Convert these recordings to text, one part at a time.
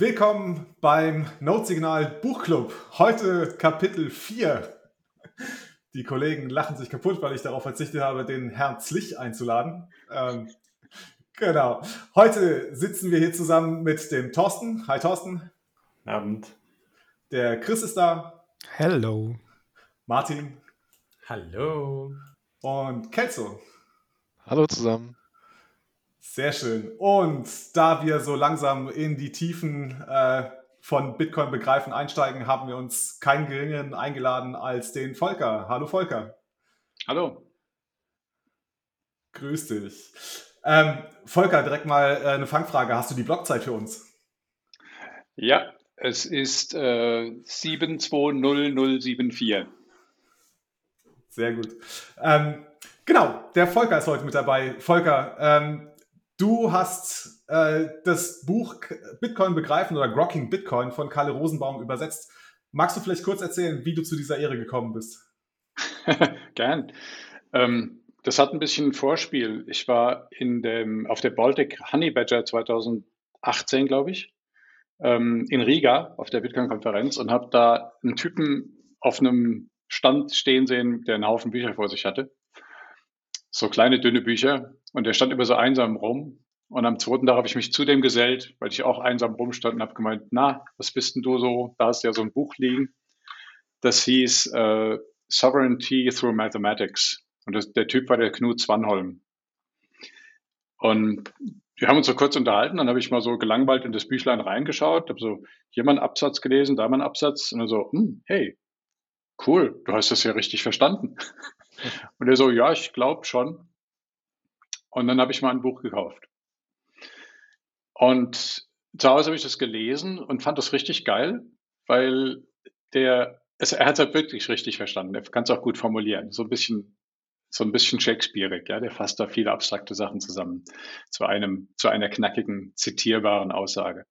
Willkommen beim Notsignal Buchclub. Heute Kapitel 4. Die Kollegen lachen sich kaputt, weil ich darauf verzichtet habe, den Herrn Zlich einzuladen. Ähm, genau. Heute sitzen wir hier zusammen mit dem Thorsten. Hi Thorsten. Abend. Der Chris ist da. Hello. Martin. Hallo. Und Kelso. Hallo zusammen. Sehr schön. Und da wir so langsam in die Tiefen äh, von Bitcoin begreifen einsteigen, haben wir uns keinen geringeren eingeladen als den Volker. Hallo Volker. Hallo. Grüß dich. Ähm, Volker, direkt mal äh, eine Fangfrage. Hast du die Blockzeit für uns? Ja, es ist äh, 720074. Sehr gut. Ähm, genau, der Volker ist heute mit dabei. Volker, ähm, du hast äh, das Buch Bitcoin begreifen oder Grocking Bitcoin von Kalle Rosenbaum übersetzt. Magst du vielleicht kurz erzählen, wie du zu dieser Ehre gekommen bist? Gern. Ähm, das hat ein bisschen Vorspiel. Ich war in dem, auf der Baltic Honey Badger 2018, glaube ich, ähm, in Riga auf der Bitcoin-Konferenz und habe da einen Typen auf einem Stand stehen sehen, der einen Haufen Bücher vor sich hatte. So kleine, dünne Bücher. Und der stand immer so einsam rum. Und am zweiten Tag habe ich mich zu dem gesellt, weil ich auch einsam rumstand und habe gemeint, na, was bist denn du so? Da hast du ja so ein Buch liegen. Das hieß äh, Sovereignty Through Mathematics. Und das, der Typ war der Knut Swanholm. Und wir haben uns so kurz unterhalten, dann habe ich mal so gelangweilt in das Büchlein reingeschaut, habe so hier mal einen Absatz gelesen, da mal einen Absatz und dann so, hm, hey, cool, du hast das ja richtig verstanden. Und er so, ja, ich glaube schon. Und dann habe ich mal ein Buch gekauft. Und zu Hause habe ich das gelesen und fand das richtig geil, weil der, es, er hat es halt wirklich richtig verstanden. Er kann es auch gut formulieren. So ein bisschen, so ein bisschen Shakespeareig, ja. Der fasst da viele abstrakte Sachen zusammen zu einem, zu einer knackigen, zitierbaren Aussage.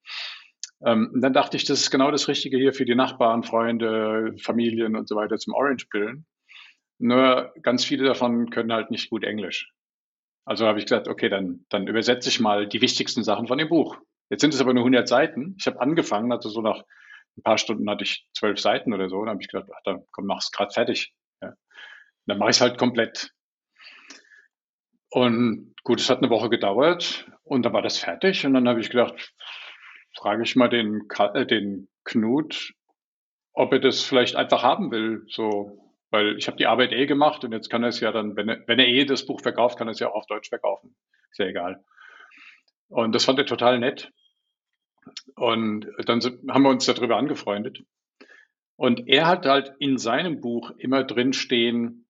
Ähm, und dann dachte ich, das ist genau das Richtige hier für die Nachbarn, Freunde, Familien und so weiter zum Orange-Pillen. Nur ganz viele davon können halt nicht gut Englisch. Also habe ich gesagt, okay, dann, dann übersetze ich mal die wichtigsten Sachen von dem Buch. Jetzt sind es aber nur 100 Seiten. Ich habe angefangen, also so nach ein paar Stunden hatte ich zwölf Seiten oder so. Und dann habe ich gedacht, ach, dann komm, mach's gerade fertig. Ja. Dann mache ich es halt komplett. Und gut, es hat eine Woche gedauert und dann war das fertig. Und dann habe ich gedacht, frage ich mal den, äh, den Knut, ob er das vielleicht einfach haben will. So, weil ich habe die Arbeit eh gemacht und jetzt kann er es ja dann, wenn er, wenn er eh das Buch verkauft, kann er es ja auch auf Deutsch verkaufen. Ist ja egal. Und das fand er total nett. Und dann haben wir uns darüber angefreundet. Und er hat halt in seinem Buch immer drin stehen,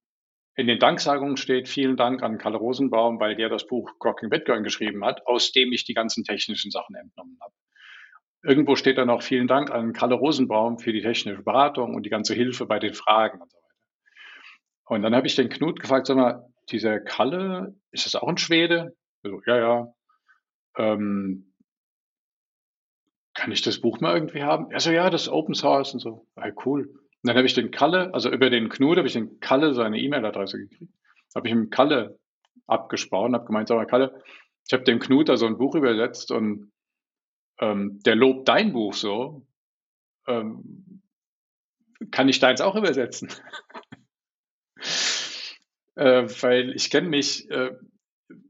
in den Danksagungen steht, vielen Dank an Kalle Rosenbaum, weil der das Buch Crocking Bitcoin geschrieben hat, aus dem ich die ganzen technischen Sachen entnommen habe. Irgendwo steht dann auch vielen Dank an Kalle Rosenbaum für die technische Beratung und die ganze Hilfe bei den Fragen und so dann habe ich den Knut gefragt, sag mal, dieser Kalle, ist das auch ein Schwede? Also, ja, ja. Ähm, kann ich das Buch mal irgendwie haben? Er so, ja, das ist Open Source und so. Ja, cool. Und dann habe ich den Kalle, also über den Knut habe ich den Kalle seine E-Mail-Adresse gekriegt. Habe ich mit Kalle abgesprochen, habe gemeint, sag mal, Kalle, ich habe dem Knut da so ein Buch übersetzt und ähm, der lobt dein Buch so. Ähm, kann ich deins auch übersetzen? Äh, weil ich kenne mich, äh,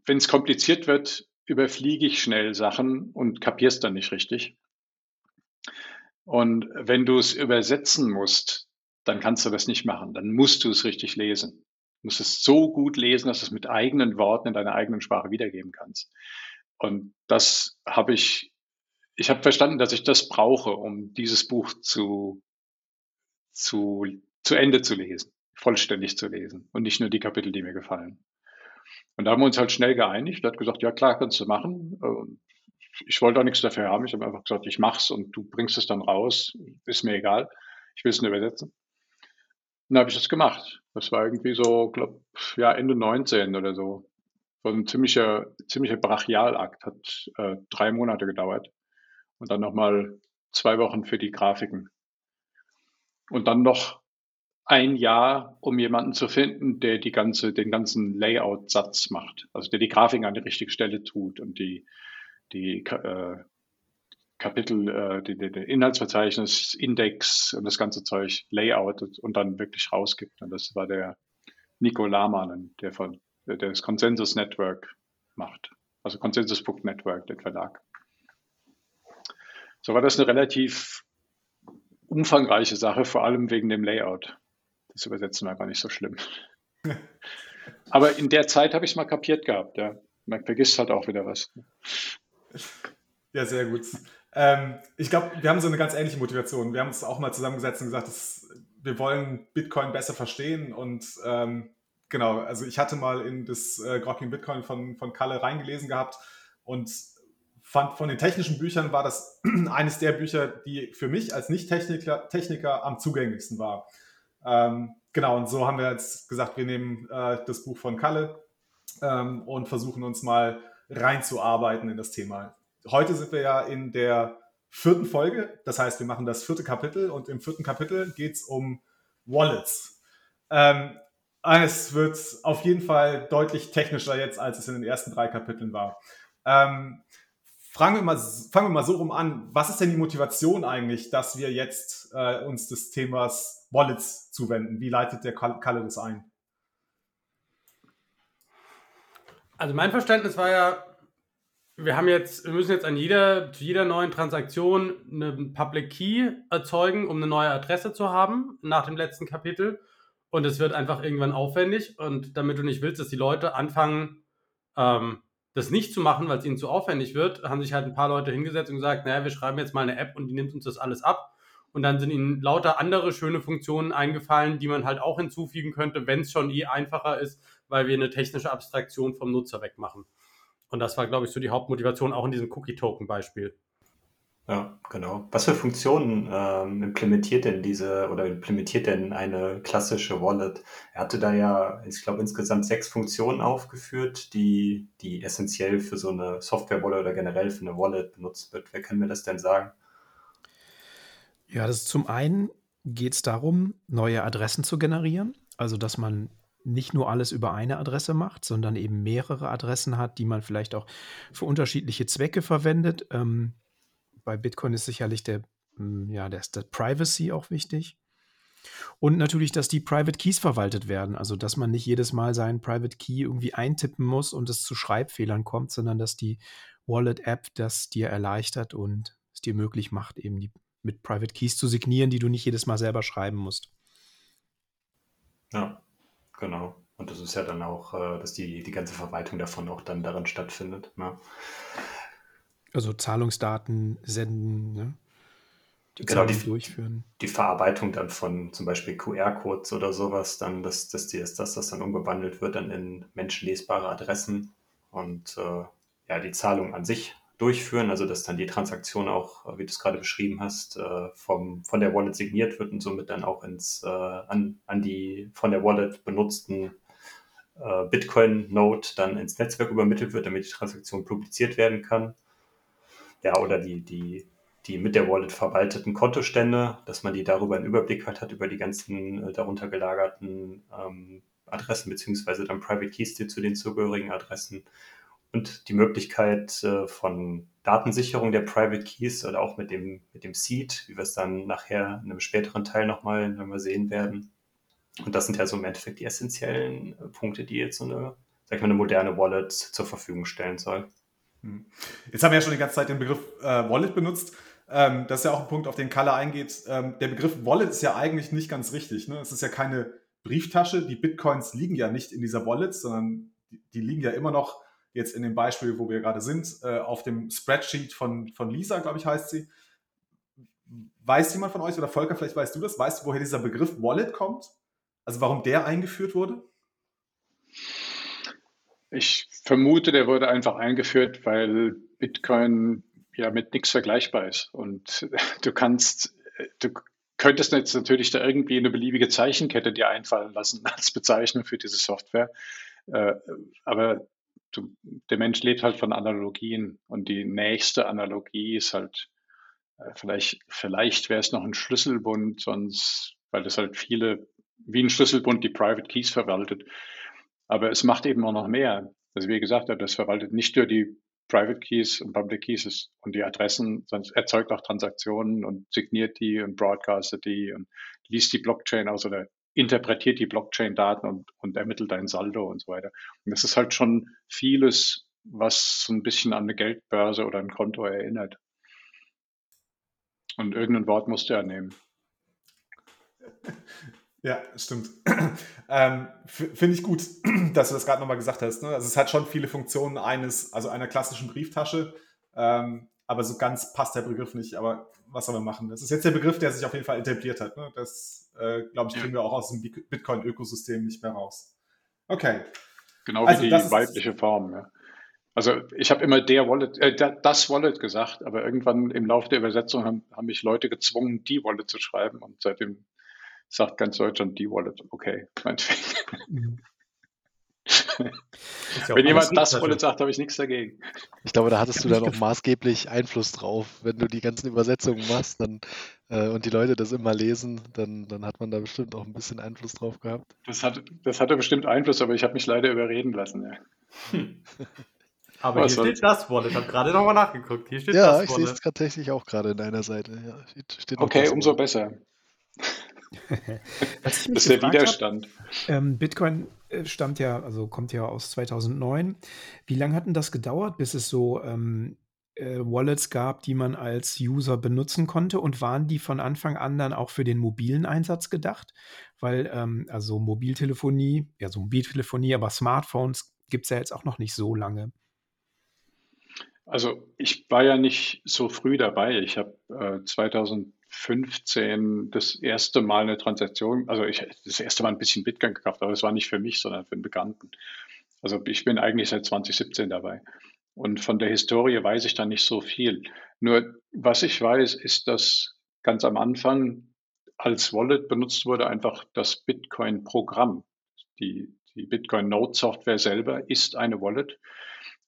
wenn es kompliziert wird, überfliege ich schnell Sachen und kapier's dann nicht richtig. Und wenn du es übersetzen musst, dann kannst du das nicht machen. Dann musst du es richtig lesen. Du musst es so gut lesen, dass du es mit eigenen Worten in deiner eigenen Sprache wiedergeben kannst. Und das habe ich, ich habe verstanden, dass ich das brauche, um dieses Buch zu, zu, zu Ende zu lesen vollständig zu lesen und nicht nur die Kapitel, die mir gefallen. Und da haben wir uns halt schnell geeinigt. Er hat gesagt, ja klar, kannst du machen. Ich wollte auch nichts dafür haben. Ich habe einfach gesagt, ich mach's und du bringst es dann raus. Ist mir egal. Ich will es nur übersetzen. Und dann habe ich das gemacht. Das war irgendwie so, glaube ja Ende 19 oder so. So ein ziemlicher, ziemlicher Brachialakt. Hat äh, drei Monate gedauert. Und dann nochmal zwei Wochen für die Grafiken. Und dann noch ein Jahr, um jemanden zu finden, der die ganze, den ganzen Layout-Satz macht. Also der die Grafik an die richtige Stelle tut und die, die, äh, Kapitel, äh, die, die, die Inhaltsverzeichnis, Index und das ganze Zeug layoutet und dann wirklich rausgibt. Und das war der Nico Lamanen, der von der das Consensus Network macht. Also Consensus Book Network, der Verlag. So war das eine relativ umfangreiche Sache, vor allem wegen dem Layout. Das Übersetzen war gar nicht so schlimm. Aber in der Zeit habe ich es mal kapiert gehabt, ja. Man vergisst halt auch wieder was. Ja, sehr gut. Ähm, ich glaube, wir haben so eine ganz ähnliche Motivation. Wir haben uns auch mal zusammengesetzt und gesagt, dass wir wollen Bitcoin besser verstehen und ähm, genau, also ich hatte mal in das äh, Grokking Bitcoin von, von Kalle reingelesen gehabt und fand von den technischen Büchern war das eines der Bücher, die für mich als Nicht-Techniker Techniker am zugänglichsten war. Ähm, genau, und so haben wir jetzt gesagt, wir nehmen äh, das Buch von Kalle ähm, und versuchen uns mal reinzuarbeiten in das Thema. Heute sind wir ja in der vierten Folge, das heißt, wir machen das vierte Kapitel und im vierten Kapitel geht es um Wallets. Ähm, es wird auf jeden Fall deutlich technischer jetzt, als es in den ersten drei Kapiteln war. Ähm, Fangen wir, mal, fangen wir mal so rum an. Was ist denn die Motivation eigentlich, dass wir jetzt äh, uns des Themas Wallets zuwenden? Wie leitet der Kalle das ein? Also mein Verständnis war ja, wir haben jetzt, wir müssen jetzt an jeder, zu jeder neuen Transaktion einen Public Key erzeugen, um eine neue Adresse zu haben nach dem letzten Kapitel. Und es wird einfach irgendwann aufwendig. Und damit du nicht willst, dass die Leute anfangen, ähm, das nicht zu machen, weil es ihnen zu aufwendig wird, haben sich halt ein paar Leute hingesetzt und gesagt, naja, wir schreiben jetzt mal eine App und die nimmt uns das alles ab. Und dann sind ihnen lauter andere schöne Funktionen eingefallen, die man halt auch hinzufügen könnte, wenn es schon eh einfacher ist, weil wir eine technische Abstraktion vom Nutzer wegmachen. Und das war, glaube ich, so die Hauptmotivation auch in diesem Cookie-Token-Beispiel. Ja, genau. Was für Funktionen ähm, implementiert denn diese oder implementiert denn eine klassische Wallet? Er hatte da ja, ich glaube, insgesamt sechs Funktionen aufgeführt, die, die essentiell für so eine Software-Wallet oder generell für eine Wallet benutzt wird. Wer kann mir das denn sagen? Ja, das ist zum einen geht es darum, neue Adressen zu generieren. Also, dass man nicht nur alles über eine Adresse macht, sondern eben mehrere Adressen hat, die man vielleicht auch für unterschiedliche Zwecke verwendet. Ähm, bei Bitcoin ist sicherlich der, hm, ja, der, der Privacy auch wichtig. Und natürlich, dass die Private Keys verwaltet werden. Also, dass man nicht jedes Mal seinen Private Key irgendwie eintippen muss und es zu Schreibfehlern kommt, sondern dass die Wallet-App das dir erleichtert und es dir möglich macht, eben die, mit Private Keys zu signieren, die du nicht jedes Mal selber schreiben musst. Ja, genau. Und das ist ja dann auch, äh, dass die, die ganze Verwaltung davon auch dann daran stattfindet. Ne? Also Zahlungsdaten senden, ne? Die genau, die, durchführen. Die Verarbeitung dann von zum Beispiel QR-Codes oder sowas, dann, dass, dass, die, dass das dann umgewandelt wird dann in menschenlesbare Adressen und äh, ja, die Zahlung an sich durchführen, also dass dann die Transaktion auch, äh, wie du es gerade beschrieben hast, äh, vom, von der Wallet signiert wird und somit dann auch ins, äh, an, an die von der Wallet benutzten Bitcoin-Node dann ins Netzwerk übermittelt wird, damit die Transaktion publiziert werden kann. Ja, oder die, die, die mit der Wallet verwalteten Kontostände, dass man die darüber einen Überblick hat, hat über die ganzen darunter gelagerten ähm, Adressen, beziehungsweise dann Private Keys die zu den zugehörigen Adressen und die Möglichkeit äh, von Datensicherung der Private Keys oder auch mit dem, mit dem Seed, wie wir es dann nachher in einem späteren Teil nochmal, wenn wir sehen werden. Und das sind ja so im Endeffekt die essentiellen äh, Punkte, die jetzt so eine, sag ich mal, eine moderne Wallet zur Verfügung stellen soll. Hm. Jetzt haben wir ja schon die ganze Zeit den Begriff äh, Wallet benutzt. Ähm, das ist ja auch ein Punkt, auf den Kalle eingeht. Ähm, der Begriff Wallet ist ja eigentlich nicht ganz richtig. Ne? Es ist ja keine Brieftasche. Die Bitcoins liegen ja nicht in dieser Wallet, sondern die, die liegen ja immer noch jetzt in dem Beispiel, wo wir gerade sind, äh, auf dem Spreadsheet von, von Lisa, glaube ich, heißt sie. Weiß jemand von euch oder Volker, vielleicht weißt du das, weißt du, woher dieser Begriff Wallet kommt? Also warum der eingeführt wurde? Ich vermute, der wurde einfach eingeführt, weil Bitcoin ja mit nichts vergleichbar ist. Und du kannst, du könntest jetzt natürlich da irgendwie eine beliebige Zeichenkette dir einfallen lassen als Bezeichnung für diese Software. Äh, aber du, der Mensch lebt halt von Analogien und die nächste Analogie ist halt, äh, vielleicht, vielleicht wäre es noch ein Schlüsselbund, sonst, weil das halt viele, wie ein Schlüsselbund die Private Keys verwaltet. Aber es macht eben auch noch mehr. Also wie gesagt, das verwaltet nicht nur die Private Keys und Public Keys und die Adressen, sonst erzeugt auch Transaktionen und signiert die und broadcastet die und liest die Blockchain aus oder interpretiert die Blockchain-Daten und, und ermittelt ein Saldo und so weiter. Und das ist halt schon vieles, was so ein bisschen an eine Geldbörse oder ein Konto erinnert. Und irgendein Wort musst du ja nehmen. Ja, stimmt. ähm, Finde ich gut, dass du das gerade nochmal gesagt hast. Ne? Also es hat schon viele Funktionen eines, also einer klassischen Brieftasche, ähm, aber so ganz passt der Begriff nicht. Aber was soll man machen? Das ist jetzt der Begriff, der sich auf jeden Fall etabliert hat. Ne? Das, äh, glaube ich, kriegen wir auch aus dem Bitcoin-Ökosystem nicht mehr raus. Okay. Genau wie also, die weibliche Form. Ja. Also ich habe immer der Wallet, äh, das Wallet gesagt, aber irgendwann im Laufe der Übersetzung haben, haben mich Leute gezwungen, die Wallet zu schreiben und seitdem sagt ganz Deutschland die Wallet. Okay, meinetwegen. Ja wenn jemand das Wallet sagt, habe ich nichts dagegen. Ich glaube, da hattest du dann auch maßgeblich Einfluss drauf. Wenn du die ganzen Übersetzungen machst dann, äh, und die Leute das immer lesen, dann, dann hat man da bestimmt auch ein bisschen Einfluss drauf gehabt. Das, hat, das hatte bestimmt Einfluss, aber ich habe mich leider überreden lassen. Ja. Hm. Aber Was hier steht das Wort. Ich habe gerade nochmal nachgeguckt. Hier steht ja, das ich sehe es tatsächlich auch gerade in einer Seite. Ja, steht okay, umso besser. das ist der Widerstand. Hab, ähm, Bitcoin stammt ja, also kommt ja aus 2009. Wie lange hat denn das gedauert, bis es so ähm, äh, Wallets gab, die man als User benutzen konnte? Und waren die von Anfang an dann auch für den mobilen Einsatz gedacht? Weil, ähm, also Mobiltelefonie, ja, so Mobiltelefonie, aber Smartphones gibt es ja jetzt auch noch nicht so lange. Also ich war ja nicht so früh dabei. Ich habe äh, 2015 das erste Mal eine Transaktion, also ich das erste Mal ein bisschen Bitcoin gekauft, aber es war nicht für mich, sondern für einen Bekannten. Also ich bin eigentlich seit 2017 dabei. Und von der Historie weiß ich da nicht so viel. Nur was ich weiß, ist, dass ganz am Anfang als Wallet benutzt wurde einfach das Bitcoin-Programm. Die, die Bitcoin-Node-Software selber ist eine Wallet.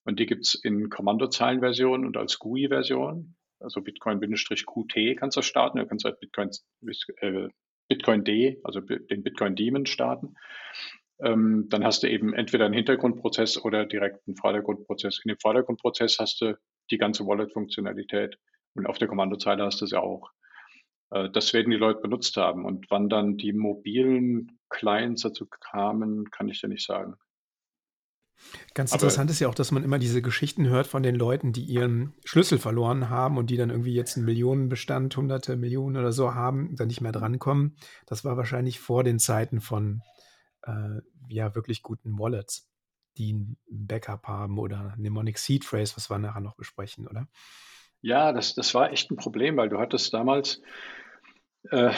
Und die gibt es in Kommandozeilenversion und als GUI-Version. Also Bitcoin-QT kannst du starten. Du kannst halt Bitcoin, äh, Bitcoin D, also den Bitcoin Daemon starten. Ähm, dann hast du eben entweder einen Hintergrundprozess oder direkt einen Vordergrundprozess. In dem Vordergrundprozess hast du die ganze Wallet-Funktionalität und auf der Kommandozeile hast du sie auch. Äh, das werden die Leute benutzt haben. Und wann dann die mobilen Clients dazu kamen, kann ich dir nicht sagen. Ganz Aber interessant ist ja auch, dass man immer diese Geschichten hört von den Leuten, die ihren Schlüssel verloren haben und die dann irgendwie jetzt einen Millionenbestand, hunderte Millionen oder so haben, dann nicht mehr drankommen. Das war wahrscheinlich vor den Zeiten von äh, ja wirklich guten Wallets, die ein Backup haben oder Mnemonic Seed Phrase, was wir nachher noch besprechen, oder? Ja, das, das war echt ein Problem, weil du hattest damals äh,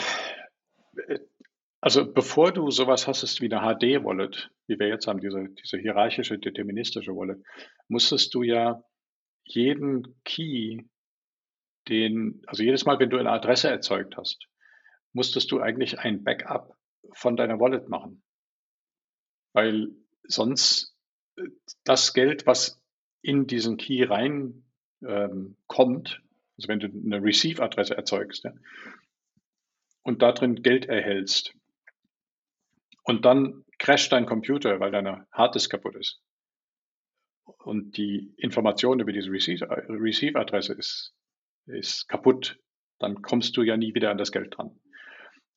also bevor du sowas hast wie eine HD-Wallet, wie wir jetzt haben, diese, diese hierarchische, deterministische Wallet, musstest du ja jeden Key, den, also jedes Mal, wenn du eine Adresse erzeugt hast, musstest du eigentlich ein Backup von deiner Wallet machen. Weil sonst das Geld, was in diesen Key rein ähm, also wenn du eine Receive-Adresse erzeugst ja, und da drin Geld erhältst, und dann crasht dein Computer, weil deine Harddisk kaputt ist. Und die Information über diese Receive-Adresse ist, ist kaputt. Dann kommst du ja nie wieder an das Geld dran.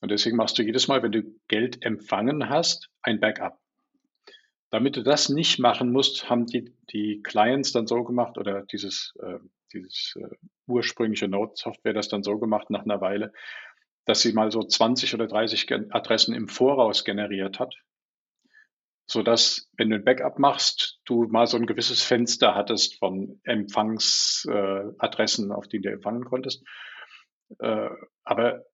Und deswegen machst du jedes Mal, wenn du Geld empfangen hast, ein Backup. Damit du das nicht machen musst, haben die, die Clients dann so gemacht oder dieses, äh, dieses äh, ursprüngliche Node-Software das dann so gemacht nach einer Weile, dass sie mal so 20 oder 30 Adressen im Voraus generiert hat, so dass wenn du ein Backup machst, du mal so ein gewisses Fenster hattest von Empfangsadressen, äh, auf die du empfangen konntest. Äh, aber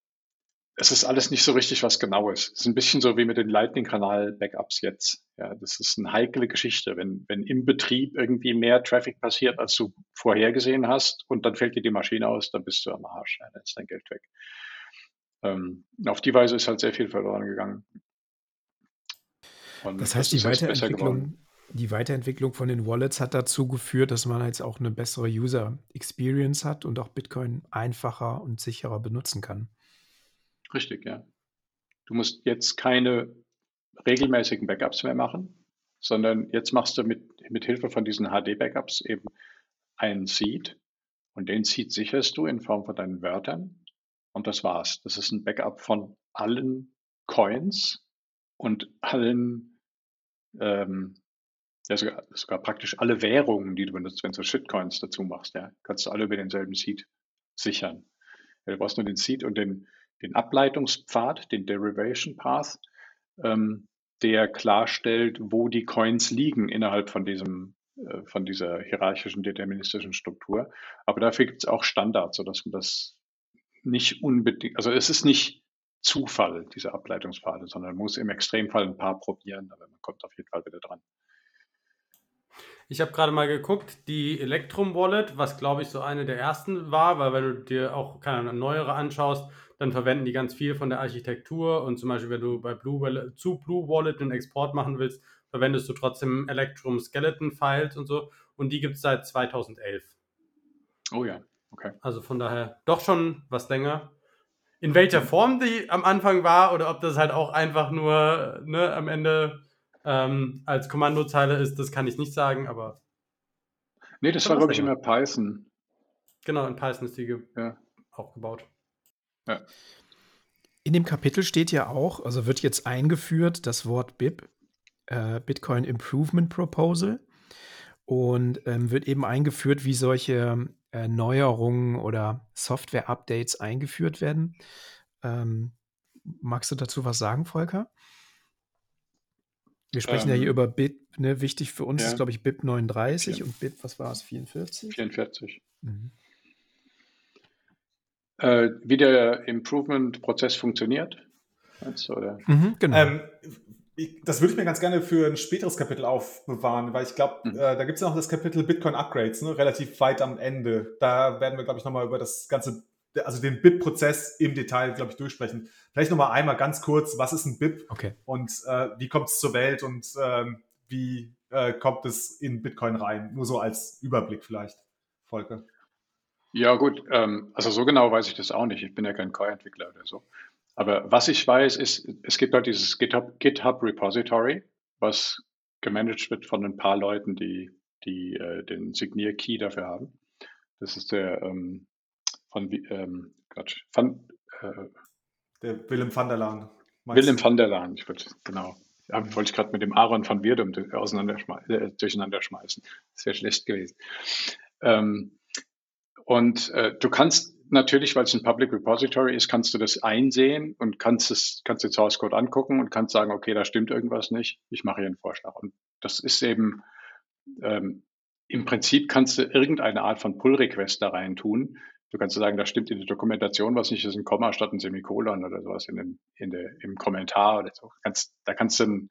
es ist alles nicht so richtig was Genaues. Es ist ein bisschen so wie mit den Lightning-Kanal-Backups jetzt. Ja, das ist eine heikle Geschichte. Wenn, wenn im Betrieb irgendwie mehr Traffic passiert, als du vorhergesehen hast, und dann fällt dir die Maschine aus, dann bist du am Arsch. Ja, dann ist dein Geld weg ähm, auf die Weise ist halt sehr viel verloren gegangen. Und das heißt, die Weiterentwicklung, die Weiterentwicklung von den Wallets hat dazu geführt, dass man jetzt auch eine bessere User Experience hat und auch Bitcoin einfacher und sicherer benutzen kann. Richtig, ja. Du musst jetzt keine regelmäßigen Backups mehr machen, sondern jetzt machst du mit, mit Hilfe von diesen HD-Backups eben einen Seed und den Seed sicherst du in Form von deinen Wörtern und das war's. Das ist ein Backup von allen Coins und allen, ähm, ja, sogar, sogar praktisch alle Währungen, die du benutzt, wenn du Shitcoins dazu machst, ja, kannst du alle über denselben Seed sichern. Ja, du brauchst nur den Seed und den, den Ableitungspfad, den Derivation Path, ähm, der klarstellt, wo die Coins liegen innerhalb von diesem äh, von dieser hierarchischen deterministischen Struktur. Aber dafür gibt es auch Standards, sodass man das nicht unbedingt, also es ist nicht Zufall, diese Ableitungspfade, sondern man muss im Extremfall ein paar probieren, aber man kommt auf jeden Fall wieder dran. Ich habe gerade mal geguckt, die Electrum Wallet, was glaube ich so eine der ersten war, weil wenn du dir auch keine neuere anschaust, dann verwenden die ganz viel von der Architektur und zum Beispiel, wenn du bei Blue Wallet, zu Blue Wallet einen Export machen willst, verwendest du trotzdem Electrum Skeleton Files und so und die gibt es seit 2011. Oh ja, okay. Also von daher doch schon was länger. In welcher Form die am Anfang war oder ob das halt auch einfach nur ne, am Ende ähm, als Kommandozeile ist, das kann ich nicht sagen, aber. Nee, das war, glaube ich, immer Python. Genau, in Python ist die ja. aufgebaut. Ja. In dem Kapitel steht ja auch, also wird jetzt eingeführt das Wort BIP, äh, Bitcoin Improvement Proposal, und ähm, wird eben eingeführt, wie solche äh, Neuerungen oder Software-Updates eingeführt werden. Ähm, magst du dazu was sagen, Volker? Wir sprechen ähm, ja hier ähm, über BIP, ne? wichtig für uns ja. ist, glaube ich, BIP 39 ja. und BIP, was war es, 44? 44. Mhm. Äh, wie der Improvement-Prozess funktioniert, oder? Mhm, genau. Ähm, ich, das würde ich mir ganz gerne für ein späteres Kapitel aufbewahren, weil ich glaube, mhm. äh, da gibt es ja noch das Kapitel Bitcoin Upgrades, ne, relativ weit am Ende. Da werden wir, glaube ich, nochmal über das ganze also den BIP-Prozess im Detail, glaube ich, durchsprechen. Vielleicht nochmal einmal ganz kurz, was ist ein BIP okay. und äh, wie kommt es zur Welt und ähm, wie äh, kommt es in Bitcoin rein? Nur so als Überblick vielleicht, Volker. Ja gut, ähm, also so genau weiß ich das auch nicht. Ich bin ja kein Core-Entwickler oder so. Aber was ich weiß, ist, es gibt halt dieses GitHub, GitHub Repository, was gemanagt wird von ein paar Leuten, die, die äh, den Signier-Key dafür haben. Das ist der ähm, von ähm, Gott, van, äh, der Willem van der Laan. Willem van der Laan, ich würde, genau. Ja, wollte ich gerade mit dem Aaron van Wirdum äh, durcheinander schmeißen. Das wäre schlecht gewesen. Ähm, und äh, du kannst natürlich, weil es ein Public Repository ist, kannst du das einsehen und kannst es, kannst den Source Code angucken und kannst sagen, okay, da stimmt irgendwas nicht. Ich mache hier einen Vorschlag. Und das ist eben ähm, im Prinzip kannst du irgendeine Art von Pull Request da rein tun, Du kannst sagen, da stimmt in der Dokumentation was nicht, ist ein Komma statt ein Semikolon oder sowas in dem, in der, im Kommentar oder so. Kannst, da kannst du einen,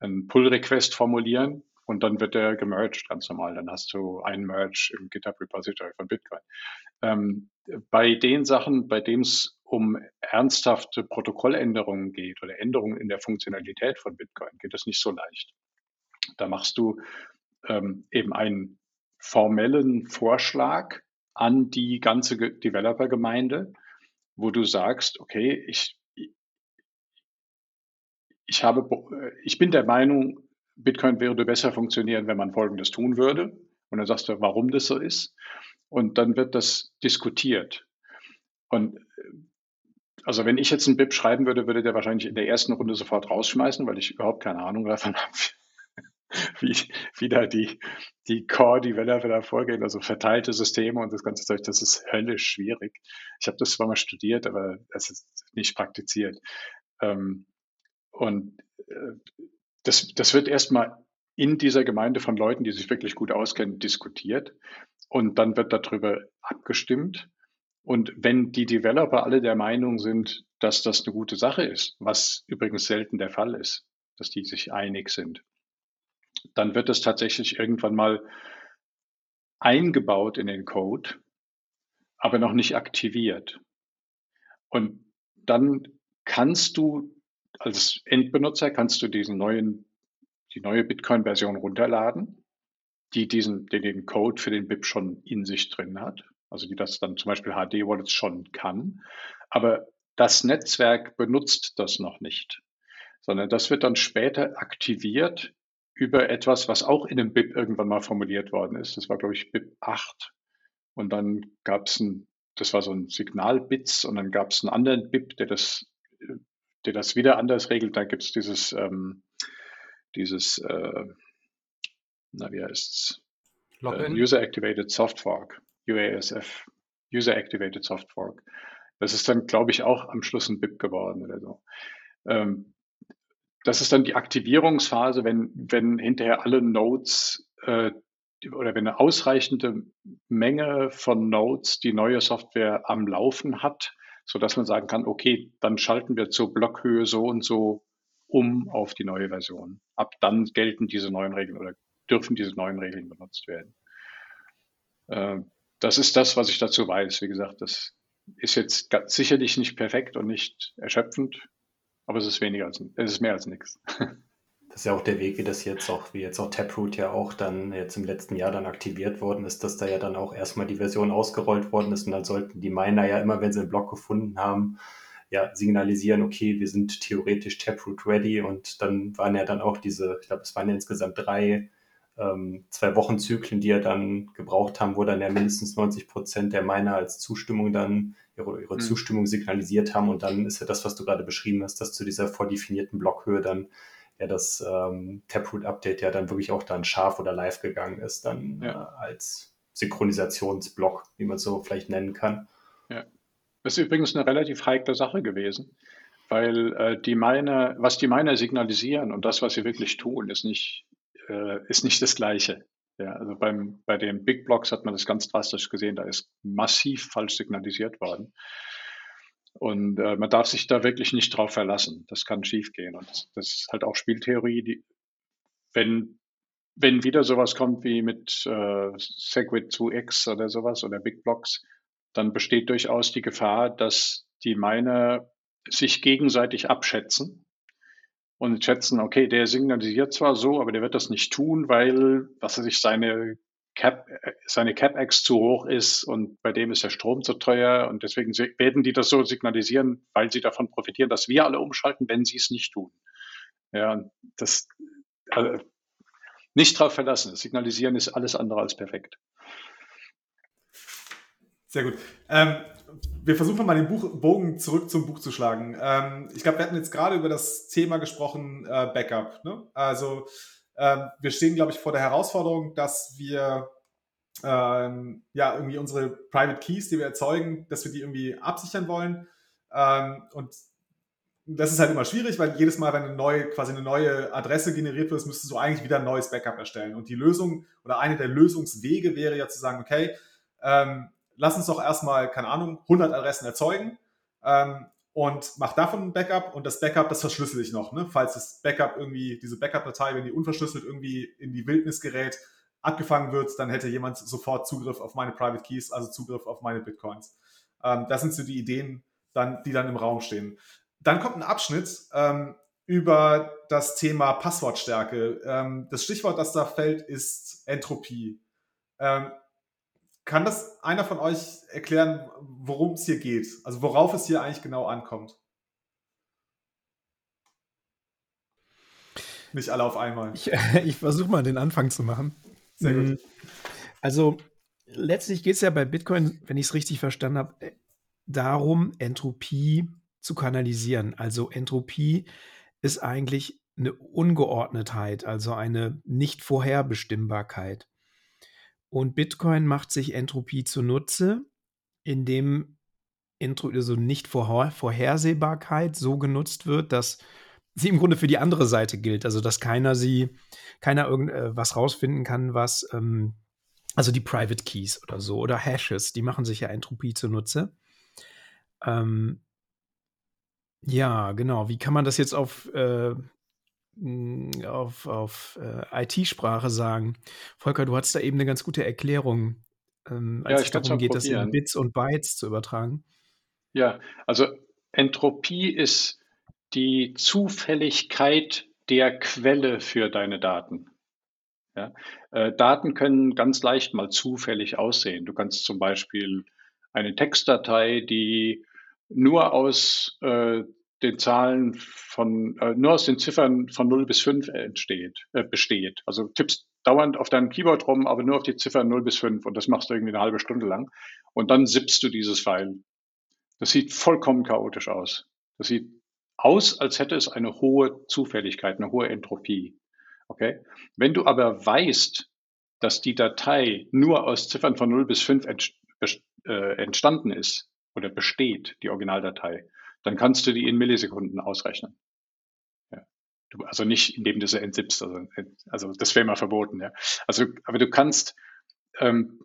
einen Pull-Request formulieren und dann wird der gemerged ganz normal. Dann hast du einen Merge im GitHub Repository von Bitcoin. Ähm, bei den Sachen, bei denen es um ernsthafte Protokolländerungen geht oder Änderungen in der Funktionalität von Bitcoin, geht das nicht so leicht. Da machst du ähm, eben einen formellen Vorschlag, an die ganze Developer-Gemeinde, wo du sagst, okay, ich, ich habe, ich bin der Meinung, Bitcoin würde besser funktionieren, wenn man Folgendes tun würde. Und dann sagst du, warum das so ist. Und dann wird das diskutiert. Und also wenn ich jetzt ein BIP schreiben würde, würde der wahrscheinlich in der ersten Runde sofort rausschmeißen, weil ich überhaupt keine Ahnung davon habe, wie, wie da die, die Core-Developer da vorgehen, also verteilte Systeme und das ganze Zeug, das ist höllisch schwierig. Ich habe das zwar mal studiert, aber es ist nicht praktiziert. Ähm, und äh, das, das wird erstmal in dieser Gemeinde von Leuten, die sich wirklich gut auskennen, diskutiert. Und dann wird darüber abgestimmt. Und wenn die Developer alle der Meinung sind, dass das eine gute Sache ist, was übrigens selten der Fall ist, dass die sich einig sind, dann wird es tatsächlich irgendwann mal eingebaut in den Code, aber noch nicht aktiviert. Und dann kannst du als Endbenutzer kannst du diesen neuen, die neue Bitcoin-Version runterladen, die diesen, die den Code für den BIP schon in sich drin hat, also die das dann zum Beispiel HD-Wallets schon kann. Aber das Netzwerk benutzt das noch nicht, sondern das wird dann später aktiviert über etwas, was auch in einem BIP irgendwann mal formuliert worden ist. Das war, glaube ich, BIP 8. Und dann gab es ein, das war so ein Signalbits und dann gab es einen anderen BIP, der das, der das wieder anders regelt. Da gibt es dieses, ähm, dieses, äh, na wie heißt's? Äh, User Activated Soft Fork, UASF, User Activated Soft Fork. Das ist dann, glaube ich, auch am Schluss ein BIP geworden oder so. Ähm, das ist dann die Aktivierungsphase, wenn, wenn hinterher alle Nodes äh, oder wenn eine ausreichende Menge von Nodes die neue Software am Laufen hat, so dass man sagen kann, okay, dann schalten wir zur Blockhöhe so und so um auf die neue Version. Ab dann gelten diese neuen Regeln oder dürfen diese neuen Regeln benutzt werden. Äh, das ist das, was ich dazu weiß. Wie gesagt, das ist jetzt sicherlich nicht perfekt und nicht erschöpfend, aber es ist weniger als, es ist mehr als nichts. Das ist ja auch der Weg, wie das jetzt auch, wie jetzt auch Taproot ja auch dann jetzt im letzten Jahr dann aktiviert worden ist, dass da ja dann auch erstmal die Version ausgerollt worden ist und dann sollten die Miner ja immer, wenn sie einen Block gefunden haben, ja, signalisieren, okay, wir sind theoretisch Taproot ready und dann waren ja dann auch diese, ich glaube, es waren ja insgesamt drei ähm, zwei Wochen Zyklen, die ja dann gebraucht haben, wo dann ja mindestens 90 Prozent der Miner als Zustimmung dann ihre, ihre mhm. Zustimmung signalisiert haben. Und dann ist ja das, was du gerade beschrieben hast, dass zu dieser vordefinierten Blockhöhe dann ja das ähm, Taproot-Update ja dann wirklich auch dann scharf oder live gegangen ist, dann ja. äh, als Synchronisationsblock, wie man es so vielleicht nennen kann. Ja. Das ist übrigens eine relativ heikle Sache gewesen, weil äh, die Miner, was die Miner signalisieren und das, was sie wirklich tun, ist nicht, äh, ist nicht das Gleiche. Ja, also beim, bei den Big Blocks hat man das ganz drastisch gesehen, da ist massiv falsch signalisiert worden. Und äh, man darf sich da wirklich nicht drauf verlassen. Das kann schiefgehen. Und das, das ist halt auch Spieltheorie. Die, wenn, wenn wieder sowas kommt wie mit äh, Segwit 2X oder sowas oder Big Blocks, dann besteht durchaus die Gefahr, dass die Miner sich gegenseitig abschätzen und schätzen, okay, der signalisiert zwar so, aber der wird das nicht tun, weil, was weiß ich, seine Cap, seine CapEx zu hoch ist und bei dem ist der Strom zu teuer und deswegen werden die das so signalisieren, weil sie davon profitieren, dass wir alle umschalten, wenn sie es nicht tun. Ja, das also nicht drauf verlassen. Signalisieren ist alles andere als perfekt. Sehr gut. Ähm, wir versuchen mal den Buch, Bogen zurück zum Buch zu schlagen. Ähm, ich glaube, wir hatten jetzt gerade über das Thema gesprochen, äh, Backup. Ne? Also ähm, wir stehen, glaube ich, vor der Herausforderung, dass wir ähm, ja irgendwie unsere Private Keys, die wir erzeugen, dass wir die irgendwie absichern wollen. Ähm, und das ist halt immer schwierig, weil jedes Mal, wenn eine neue, quasi eine neue Adresse generiert wird, müsstest du eigentlich wieder ein neues Backup erstellen. Und die Lösung oder eine der Lösungswege wäre ja zu sagen, okay, ähm, lass uns doch erstmal, keine Ahnung, 100 Adressen erzeugen ähm, und mach davon ein Backup und das Backup, das verschlüssel ich noch, ne? falls das Backup irgendwie, diese Backup-Datei, wenn die unverschlüsselt irgendwie in die Wildnis gerät, abgefangen wird, dann hätte jemand sofort Zugriff auf meine Private Keys, also Zugriff auf meine Bitcoins. Ähm, das sind so die Ideen, dann, die dann im Raum stehen. Dann kommt ein Abschnitt ähm, über das Thema Passwortstärke. Ähm, das Stichwort, das da fällt, ist Entropie. Kann das einer von euch erklären, worum es hier geht? Also worauf es hier eigentlich genau ankommt? Nicht alle auf einmal. Ich, ich versuche mal den Anfang zu machen. Sehr gut. Mm, also letztlich geht es ja bei Bitcoin, wenn ich es richtig verstanden habe, äh, darum, Entropie zu kanalisieren. Also Entropie ist eigentlich eine Ungeordnetheit, also eine Nicht-Vorherbestimmbarkeit. Und Bitcoin macht sich Entropie zunutze, indem also nicht Vorhersehbarkeit so genutzt wird, dass sie im Grunde für die andere Seite gilt. Also dass keiner sie, keiner irgendwas äh, rausfinden kann, was, ähm, also die Private Keys oder so oder Hashes, die machen sich ja Entropie zunutze. Ähm, ja, genau. Wie kann man das jetzt auf äh, auf, auf äh, IT-Sprache sagen. Volker, du hast da eben eine ganz gute Erklärung, ähm, als ja, es darum geht, das in Bits und Bytes zu übertragen. Ja, also Entropie ist die Zufälligkeit der Quelle für deine Daten. Ja? Äh, Daten können ganz leicht mal zufällig aussehen. Du kannst zum Beispiel eine Textdatei, die nur aus äh, den Zahlen von, äh, nur aus den Ziffern von 0 bis 5 entsteht, äh, besteht. Also tippst dauernd auf deinem Keyboard rum, aber nur auf die Ziffern 0 bis 5 und das machst du irgendwie eine halbe Stunde lang und dann sippst du dieses File. Das sieht vollkommen chaotisch aus. Das sieht aus, als hätte es eine hohe Zufälligkeit, eine hohe Entropie. Okay? Wenn du aber weißt, dass die Datei nur aus Ziffern von 0 bis 5 ent, äh, entstanden ist oder besteht, die Originaldatei, dann kannst du die in Millisekunden ausrechnen. Ja. Du, also nicht, indem du sie entsippst. Also, also das wäre mal verboten. Ja. Also, aber du kannst, ähm,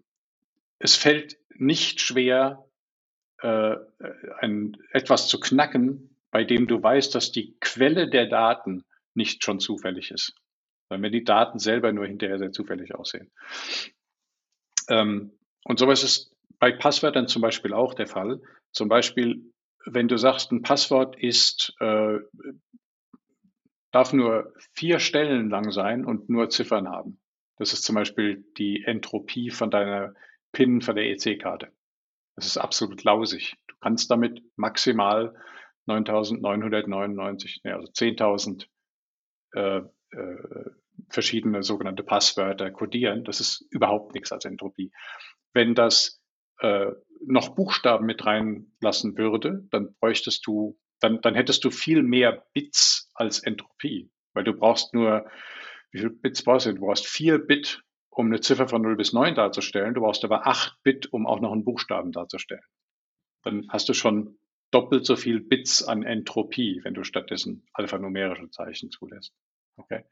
es fällt nicht schwer, äh, ein, etwas zu knacken, bei dem du weißt, dass die Quelle der Daten nicht schon zufällig ist. Weil mir die Daten selber nur hinterher sehr zufällig aussehen. Ähm, und sowas ist bei Passwörtern zum Beispiel auch der Fall. Zum Beispiel, wenn du sagst, ein Passwort ist, äh, darf nur vier Stellen lang sein und nur Ziffern haben. Das ist zum Beispiel die Entropie von deiner PIN von der EC-Karte. Das ist absolut lausig. Du kannst damit maximal 9.999, also 10.000 äh, äh, verschiedene sogenannte Passwörter kodieren. Das ist überhaupt nichts als Entropie. Wenn das äh, noch Buchstaben mit reinlassen würde, dann bräuchtest du, dann, dann hättest du viel mehr Bits als Entropie, weil du brauchst nur, wie viel Bits brauchst du? Du brauchst vier Bit, um eine Ziffer von 0 bis 9 darzustellen. Du brauchst aber acht Bit, um auch noch einen Buchstaben darzustellen. Dann hast du schon doppelt so viel Bits an Entropie, wenn du stattdessen alphanumerische Zeichen zulässt. Okay.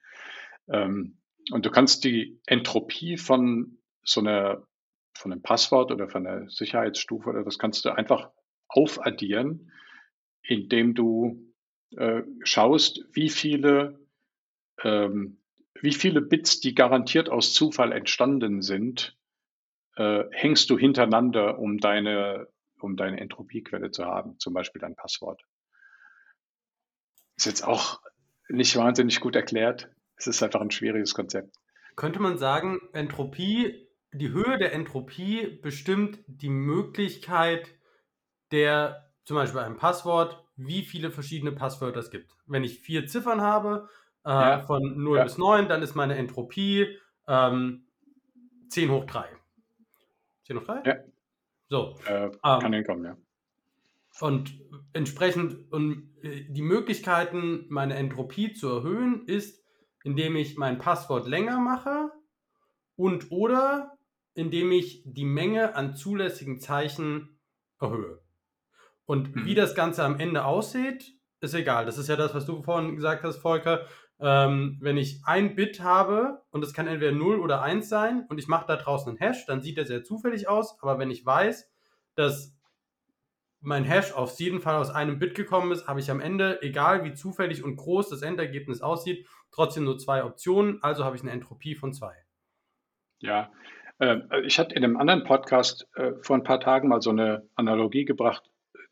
Ähm, und du kannst die Entropie von so einer von einem Passwort oder von einer Sicherheitsstufe oder das kannst du einfach aufaddieren, indem du äh, schaust, wie viele, ähm, wie viele Bits, die garantiert aus Zufall entstanden sind, äh, hängst du hintereinander, um deine, um deine Entropiequelle zu haben, zum Beispiel dein Passwort. Ist jetzt auch nicht wahnsinnig gut erklärt. Es ist einfach ein schwieriges Konzept. Könnte man sagen, Entropie die Höhe der Entropie bestimmt die Möglichkeit der, zum Beispiel ein Passwort, wie viele verschiedene Passwörter es gibt. Wenn ich vier Ziffern habe, äh, ja. von 0 ja. bis 9, dann ist meine Entropie ähm, 10 hoch 3. 10 hoch 3? Ja. So. Äh, kann ähm, hinkommen, ja. Und entsprechend, und äh, die Möglichkeiten, meine Entropie zu erhöhen, ist, indem ich mein Passwort länger mache und oder indem ich die Menge an zulässigen Zeichen erhöhe. Und mhm. wie das Ganze am Ende aussieht, ist egal. Das ist ja das, was du vorhin gesagt hast, Volker. Ähm, wenn ich ein Bit habe und es kann entweder 0 oder 1 sein und ich mache da draußen einen Hash, dann sieht er sehr zufällig aus. Aber wenn ich weiß, dass mein Hash auf jeden Fall aus einem Bit gekommen ist, habe ich am Ende, egal wie zufällig und groß das Endergebnis aussieht, trotzdem nur zwei Optionen. Also habe ich eine Entropie von 2. Ja, ich hatte in einem anderen Podcast äh, vor ein paar Tagen mal so eine Analogie gebracht.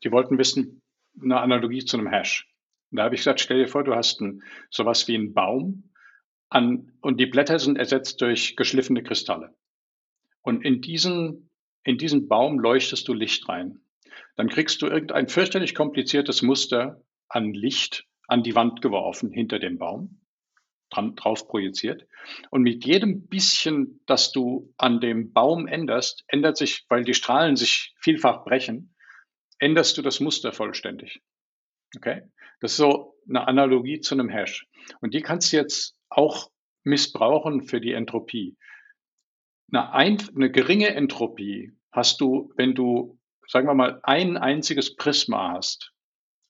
Die wollten wissen, eine Analogie zu einem Hash. Da habe ich gesagt, stell dir vor, du hast ein, sowas wie einen Baum an, und die Blätter sind ersetzt durch geschliffene Kristalle. Und in diesen, in diesen Baum leuchtest du Licht rein. Dann kriegst du irgendein fürchterlich kompliziertes Muster an Licht an die Wand geworfen hinter dem Baum dran, drauf projiziert. Und mit jedem bisschen, das du an dem Baum änderst, ändert sich, weil die Strahlen sich vielfach brechen, änderst du das Muster vollständig. Okay? Das ist so eine Analogie zu einem Hash. Und die kannst du jetzt auch missbrauchen für die Entropie. Eine, ein, eine geringe Entropie hast du, wenn du, sagen wir mal, ein einziges Prisma hast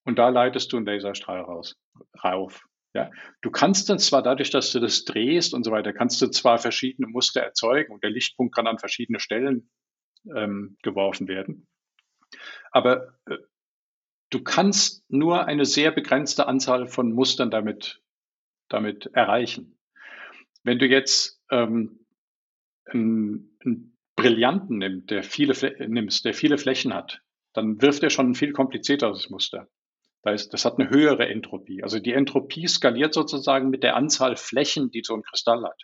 und da leitest du einen Laserstrahl raus, rauf. Ja, du kannst dann zwar dadurch, dass du das drehst und so weiter, kannst du zwar verschiedene Muster erzeugen und der Lichtpunkt kann an verschiedene Stellen ähm, geworfen werden, aber äh, du kannst nur eine sehr begrenzte Anzahl von Mustern damit, damit erreichen. Wenn du jetzt ähm, einen, einen Brillanten nimmst, der viele, nimmst, der viele Flächen hat, dann wirft er schon ein viel komplizierteres Muster. Das, hat eine höhere Entropie. Also die Entropie skaliert sozusagen mit der Anzahl Flächen, die so ein Kristall hat.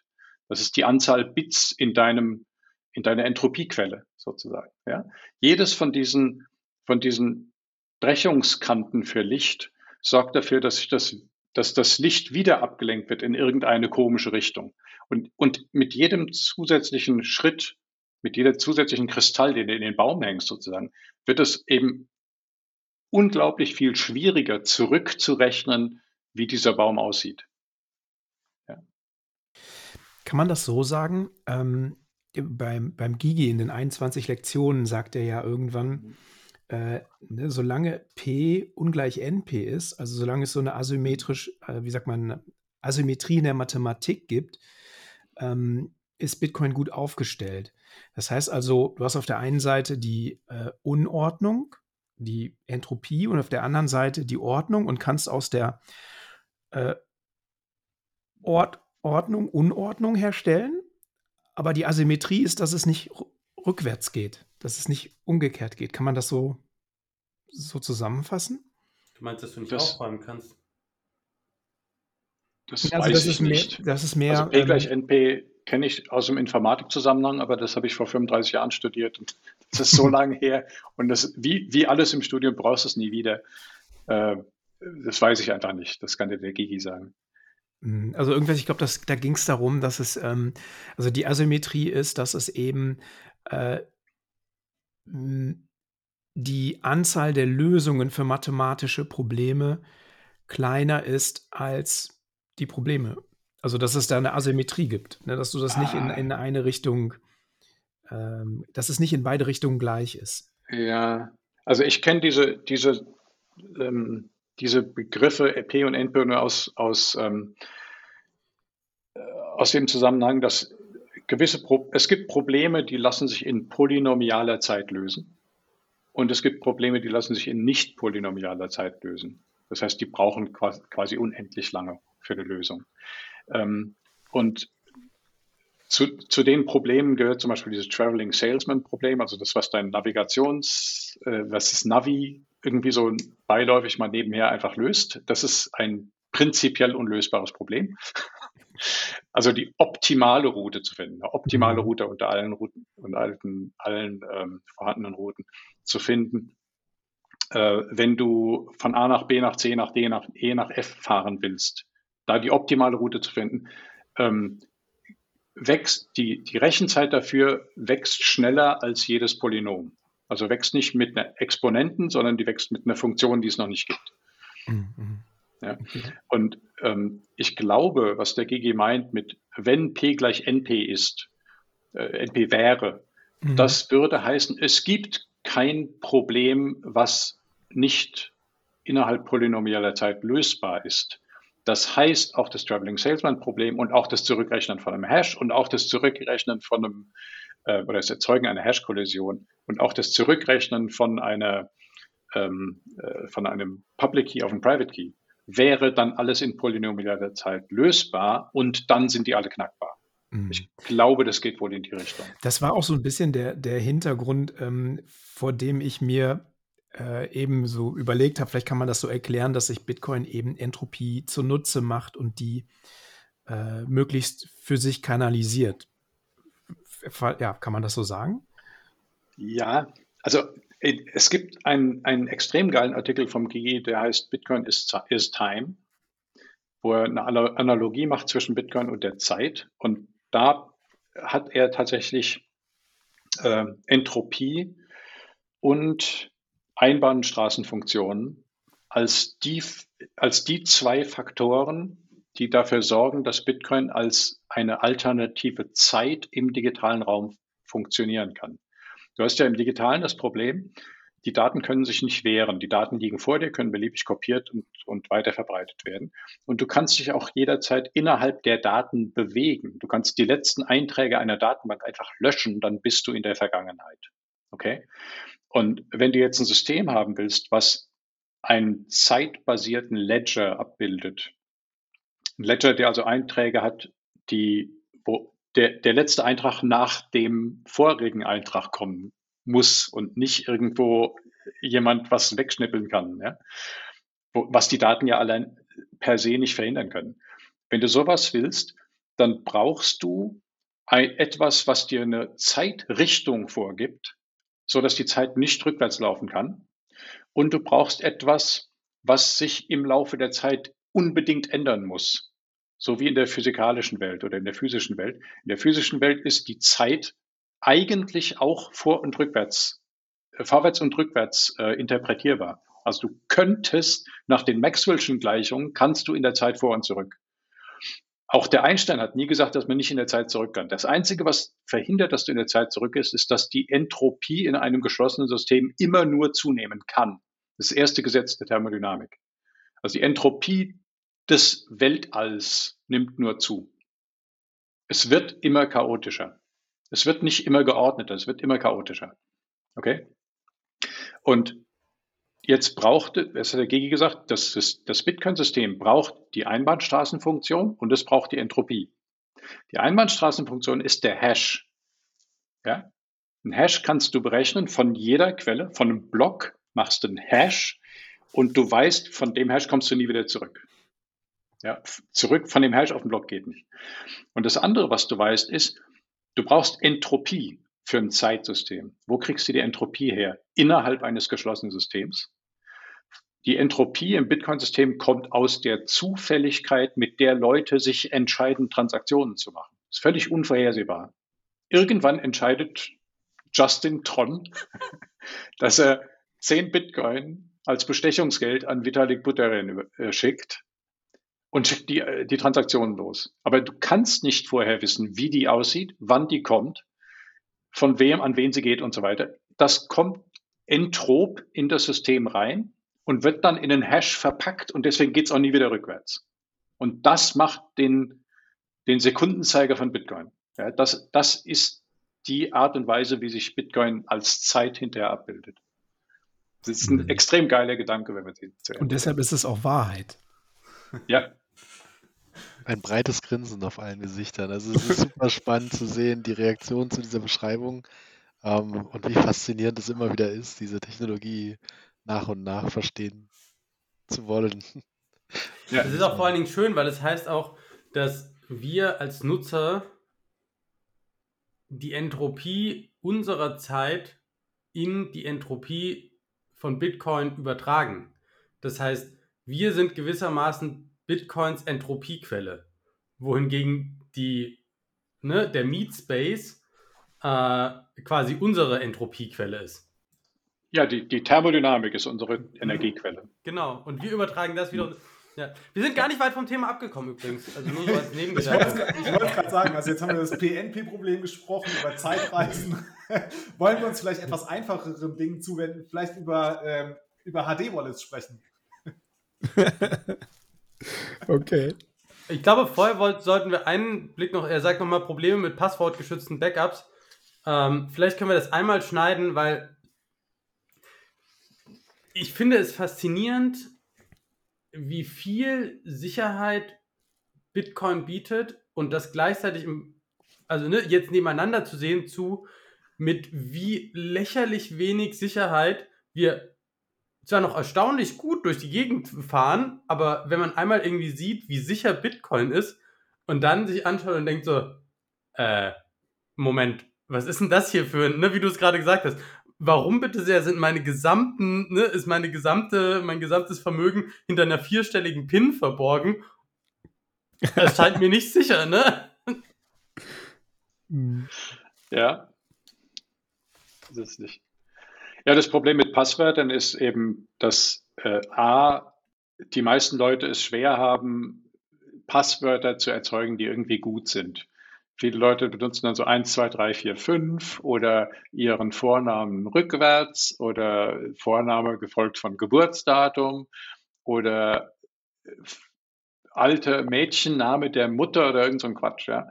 Das ist die Anzahl Bits in deinem, in deiner Entropiequelle sozusagen. Ja? Jedes von diesen, von diesen Brechungskanten für Licht sorgt dafür, dass sich das, dass das Licht wieder abgelenkt wird in irgendeine komische Richtung. Und, und mit jedem zusätzlichen Schritt, mit jeder zusätzlichen Kristall, den du in den Baum hängst sozusagen, wird es eben unglaublich viel schwieriger zurückzurechnen, wie dieser Baum aussieht. Ja. Kann man das so sagen? Ähm, beim, beim Gigi in den 21 Lektionen sagt er ja irgendwann, mhm. äh, ne, solange P ungleich NP ist, also solange es so eine asymmetrisch, äh, wie sagt man, Asymmetrie in der Mathematik gibt, ähm, ist Bitcoin gut aufgestellt. Das heißt also, du hast auf der einen Seite die äh, Unordnung, die Entropie und auf der anderen Seite die Ordnung und kannst aus der äh, Ort, Ordnung Unordnung herstellen aber die Asymmetrie ist, dass es nicht rückwärts geht, dass es nicht umgekehrt geht. Kann man das so, so zusammenfassen? Du meinst, dass du nicht das, aufräumen kannst? Das also weiß das ich nicht. Mehr, das ist mehr. Also P gleich ähm, NP kenne ich aus dem Informatikzusammenhang, aber das habe ich vor 35 Jahren studiert und das ist so lange her. Und das, wie, wie alles im Studium brauchst du es nie wieder. Äh, das weiß ich einfach nicht. Das kann dir der Gigi sagen. Hm, also irgendwas, ich glaube, da ging es darum, dass es, ähm, also die Asymmetrie ist, dass es eben äh, die Anzahl der Lösungen für mathematische Probleme kleiner ist als die Probleme. Also dass es da eine Asymmetrie gibt, ne? dass du das ah. nicht in, ah. in eine Richtung, ähm, dass es nicht in beide Richtungen gleich ist. Ja, also ich kenne diese, diese ähm, diese Begriffe EP und NP nur aus, aus, ähm, äh, aus dem Zusammenhang, dass gewisse Pro es gibt Probleme, die lassen sich in polynomialer Zeit lösen. Und es gibt Probleme, die lassen sich in nicht polynomialer Zeit lösen. Das heißt, die brauchen quasi, unendlich lange für die Lösung. Ähm, und zu, zu den Problemen gehört zum Beispiel dieses Traveling Salesman Problem, also das, was dein Navigations, äh, was das Navi irgendwie so beiläufig mal nebenher einfach löst. Das ist ein prinzipiell unlösbares Problem. Also die optimale Route zu finden, eine optimale mhm. Route unter allen Routen und allen, allen ähm, vorhandenen Routen zu finden. Äh, wenn du von A nach B nach C nach D nach E nach F fahren willst, da die optimale Route zu finden, ähm, wächst die, die Rechenzeit dafür wächst schneller als jedes Polynom. Also wächst nicht mit einer Exponenten, sondern die wächst mit einer Funktion, die es noch nicht gibt. Mhm. Ja. Und ähm, ich glaube, was der GG meint mit, wenn P gleich NP ist, äh, NP wäre, mhm. das würde heißen, es gibt kein Problem, was nicht innerhalb polynomieller Zeit lösbar ist. Das heißt, auch das Traveling Salesman Problem und auch das Zurückrechnen von einem Hash und auch das Zurückrechnen von einem äh, oder das Erzeugen einer Hash-Kollision und auch das Zurückrechnen von einer ähm, äh, von einem Public Key auf einen Private Key wäre dann alles in polynomialer Zeit lösbar und dann sind die alle knackbar. Mhm. Ich glaube, das geht wohl in die Richtung. Das war auch so ein bisschen der, der Hintergrund, ähm, vor dem ich mir äh, eben so überlegt habe, vielleicht kann man das so erklären, dass sich Bitcoin eben Entropie zunutze macht und die äh, möglichst für sich kanalisiert ja, kann man das so sagen? Ja, also äh, es gibt einen, einen extrem geilen Artikel vom GE, der heißt Bitcoin is, is Time, wo er eine Analogie macht zwischen Bitcoin und der Zeit. Und da hat er tatsächlich äh, Entropie und Einbahnstraßenfunktionen als die, als die zwei Faktoren, die dafür sorgen, dass Bitcoin als eine alternative Zeit im digitalen Raum funktionieren kann. Du hast ja im digitalen das Problem, die Daten können sich nicht wehren. Die Daten liegen vor dir, können beliebig kopiert und, und weiter verbreitet werden. Und du kannst dich auch jederzeit innerhalb der Daten bewegen. Du kannst die letzten Einträge einer Datenbank einfach löschen, dann bist du in der Vergangenheit. Okay? Und wenn du jetzt ein System haben willst, was einen zeitbasierten Ledger abbildet, ein Ledger, der also Einträge hat, die, wo der, der letzte Eintrag nach dem vorigen Eintrag kommen muss und nicht irgendwo jemand was wegschnippeln kann, ja? was die Daten ja allein per se nicht verhindern können. Wenn du sowas willst, dann brauchst du ein, etwas, was dir eine Zeitrichtung vorgibt, so dass die Zeit nicht rückwärts laufen kann. Und du brauchst etwas, was sich im Laufe der Zeit unbedingt ändern muss. So wie in der physikalischen Welt oder in der physischen Welt. In der physischen Welt ist die Zeit eigentlich auch vor und rückwärts, äh, vorwärts und rückwärts äh, interpretierbar. Also du könntest nach den Maxwell'schen Gleichungen kannst du in der Zeit vor und zurück. Auch der Einstein hat nie gesagt, dass man nicht in der Zeit zurück kann. Das Einzige, was verhindert, dass du in der Zeit zurück ist, ist, dass die Entropie in einem geschlossenen System immer nur zunehmen kann. Das erste Gesetz der Thermodynamik. Also die Entropie des Weltalls nimmt nur zu. Es wird immer chaotischer. Es wird nicht immer geordneter, es wird immer chaotischer. Okay? Und Jetzt braucht, es hat der Gigi gesagt, das, das, das Bitcoin-System braucht die Einbahnstraßenfunktion und es braucht die Entropie. Die Einbahnstraßenfunktion ist der Hash. Ja? Ein Hash kannst du berechnen von jeder Quelle, von einem Block machst du einen Hash und du weißt, von dem Hash kommst du nie wieder zurück. Ja, zurück von dem Hash auf den Block geht nicht. Und das andere, was du weißt, ist, du brauchst Entropie für ein Zeitsystem. Wo kriegst du die Entropie her? Innerhalb eines geschlossenen Systems. Die Entropie im Bitcoin-System kommt aus der Zufälligkeit, mit der Leute sich entscheiden, Transaktionen zu machen. Das ist völlig unvorhersehbar. Irgendwann entscheidet Justin Tron, dass er 10 Bitcoin als Bestechungsgeld an Vitalik Buterin äh, schickt und schickt die, äh, die Transaktionen los. Aber du kannst nicht vorher wissen, wie die aussieht, wann die kommt von wem an wen sie geht und so weiter. Das kommt entrop in das System rein und wird dann in einen Hash verpackt und deswegen geht es auch nie wieder rückwärts. Und das macht den, den Sekundenzeiger von Bitcoin. Ja, das, das ist die Art und Weise, wie sich Bitcoin als Zeit hinterher abbildet. Das ist ein mhm. extrem geiler Gedanke, wenn man zu Und deshalb ist es auch Wahrheit. Ja, ein breites Grinsen auf allen Gesichtern. Also es ist super spannend zu sehen, die Reaktion zu dieser Beschreibung ähm, und wie faszinierend es immer wieder ist, diese Technologie nach und nach verstehen zu wollen. Ja, es ist auch vor allen Dingen schön, weil es heißt auch, dass wir als Nutzer die Entropie unserer Zeit in die Entropie von Bitcoin übertragen. Das heißt, wir sind gewissermaßen Bitcoins Entropiequelle, wohingegen die, ne, der Meat Space äh, quasi unsere Entropiequelle ist. Ja, die, die Thermodynamik ist unsere Energiequelle. Genau, und wir übertragen das wieder. Ja. Wir sind gar nicht weit vom Thema abgekommen übrigens. Also nur so als Nebengedanke. ich wollte gerade sagen, also jetzt haben wir das PNP-Problem gesprochen, über Zeitreisen. Wollen wir uns vielleicht etwas einfacheren Dingen zuwenden, vielleicht über, ähm, über HD-Wallets sprechen? Okay. Ich glaube, vorher sollten wir einen Blick noch, er sagt nochmal Probleme mit passwortgeschützten Backups. Ähm, vielleicht können wir das einmal schneiden, weil ich finde es faszinierend, wie viel Sicherheit Bitcoin bietet und das gleichzeitig, im, also ne, jetzt nebeneinander zu sehen, zu mit wie lächerlich wenig Sicherheit wir zwar noch erstaunlich gut durch die Gegend fahren, aber wenn man einmal irgendwie sieht, wie sicher Bitcoin ist und dann sich anschaut und denkt so, äh, Moment, was ist denn das hier für ein, ne, wie du es gerade gesagt hast, warum bitte sehr sind meine gesamten, ne, ist meine gesamte, mein gesamtes Vermögen hinter einer vierstelligen PIN verborgen? Das scheint mir nicht sicher, ne? Ja. Das ist nicht. Ja, das Problem mit Passwörtern ist eben, dass äh, A, die meisten Leute es schwer haben, Passwörter zu erzeugen, die irgendwie gut sind. Viele Leute benutzen dann so 1, 2, 3, 4, 5 oder ihren Vornamen rückwärts oder Vorname gefolgt von Geburtsdatum oder äh, alte Mädchenname der Mutter oder irgend so ein Quatsch. Ja.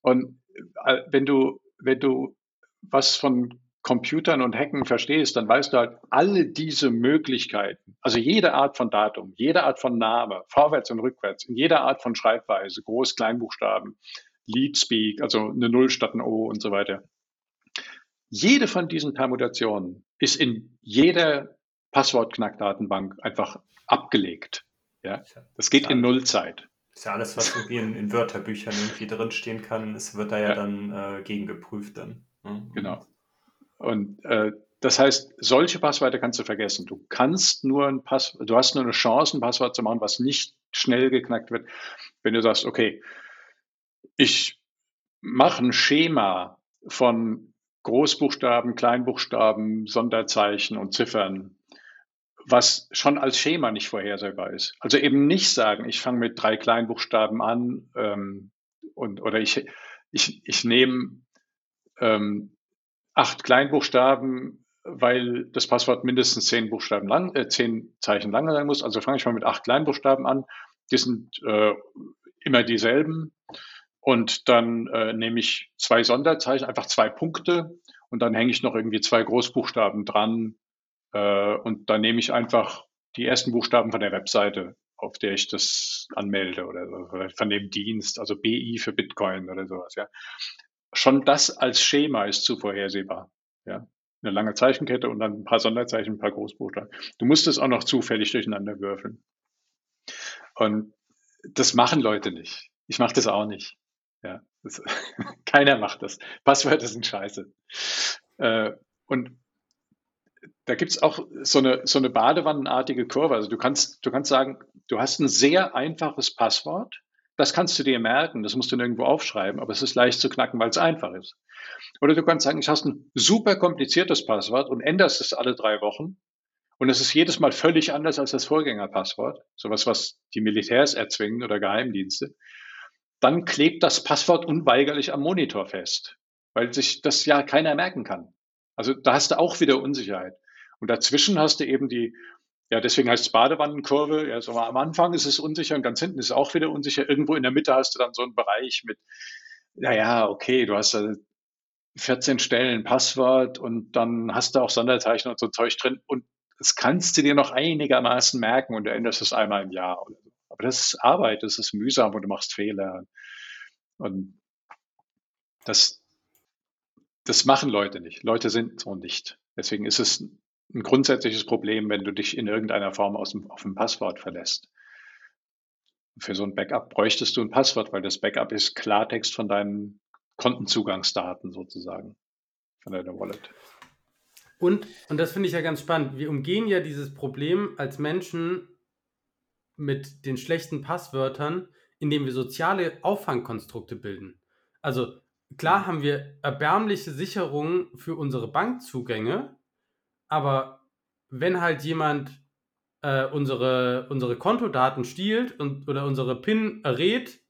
Und äh, wenn du, wenn du was von Computern und Hacken verstehst, dann weißt du halt alle diese Möglichkeiten, also jede Art von Datum, jede Art von Name, vorwärts und rückwärts, in jeder Art von Schreibweise, Groß-, Kleinbuchstaben, Leadspeak, also eine Null statt ein O und so weiter. Jede von diesen Permutationen ist in jeder Passwortknackdatenbank einfach abgelegt. Ja, das geht in Nullzeit. Ist ja alles, was irgendwie in, in Wörterbüchern irgendwie drinstehen kann, es wird da ja, ja. dann äh, gegengeprüft dann. Mhm. Genau. Und äh, das heißt, solche Passwörter kannst du vergessen. Du kannst nur ein Pass, du hast nur eine Chance, ein Passwort zu machen, was nicht schnell geknackt wird, wenn du sagst, okay, ich mache ein Schema von Großbuchstaben, Kleinbuchstaben, Sonderzeichen und Ziffern, was schon als Schema nicht vorhersehbar ist. Also eben nicht sagen, ich fange mit drei Kleinbuchstaben an ähm, und oder ich, ich, ich nehme ähm, acht Kleinbuchstaben, weil das Passwort mindestens zehn Buchstaben lang, äh, zehn Zeichen lang sein muss. Also fange ich mal mit acht Kleinbuchstaben an. Die sind äh, immer dieselben. Und dann äh, nehme ich zwei Sonderzeichen, einfach zwei Punkte und dann hänge ich noch irgendwie zwei Großbuchstaben dran. Äh, und dann nehme ich einfach die ersten Buchstaben von der Webseite, auf der ich das anmelde oder, oder von dem Dienst, also BI für Bitcoin oder sowas. Ja. Schon das als Schema ist zu vorhersehbar. Ja. Eine lange Zeichenkette und dann ein paar Sonderzeichen, ein paar Großbuchstaben. Du musst es auch noch zufällig durcheinander würfeln. Und das machen Leute nicht. Ich mache das auch nicht. Ja, das, keiner macht das. Passwörter sind scheiße. Äh, und da gibt's auch so eine, so eine badewannenartige Kurve. Also du kannst, du kannst sagen, du hast ein sehr einfaches Passwort. Das kannst du dir merken, das musst du nirgendwo aufschreiben, aber es ist leicht zu knacken, weil es einfach ist. Oder du kannst sagen, ich hast ein super kompliziertes Passwort und änderst es alle drei Wochen. Und es ist jedes Mal völlig anders als das Vorgängerpasswort. Sowas, was die Militärs erzwingen oder Geheimdienste dann klebt das Passwort unweigerlich am Monitor fest, weil sich das ja keiner merken kann. Also da hast du auch wieder Unsicherheit. Und dazwischen hast du eben die, ja, deswegen heißt es Badewannenkurve. Ja, so am Anfang ist es unsicher und ganz hinten ist es auch wieder unsicher. Irgendwo in der Mitte hast du dann so einen Bereich mit, naja, okay, du hast 14 Stellen Passwort und dann hast du auch Sonderzeichen und so Zeug drin und das kannst du dir noch einigermaßen merken und du änderst es einmal im Jahr. Aber das ist Arbeit, das ist mühsam und du machst Fehler. Und das, das machen Leute nicht. Leute sind so nicht. Deswegen ist es ein grundsätzliches Problem, wenn du dich in irgendeiner Form aus dem, auf ein Passwort verlässt. Für so ein Backup bräuchtest du ein Passwort, weil das Backup ist Klartext von deinen Kontenzugangsdaten sozusagen, von deiner Wallet. Und, und das finde ich ja ganz spannend, wir umgehen ja dieses Problem als Menschen mit den schlechten Passwörtern, indem wir soziale Auffangkonstrukte bilden. Also klar haben wir erbärmliche Sicherungen für unsere Bankzugänge, aber wenn halt jemand äh, unsere, unsere Kontodaten stiehlt und, oder unsere PIN errät,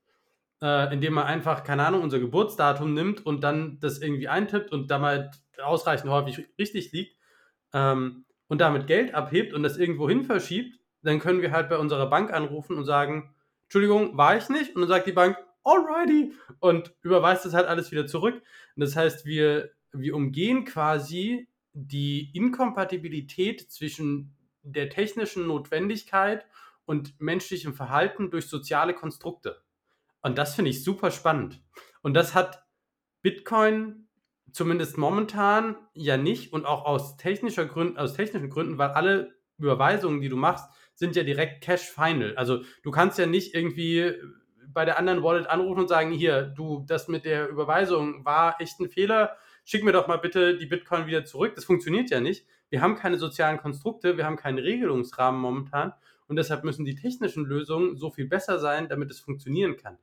äh, indem er einfach, keine Ahnung, unser Geburtsdatum nimmt und dann das irgendwie eintippt und damit ausreichend häufig richtig liegt ähm, und damit Geld abhebt und das irgendwo hin verschiebt, dann können wir halt bei unserer Bank anrufen und sagen, Entschuldigung, war ich nicht? Und dann sagt die Bank, alrighty, und überweist das halt alles wieder zurück. Und das heißt, wir, wir umgehen quasi die Inkompatibilität zwischen der technischen Notwendigkeit und menschlichem Verhalten durch soziale Konstrukte. Und das finde ich super spannend. Und das hat Bitcoin zumindest momentan ja nicht und auch aus technischer Gründen, aus technischen Gründen, weil alle Überweisungen, die du machst, sind ja direkt Cash Final. Also du kannst ja nicht irgendwie bei der anderen Wallet anrufen und sagen, hier, du, das mit der Überweisung war echt ein Fehler, schick mir doch mal bitte die Bitcoin wieder zurück. Das funktioniert ja nicht. Wir haben keine sozialen Konstrukte, wir haben keinen Regelungsrahmen momentan und deshalb müssen die technischen Lösungen so viel besser sein, damit es funktionieren kann.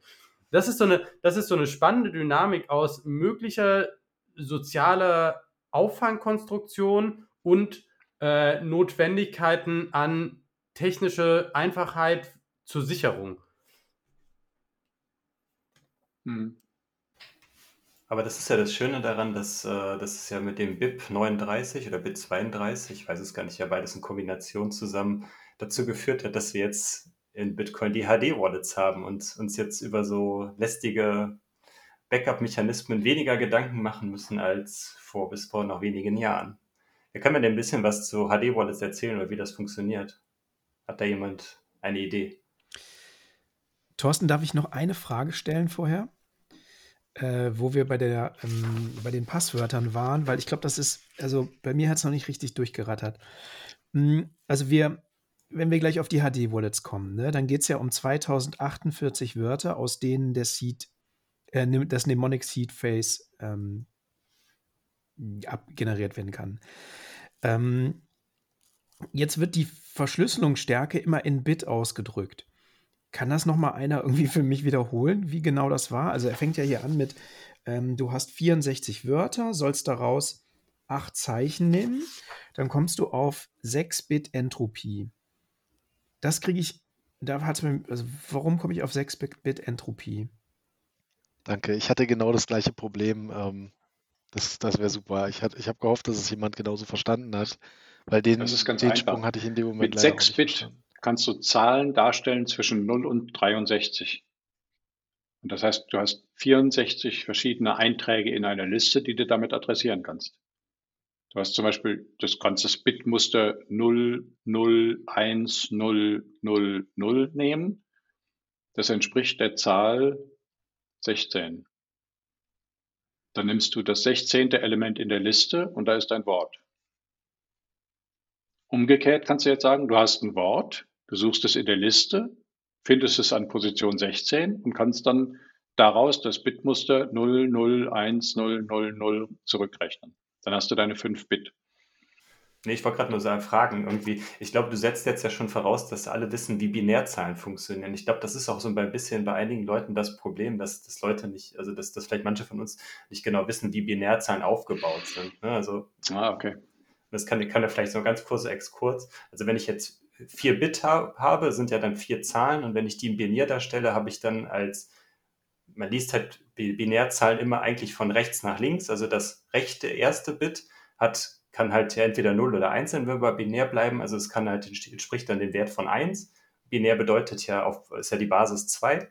Das ist so eine, das ist so eine spannende Dynamik aus möglicher sozialer Auffangkonstruktion und äh, Notwendigkeiten an technische Einfachheit zur Sicherung. Hm. Aber das ist ja das Schöne daran, dass äh, das ist ja mit dem BIP 39 oder BIP 32, ich weiß es gar nicht, ja beides in Kombination zusammen dazu geführt hat, dass wir jetzt in Bitcoin die HD-Wallets haben und uns jetzt über so lästige Backup-Mechanismen weniger Gedanken machen müssen als vor bis vor noch wenigen Jahren. Ja, können wir denn ein bisschen was zu HD-Wallets erzählen oder wie das funktioniert? Hat da jemand eine Idee? Thorsten, darf ich noch eine Frage stellen vorher? Äh, wo wir bei, der, ähm, bei den Passwörtern waren, weil ich glaube, das ist, also bei mir hat es noch nicht richtig durchgerattert. Hm, also wir, wenn wir gleich auf die HD-Wallets kommen, ne, dann geht es ja um 2048 Wörter, aus denen der Seed, äh, das Mnemonic Seed Face ähm, abgeneriert werden kann. Ähm, jetzt wird die Verschlüsselungsstärke immer in Bit ausgedrückt. Kann das noch mal einer irgendwie für mich wiederholen, wie genau das war? Also er fängt ja hier an mit, ähm, du hast 64 Wörter, sollst daraus acht Zeichen nehmen, dann kommst du auf 6-Bit Entropie. Das kriege ich, da hat also warum komme ich auf 6-Bit Entropie? Danke, ich hatte genau das gleiche Problem. Ähm, das das wäre super. Ich, ich habe gehofft, dass es jemand genauso verstanden hat, weil den, Das ist ganz den. Sprung hatte ich in dem Moment Mit leider auch 6 nicht Bit. Kannst du Zahlen darstellen zwischen 0 und 63. Und das heißt, du hast 64 verschiedene Einträge in einer Liste, die du damit adressieren kannst. Du hast zum Beispiel das ganze Bitmuster 0, 0, 1, 0, 0, 0 nehmen. Das entspricht der Zahl 16. Dann nimmst du das 16. Element in der Liste und da ist ein Wort. Umgekehrt kannst du jetzt sagen, du hast ein Wort, du suchst es in der Liste, findest es an Position 16 und kannst dann daraus das Bitmuster 0, 0, 1, 0, 0, 0 zurückrechnen. Dann hast du deine 5 Bit. Nee, ich wollte gerade nur sagen, fragen irgendwie. Ich glaube, du setzt jetzt ja schon voraus, dass alle wissen, wie Binärzahlen funktionieren. Ich glaube, das ist auch so ein bisschen bei einigen Leuten das Problem, dass, dass Leute nicht, also dass, dass vielleicht manche von uns nicht genau wissen, wie Binärzahlen aufgebaut sind. Ne? Also Ah, okay. das kann, kann ja vielleicht so ein ganz kurzer Exkurs. Also wenn ich jetzt vier Bit ha habe, sind ja dann vier Zahlen und wenn ich die in Binär darstelle, habe ich dann als, man liest halt Bi- Binärzahlen immer eigentlich von rechts nach links. Also das rechte erste Bit hat, kann halt entweder 0 oder 1 sein, wenn wir bei binär bleiben. Also es kann halt, entspricht dann den Wert von 1. Binär bedeutet ja, auf, ist ja die Basis 2.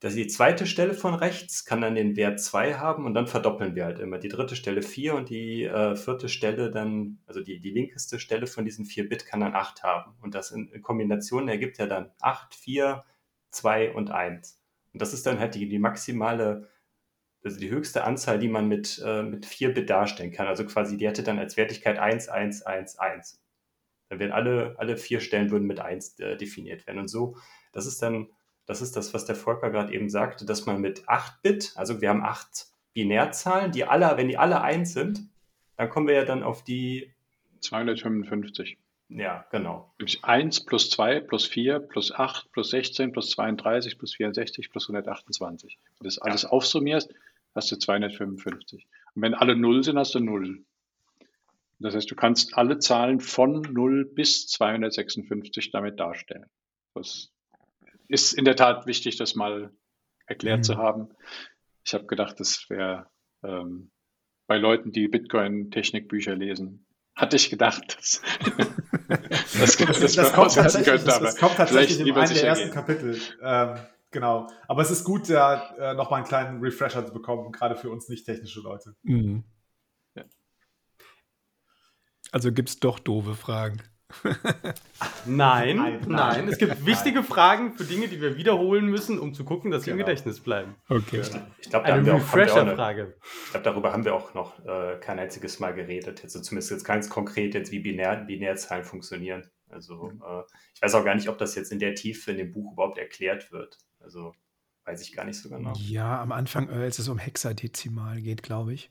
Das die zweite Stelle von rechts kann dann den Wert 2 haben und dann verdoppeln wir halt immer. Die dritte Stelle 4 und die äh, vierte Stelle dann, also die, die linkeste Stelle von diesen 4 Bit kann dann 8 haben. Und das in, in Kombination ergibt ja dann 8, 4, 2 und 1. Und das ist dann halt die, die maximale, also die höchste Anzahl, die man mit, äh, mit 4 Bit darstellen kann. Also quasi, die hätte dann als Wertigkeit 1, 1, 1, 1. Dann werden alle, alle vier Stellen würden mit 1 äh, definiert werden. Und so, das ist dann, das ist das, was der Volker gerade eben sagte, dass man mit 8 Bit, also wir haben 8 Binärzahlen, die alle, wenn die alle 1 sind, dann kommen wir ja dann auf die, 255. ja, genau. Nämlich 1 plus 2 plus 4 plus 8 plus 16 plus 32 plus 64 plus 128. Wenn du das alles aufsummierst, hast du 255. Und wenn alle 0 sind, hast du 0. Das heißt, du kannst alle Zahlen von 0 bis 256 damit darstellen. Das ist in der Tat wichtig, das mal erklärt Mhm. zu haben. Ich habe gedacht, das wäre ähm, bei Leuten, die Bitcoin-Technikbücher lesen, hatte ich gedacht, dass das, Das, das, das, kommt auslassen tatsächlich, könnte, das, das kommt vielleicht tatsächlich in einem der ersten gehen. Kapitel. Ähm, genau. Aber es ist gut, da äh, nochmal einen kleinen Refresher zu bekommen, gerade für uns nicht technische Leute. Mhm. Ja. Also gibt es doch doofe Fragen. Nein, Nein, nein. Es gibt wichtige Fragen für Dinge, die wir wiederholen müssen, um zu gucken, dass sie im Genau. Gedächtnis bleiben. Okay. Ich glaube, da Eine wir auch, haben wir auch eine, Refresher-Frage. ich glaube, darüber haben wir auch noch äh, kein einziges Mal geredet. Jetzt, zumindest jetzt ganz konkret, jetzt wie Binär, Binärzahlen funktionieren. Also äh, ich weiß auch gar nicht, ob das jetzt in der Tiefe in dem Buch überhaupt erklärt wird. Also weiß ich gar nicht so genau. Ja, am Anfang, äh, als es um Hexadezimal geht, glaube ich.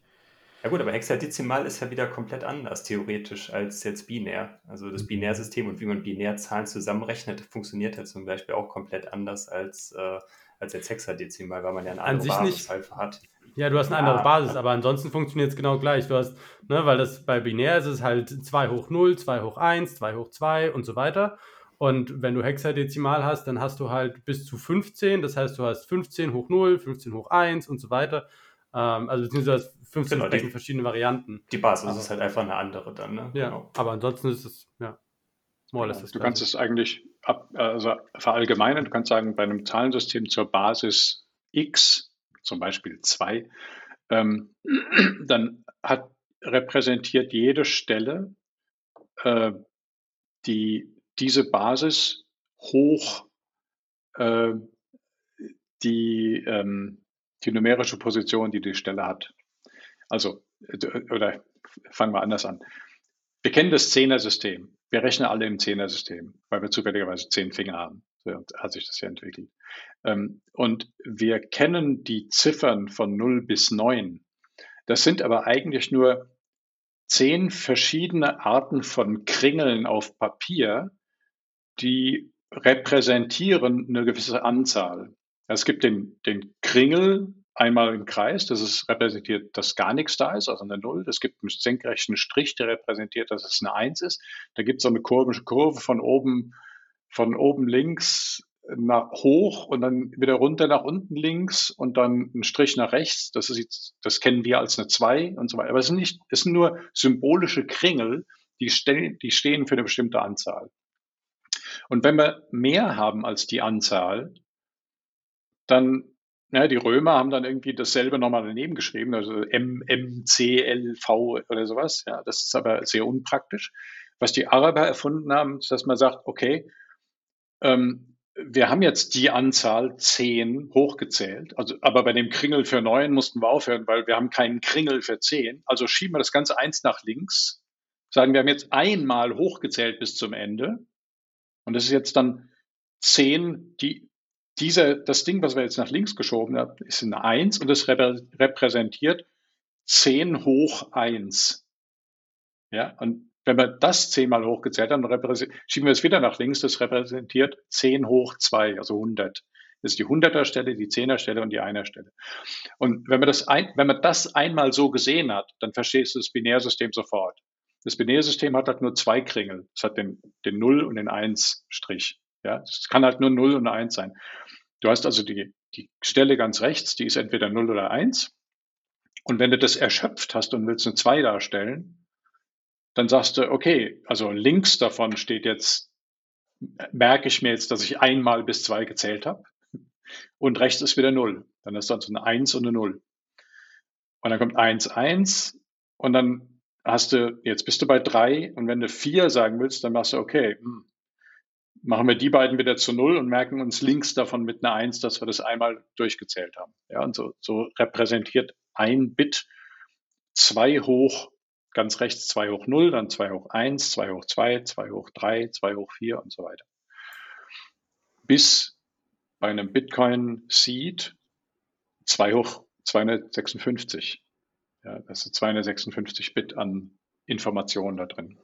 Ja gut, aber Hexadezimal ist ja wieder komplett anders theoretisch als jetzt binär. Also das Binärsystem und wie man Binärzahlen zusammenrechnet, funktioniert ja zum Beispiel auch komplett anders als, äh, als jetzt Hexadezimal, weil man ja eine An andere sich Basis nicht. hat. Ja, du hast eine andere Basis, aber ansonsten funktioniert es genau gleich. Du hast, ne, weil das bei binär ist es halt 2 hoch 0, 2 hoch 1, 2 hoch 2 und so weiter. Und wenn du Hexadezimal hast, dann hast du halt bis zu 15. Das heißt, du hast 15 hoch 0, 15 hoch 1 und so weiter. Ähm, also beziehungsweise 15 Genau, die- verschiedene Varianten. Die Basis Aber- ist halt einfach eine andere dann, ne? Ja, Genau. aber ansonsten ist es, ja, more or less das Du kannst es eigentlich ab, also verallgemeinern. Du kannst sagen, bei einem Zahlensystem zur Basis x, zum Beispiel 2, ähm, dann hat, repräsentiert jede Stelle äh, die, diese Basis hoch äh, die, ähm, die numerische Position, die die Stelle hat. Also, oder fangen wir anders an. Wir kennen das Zehner-System. Wir rechnen alle im Zehner-System, weil wir zufälligerweise zehn Finger haben. So hat sich das ja entwickelt. Ähm, und wir kennen die Ziffern von 0 bis 9. Das sind aber eigentlich nur zehn verschiedene Arten von Kringeln auf Papier, die repräsentieren eine gewisse Anzahl. Es gibt den, den Kringel einmal im Kreis, das ist repräsentiert, dass gar nichts da ist, also eine Null. Es gibt einen senkrechten Strich, der repräsentiert, dass es eine Eins ist. Da gibt es so eine kurvische Kurve von oben, von oben links nach hoch und dann wieder runter nach unten links und dann ein Strich nach rechts. Das ist jetzt, das kennen wir als eine 2 und so weiter. Aber es sind nicht, es sind nur symbolische Kringel, die, stehen, die stehen für eine bestimmte Anzahl. Und wenn wir mehr haben als die Anzahl, dann, ja, die Römer haben dann irgendwie dasselbe nochmal daneben geschrieben, also M, M, C, L, V oder sowas. Ja, das ist aber sehr unpraktisch. Was die Araber erfunden haben, ist, dass man sagt, okay, ähm, wir haben jetzt die Anzahl 10 hochgezählt, also, aber bei dem Kringel für 9 mussten wir aufhören, weil wir haben keinen Kringel für 10. Also schieben wir das ganze eins nach links, sagen, wir haben jetzt einmal hochgezählt bis zum Ende. Und das ist jetzt dann 10, die, dieser, das Ding, was wir jetzt nach links geschoben haben, ist eine 1 und das repräsentiert 10 hoch 1. Ja, und wenn wir das zehnmal hochgezählt haben, schieben wir es wieder nach links, das repräsentiert 10 hoch 2, also 100. Das ist die 100er Stelle, die 10er Stelle und die 1er Stelle. Und wenn man das, ein, wenn man das einmal so gesehen hat, dann verstehst du das Binärsystem sofort. Das Binärsystem hat halt nur zwei Kringel. Es hat den, den 0 und den 1 Strich. Ja, es kann halt nur 0 und 1 sein. Du hast also die, die Stelle ganz rechts, die ist entweder 0 oder 1. Und wenn du das erschöpft hast und willst eine 2 darstellen, dann sagst du, okay, also links davon steht jetzt, merke ich mir jetzt, dass ich einmal bis zwei gezählt habe. Und rechts ist wieder null. Dann ist dann so eine Eins und eine Null. Und dann kommt eins, eins. Und dann hast du, jetzt bist du bei drei. Und wenn du vier sagen willst, dann machst du, okay, hm, machen wir die beiden wieder zu null und merken uns links davon mit einer Eins, dass wir das einmal durchgezählt haben. Ja, und so, so repräsentiert ein Bit zwei hoch ganz rechts 2 hoch 0, dann 2 hoch 1, 2 hoch 2, 2 hoch 3, 2 hoch 4 und so weiter. Bis bei einem Bitcoin Seed 2 hoch 256. Ja, das sind 256 Bit an Informationen da drin.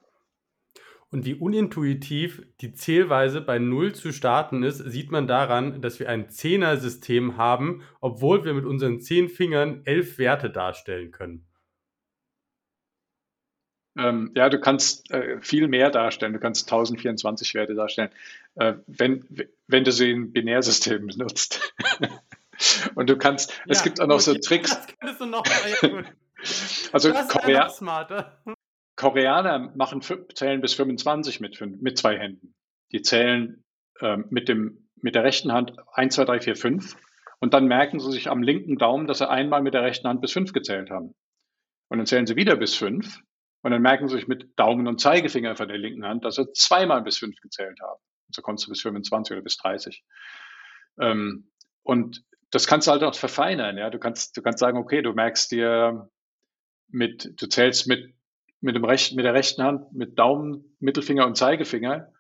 Und wie unintuitiv die Zählweise bei 0 zu starten ist, sieht man daran, dass wir ein Zehner-System haben, obwohl wir mit unseren 10 Fingern elf Werte darstellen können. Ähm, ja, du kannst äh, viel mehr darstellen. Du kannst 1024 Werte darstellen, äh, wenn, wenn du sie in Binärsystemen benutzt. Und du kannst, ja, es gibt auch noch so Tricks. Das kannst du noch mal, also Korea Koreaner machen, zählen bis 25 mit, mit zwei Händen. Die zählen äh, mit, dem, mit der rechten Hand 1, 2, 3, 4, 5. Und dann merken sie sich am linken Daumen, dass sie einmal mit der rechten Hand bis 5 gezählt haben. Und dann zählen sie wieder bis 5 und dann merken sie sich mit Daumen und Zeigefinger von der linken Hand, dass sie zweimal bis fünf gezählt haben. Und so kommst du bis 25 oder bis 30. Ähm, und das kannst du halt auch verfeinern, ja. Du kannst, du kannst sagen, okay, du merkst dir mit, du zählst mit, mit dem rechten, mit der rechten Hand, mit Daumen, Mittelfinger und Zeigefinger,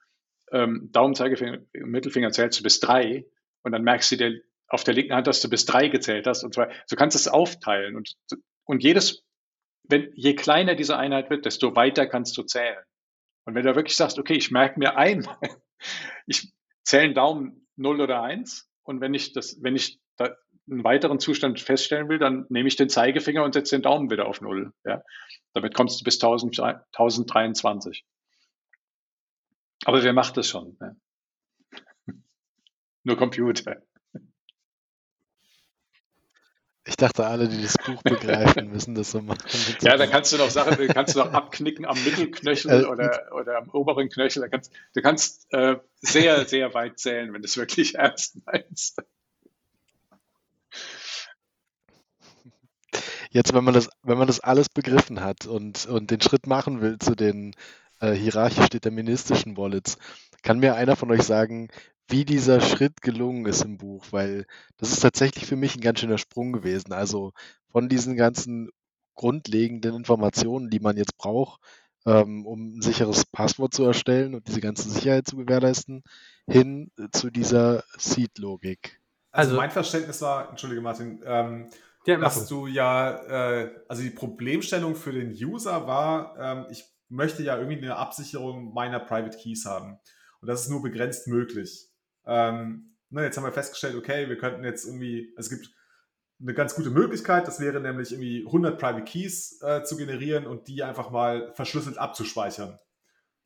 ähm, Daumen, Zeigefinger, Mittelfinger zählst du bis drei und dann merkst du dir auf der linken Hand, dass du bis drei gezählt hast und zwar, so kannst du es aufteilen und, und jedes wenn, je kleiner diese Einheit wird, desto weiter kannst du zählen. Und wenn du wirklich sagst, okay, ich merke mir ein, ich zähle einen Daumen 0 oder 1 und wenn ich das, wenn ich da einen weiteren Zustand feststellen will, dann nehme ich den Zeigefinger und setze den Daumen wieder auf 0. Ja. Damit kommst du bis 1000, 1023. Aber wer macht das schon? Ne? Nur Computer. Ich dachte, alle, die das Buch begreifen, müssen das so machen. Ja, da kannst du noch Sachen, kannst du noch abknicken am Mittelknöchel äh, oder, oder am oberen Knöchel. Kannst, du kannst äh, sehr, sehr weit zählen, wenn du es wirklich ernst meinst. Jetzt, wenn man das, wenn man das alles begriffen hat und, und den Schritt machen will zu den äh, hierarchisch deterministischen Wallets, kann mir einer von euch sagen, wie dieser Schritt gelungen ist im Buch, weil das ist tatsächlich für mich ein ganz schöner Sprung gewesen. Also von diesen ganzen grundlegenden Informationen, die man jetzt braucht, ähm, um ein sicheres Passwort zu erstellen und diese ganze Sicherheit zu gewährleisten, hin zu dieser Seed-Logik. Also, also mein Verständnis war, entschuldige Martin, ähm, dass du ja, äh, also die Problemstellung für den User war, ähm, ich möchte ja irgendwie eine Absicherung meiner Private Keys haben. Und das ist nur begrenzt möglich. Ähm, ne, jetzt haben wir festgestellt, okay, wir könnten jetzt irgendwie, es gibt eine ganz gute Möglichkeit, das wäre nämlich irgendwie 100 Private Keys äh, zu generieren und die einfach mal verschlüsselt abzuspeichern.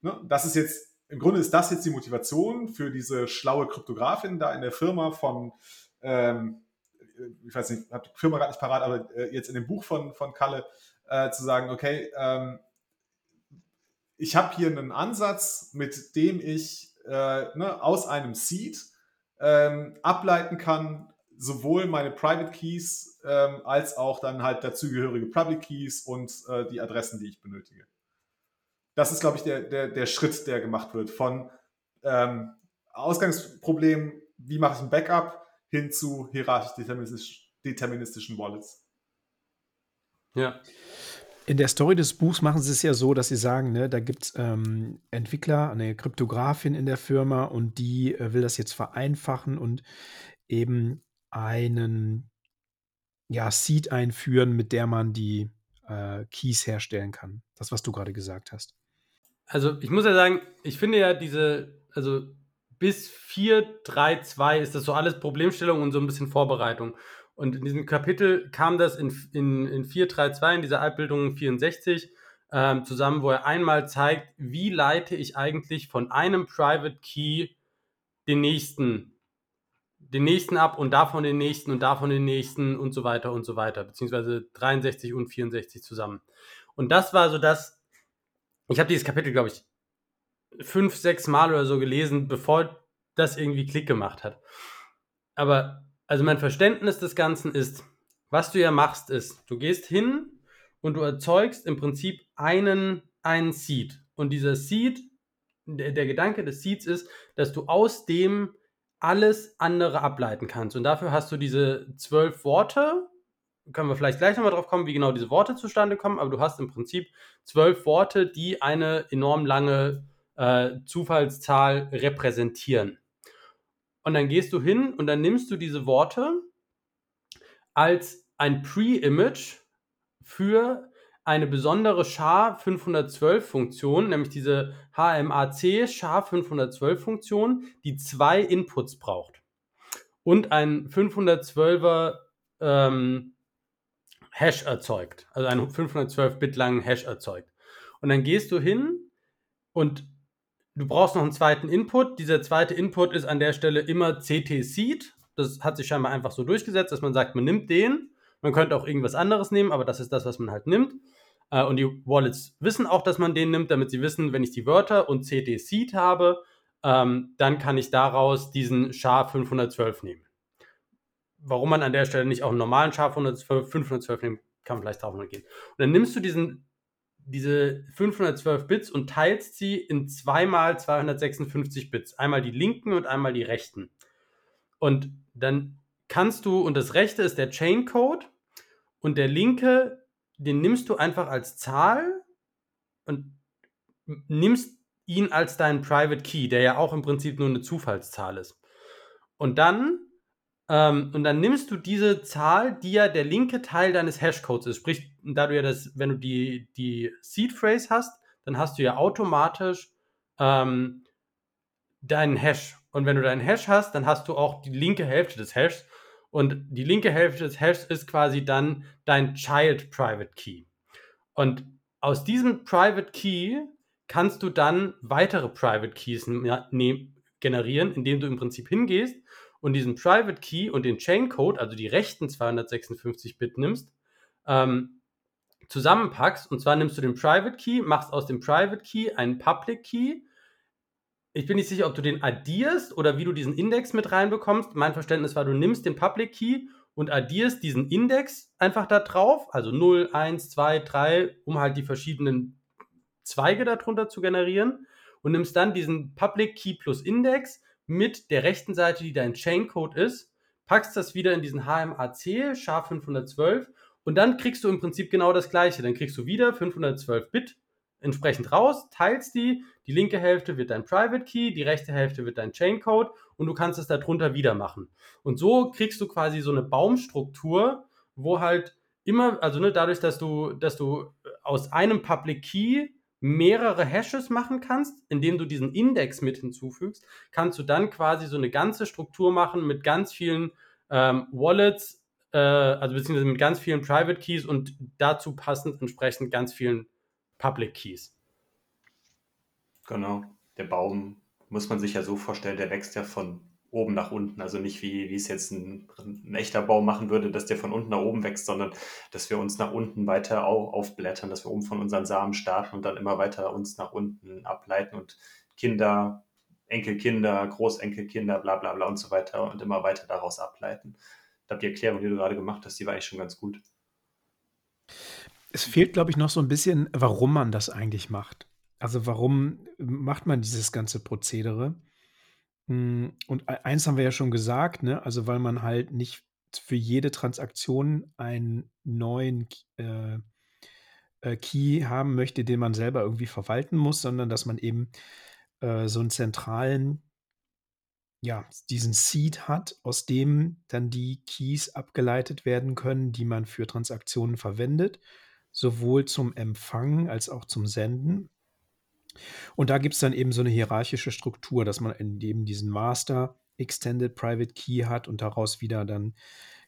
Ne? Das ist jetzt, im Grunde ist das jetzt die Motivation für diese schlaue Kryptografin da in der Firma von, ähm, ich weiß nicht, habe die Firma gerade nicht parat, aber äh, jetzt in dem Buch von, von Kalle äh, zu sagen, okay, ähm, ich habe hier einen Ansatz, mit dem ich äh, ne, aus einem Seed ähm, ableiten kann, sowohl meine Private Keys ähm, als auch dann halt dazugehörige Public Keys und äh, die Adressen, die ich benötige. Das ist, glaube ich, der, der, der Schritt, der gemacht wird von ähm, Ausgangsproblem, wie mache ich ein Backup, hin zu hierarchisch deterministisch, deterministischen Wallets. Ja. In der Story des Buchs machen sie es ja so, dass sie sagen, ne, da gibt es ähm, Entwickler, eine Kryptografin in der Firma und die äh, will das jetzt vereinfachen und eben einen ja, Seed einführen, mit der man die äh, Keys herstellen kann. Das, was du gerade gesagt hast. Also ich muss ja sagen, ich finde ja diese, also bis 4.3.2 ist das so alles Problemstellung und so ein bisschen Vorbereitung. Und in diesem Kapitel kam das in, in, in 4.3.2, in dieser Altbildung 64, ähm, zusammen, wo er einmal zeigt, wie leite ich eigentlich von einem Private Key den nächsten, den nächsten ab und davon den nächsten und davon den nächsten und so weiter und so weiter, beziehungsweise 63 und 64 zusammen. Und das war so das, ich habe dieses Kapitel, glaube ich, fünf, sechs Mal oder so gelesen, bevor das irgendwie Klick gemacht hat. Aber also mein Verständnis des Ganzen ist, was du ja machst, ist, du gehst hin und du erzeugst im Prinzip einen, einen Seed. Und dieser Seed, der, der Gedanke des Seeds ist, dass du aus dem alles andere ableiten kannst. Und dafür hast du diese zwölf Worte. Können wir vielleicht gleich nochmal drauf kommen, wie genau diese Worte zustande kommen, aber du hast im Prinzip zwölf Worte, die eine enorm lange äh, Zufallszahl repräsentieren. Und dann gehst du hin und dann nimmst du diese Worte als ein Pre-Image für eine besondere SHA-512-Funktion, nämlich diese HMAC SHA-512-Funktion, die zwei Inputs braucht. Und ein 512er ähm, Hash erzeugt, also einen 512-Bit langen Hash erzeugt. Und dann gehst du hin und du brauchst noch einen zweiten Input. Dieser zweite Input ist an der Stelle immer CT-Seed. Das hat sich scheinbar einfach so durchgesetzt, dass man sagt, man nimmt den. Man könnte auch irgendwas anderes nehmen, aber das ist das, was man halt nimmt. Äh, und die Wallets wissen auch, dass man den nimmt, damit sie wissen, wenn ich die Wörter und CT-Seed habe, ähm, dann kann ich daraus diesen SHA-512 nehmen. Warum man an der Stelle nicht auch einen normalen SHA-512 nehmen kann, vielleicht drauf gehen. Und dann nimmst du diesen diese 512 Bits und teilst sie in zweimal 256 Bits. Einmal die linken und einmal die rechten. Und dann kannst du, und das rechte ist der Chain Code und der linke, den nimmst du einfach als Zahl und nimmst ihn als deinen Private Key, der ja auch im Prinzip nur eine Zufallszahl ist. Und dann ähm, und dann nimmst du diese Zahl, die ja der linke Teil deines Hashcodes ist. Sprich, da du ja das, wenn du die, die Seed Phrase hast, dann hast du ja automatisch ähm, deinen Hash. Und wenn du deinen Hash hast, dann hast du auch die linke Hälfte des Hashs. Und die linke Hälfte des Hashs ist quasi dann dein Child Private Key. Und aus diesem Private Key kannst du dann weitere Private Keys generieren, indem du im Prinzip hingehst und diesen Private Key und den Chain Code, also die rechten 256 Bit nimmst, ähm, zusammenpackst. Und zwar nimmst du den Private Key, machst aus dem Private Key einen Public Key. Ich bin nicht sicher, ob du den addierst oder wie du diesen Index mit reinbekommst. Mein Verständnis war, du nimmst den Public Key und addierst diesen Index einfach da drauf, also 0, 1, 2, 3, um halt die verschiedenen Zweige darunter zu generieren und nimmst dann diesen Public Key plus Index mit der rechten Seite, die dein Chaincode ist, packst das wieder in diesen HMAC, SHA-512 und dann kriegst du im Prinzip genau das gleiche. Dann kriegst du wieder 512 Bit entsprechend raus, teilst die, die linke Hälfte wird dein Private Key, die rechte Hälfte wird dein Chaincode und du kannst es darunter wieder machen. Und so kriegst du quasi so eine Baumstruktur, wo halt immer, also ne, dadurch, dass du, dass du aus einem Public Key mehrere Hashes machen kannst, indem du diesen Index mit hinzufügst, kannst du dann quasi so eine ganze Struktur machen mit ganz vielen ähm, Wallets, äh, also beziehungsweise mit ganz vielen Private Keys und dazu passend entsprechend ganz vielen Public Keys. Genau. Der Baum muss man sich ja so vorstellen, der wächst ja von oben nach unten. Also nicht wie, wie es jetzt ein, ein, echter Baum machen würde, dass der von unten nach oben wächst, sondern dass wir uns nach unten weiter au, aufblättern, dass wir oben von unseren Samen starten und dann immer weiter uns nach unten ableiten und Kinder, Enkelkinder, Großenkelkinder, bla bla bla und so weiter und immer weiter daraus ableiten. Ich glaube, die Erklärung, die du gerade gemacht hast, die war eigentlich schon ganz gut. Es fehlt, glaube ich, noch so ein bisschen, warum man das eigentlich macht. Also warum macht man dieses ganze Prozedere? Hm, und eins haben wir ja schon gesagt, ne? Also, weil man halt nicht für jede Transaktion einen neuen äh, äh, Key haben möchte, den man selber irgendwie verwalten muss, sondern dass man eben äh, so einen zentralen, ja, diesen Seed hat, aus dem dann die Keys abgeleitet werden können, die man für Transaktionen verwendet, sowohl zum Empfangen als auch zum Senden. Und da gibt es dann eben so eine hierarchische Struktur, dass man eben diesen Master Extended Private Key hat und daraus wieder dann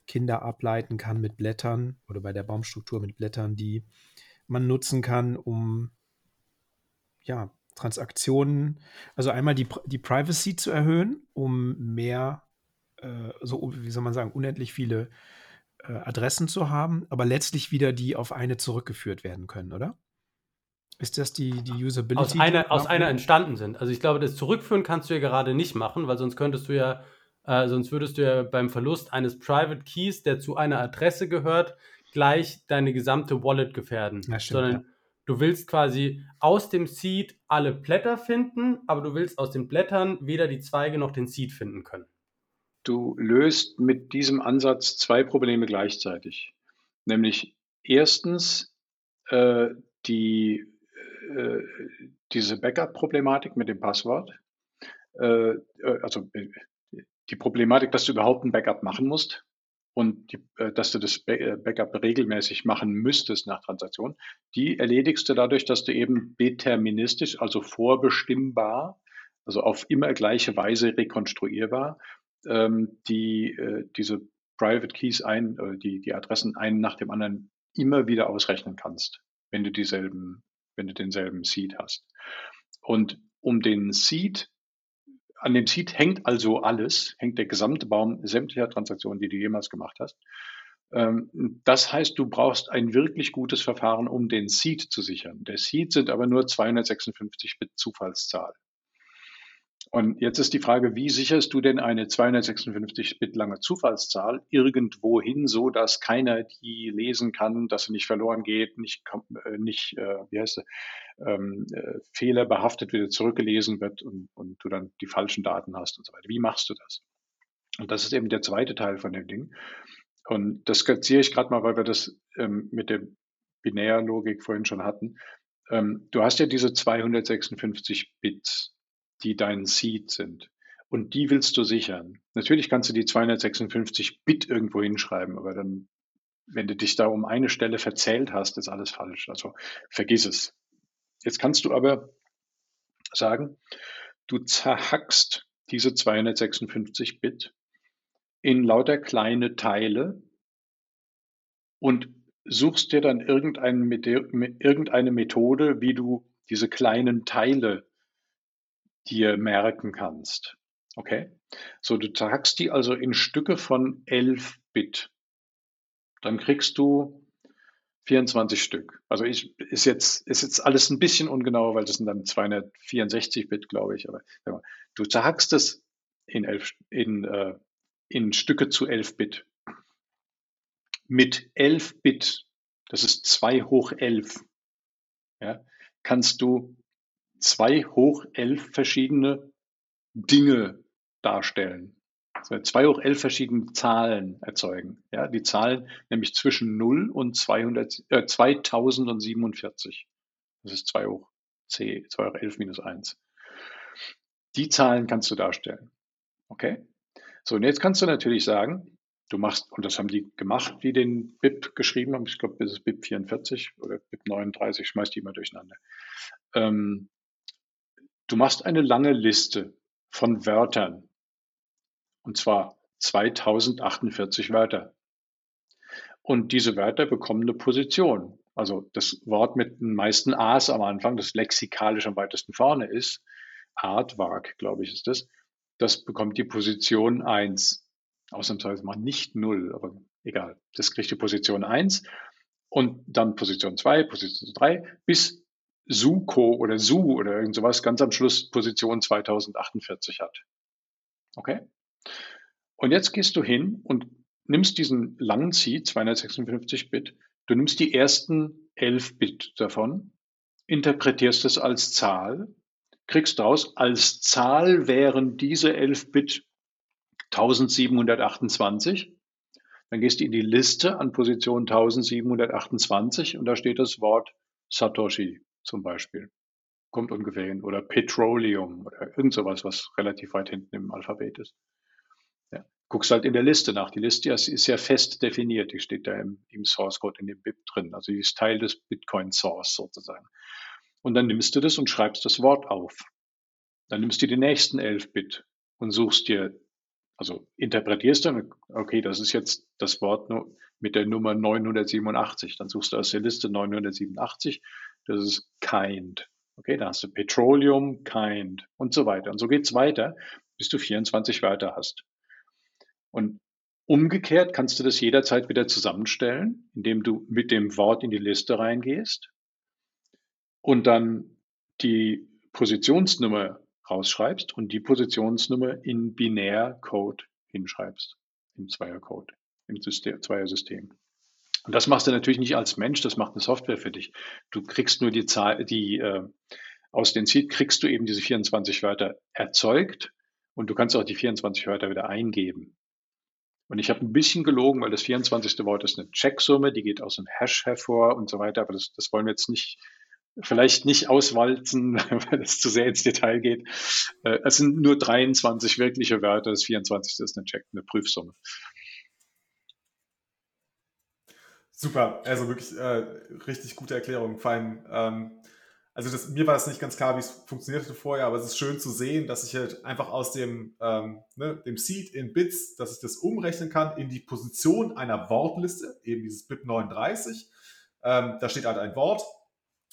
Kinder ableiten kann mit Blättern oder bei der Baumstruktur mit Blättern, die man nutzen kann, um ja, Transaktionen, also einmal die, die Privacy zu erhöhen, um mehr, äh, so wie soll man sagen, unendlich viele äh, Adressen zu haben, aber letztlich wieder die auf eine zurückgeführt werden können, oder? Ist das die, die Usability? Aus einer, aus einer entstanden sind. Also ich glaube, das Zurückführen kannst du ja gerade nicht machen, weil sonst könntest du ja, äh, sonst würdest du ja beim Verlust eines Private Keys, der zu einer Adresse gehört, gleich deine gesamte Wallet gefährden. Ja, stimmt, Sondern ja. Du willst quasi aus dem Seed alle Blätter finden, aber du willst aus den Blättern weder die Zweige noch den Seed finden können. Du löst mit diesem Ansatz zwei Probleme gleichzeitig. Nämlich erstens äh, die äh, diese Backup-Problematik mit dem Passwort, äh, äh, also die Problematik, dass du überhaupt ein Backup machen musst und die, dass du das Backup regelmäßig machen müsstest nach Transaktion, die erledigst du dadurch, dass du eben deterministisch, also vorbestimmbar, also auf immer gleiche Weise rekonstruierbar, ähm, die, diese Private Keys ein, die, die Adressen einen nach dem anderen immer wieder ausrechnen kannst, wenn du dieselben wenn du denselben Seed hast. Und um den Seed, an dem Seed hängt also alles, hängt der gesamte Baum sämtlicher Transaktionen, die du jemals gemacht hast. Ähm, das heißt, du brauchst ein wirklich gutes Verfahren, um den Seed zu sichern. Der Seed sind aber nur 256 Bit Zufallszahl. Und jetzt ist die Frage, wie sicherst du denn eine 256-Bit lange Zufallszahl irgendwohin, so dass keiner die lesen kann, dass sie nicht verloren geht, nicht, äh, nicht äh, wie heißt es, ähm, äh, fehlerbehaftet wieder zurückgelesen wird und, und du dann die falschen Daten hast und so weiter. Wie machst du das? Und das ist eben der zweite Teil von dem Ding. Und das skizziere ich gerade mal, weil wir das ähm, mit der Binärlogik vorhin schon hatten. Ähm, du hast ja diese 256 Bits die dein Seed sind. Und die willst du sichern. Natürlich kannst du die 256 Bit irgendwo hinschreiben, aber dann, wenn du dich da um eine Stelle verzählt hast, ist alles falsch. Also vergiss es. Jetzt kannst du aber sagen, du zerhackst diese 256 Bit in lauter kleine Teile und suchst dir dann irgendeine, Methode, wie du diese kleinen Teile dir merken kannst. Okay? So, du zerhackst die also in Stücke von 11 Bit. Dann kriegst du 24 Stück. Also ich, ist jetzt, ist jetzt alles ein bisschen ungenauer, weil das sind dann 264 Bit, glaube ich. Aber mal, du zerhackst es in, elf, in, äh, in Stücke zu 11 Bit. Mit 11 Bit, das ist 2 hoch 11, ja, kannst du zwei hoch elf verschiedene Dinge darstellen. Zwei hoch elf verschiedene Zahlen erzeugen. Ja, die Zahlen nämlich zwischen 0 und 200, äh, 2047. Das ist 2 hoch c, 2 hoch 11 minus 1. Die Zahlen kannst du darstellen. Okay? So, und jetzt kannst du natürlich sagen, Du machst, und das haben die gemacht, die den BIP geschrieben haben, ich glaube, das ist BIP 44 oder BIP 39, ich schmeiß die immer durcheinander. Ähm, du machst eine lange Liste von Wörtern. Und zwar 2048 Wörter. Und diese Wörter bekommen eine Position. Also das Wort mit den meisten A's am Anfang, das lexikalisch am weitesten vorne ist, Artwork, glaube ich, ist das, das bekommt die Position 1 ausnahmsweise mal nicht null, aber egal. Das kriegt die Position 1 und dann Position 2, Position 3, bis Suko oder Su oder irgend sowas ganz am Schluss Position 2048 hat. Okay? Und jetzt gehst du hin und nimmst diesen langen Seed, 256 Bit, du nimmst die ersten 11 Bit davon, interpretierst es als Zahl, kriegst raus, als Zahl wären diese 11 Bit 1728. Dann gehst du in die Liste an Position 1728 und da steht das Wort Satoshi zum Beispiel. Kommt ungefähr hin. Oder Petroleum oder irgend sowas, was relativ weit hinten im Alphabet ist. Ja. Guckst halt in der Liste nach. Die Liste ist ja fest definiert. Die steht da im, im Source Code, in dem BIP drin. Also die ist Teil des Bitcoin Source sozusagen. Und dann nimmst du das und schreibst das Wort auf. Dann nimmst du die nächsten 11 Bit und suchst dir also interpretierst du, okay, das ist jetzt das Wort mit der Nummer 987. Dann suchst du aus der Liste 987. Das ist kind. Okay, da hast du Petroleum, kind und so weiter. Und so geht's weiter, bis du 24 Wörter hast. Und umgekehrt kannst du das jederzeit wieder zusammenstellen, indem du mit dem Wort in die Liste reingehst und dann die Positionsnummer rausschreibst und die Positionsnummer in Binärcode hinschreibst, im Zweiercode, im System, Zweiersystem. Und das machst du natürlich nicht als Mensch, das macht eine Software für dich. Du kriegst nur die Zahl, die äh, aus den Seed kriegst du eben diese 24 Wörter erzeugt und du kannst auch die 24 Wörter wieder eingeben. Und ich habe ein bisschen gelogen, weil das 24. Wort ist eine Checksumme, die geht aus einem Hash hervor und so weiter, aber das, das wollen wir jetzt nicht vielleicht nicht auswalzen, weil es zu sehr ins Detail geht. Äh, es sind nur 23 wirkliche Wörter, das 24. ist eine Check, eine Prüfsumme. Super, also wirklich äh, richtig gute Erklärung. Vor allem, ähm, also das, mir war das nicht ganz klar, wie es funktionierte vorher, aber es ist schön zu sehen, dass ich halt einfach aus dem, ähm, ne, dem Seed in Bits, dass ich das umrechnen kann in die Position einer Wortliste, eben dieses BIP 39. Ähm, da steht halt ein Wort,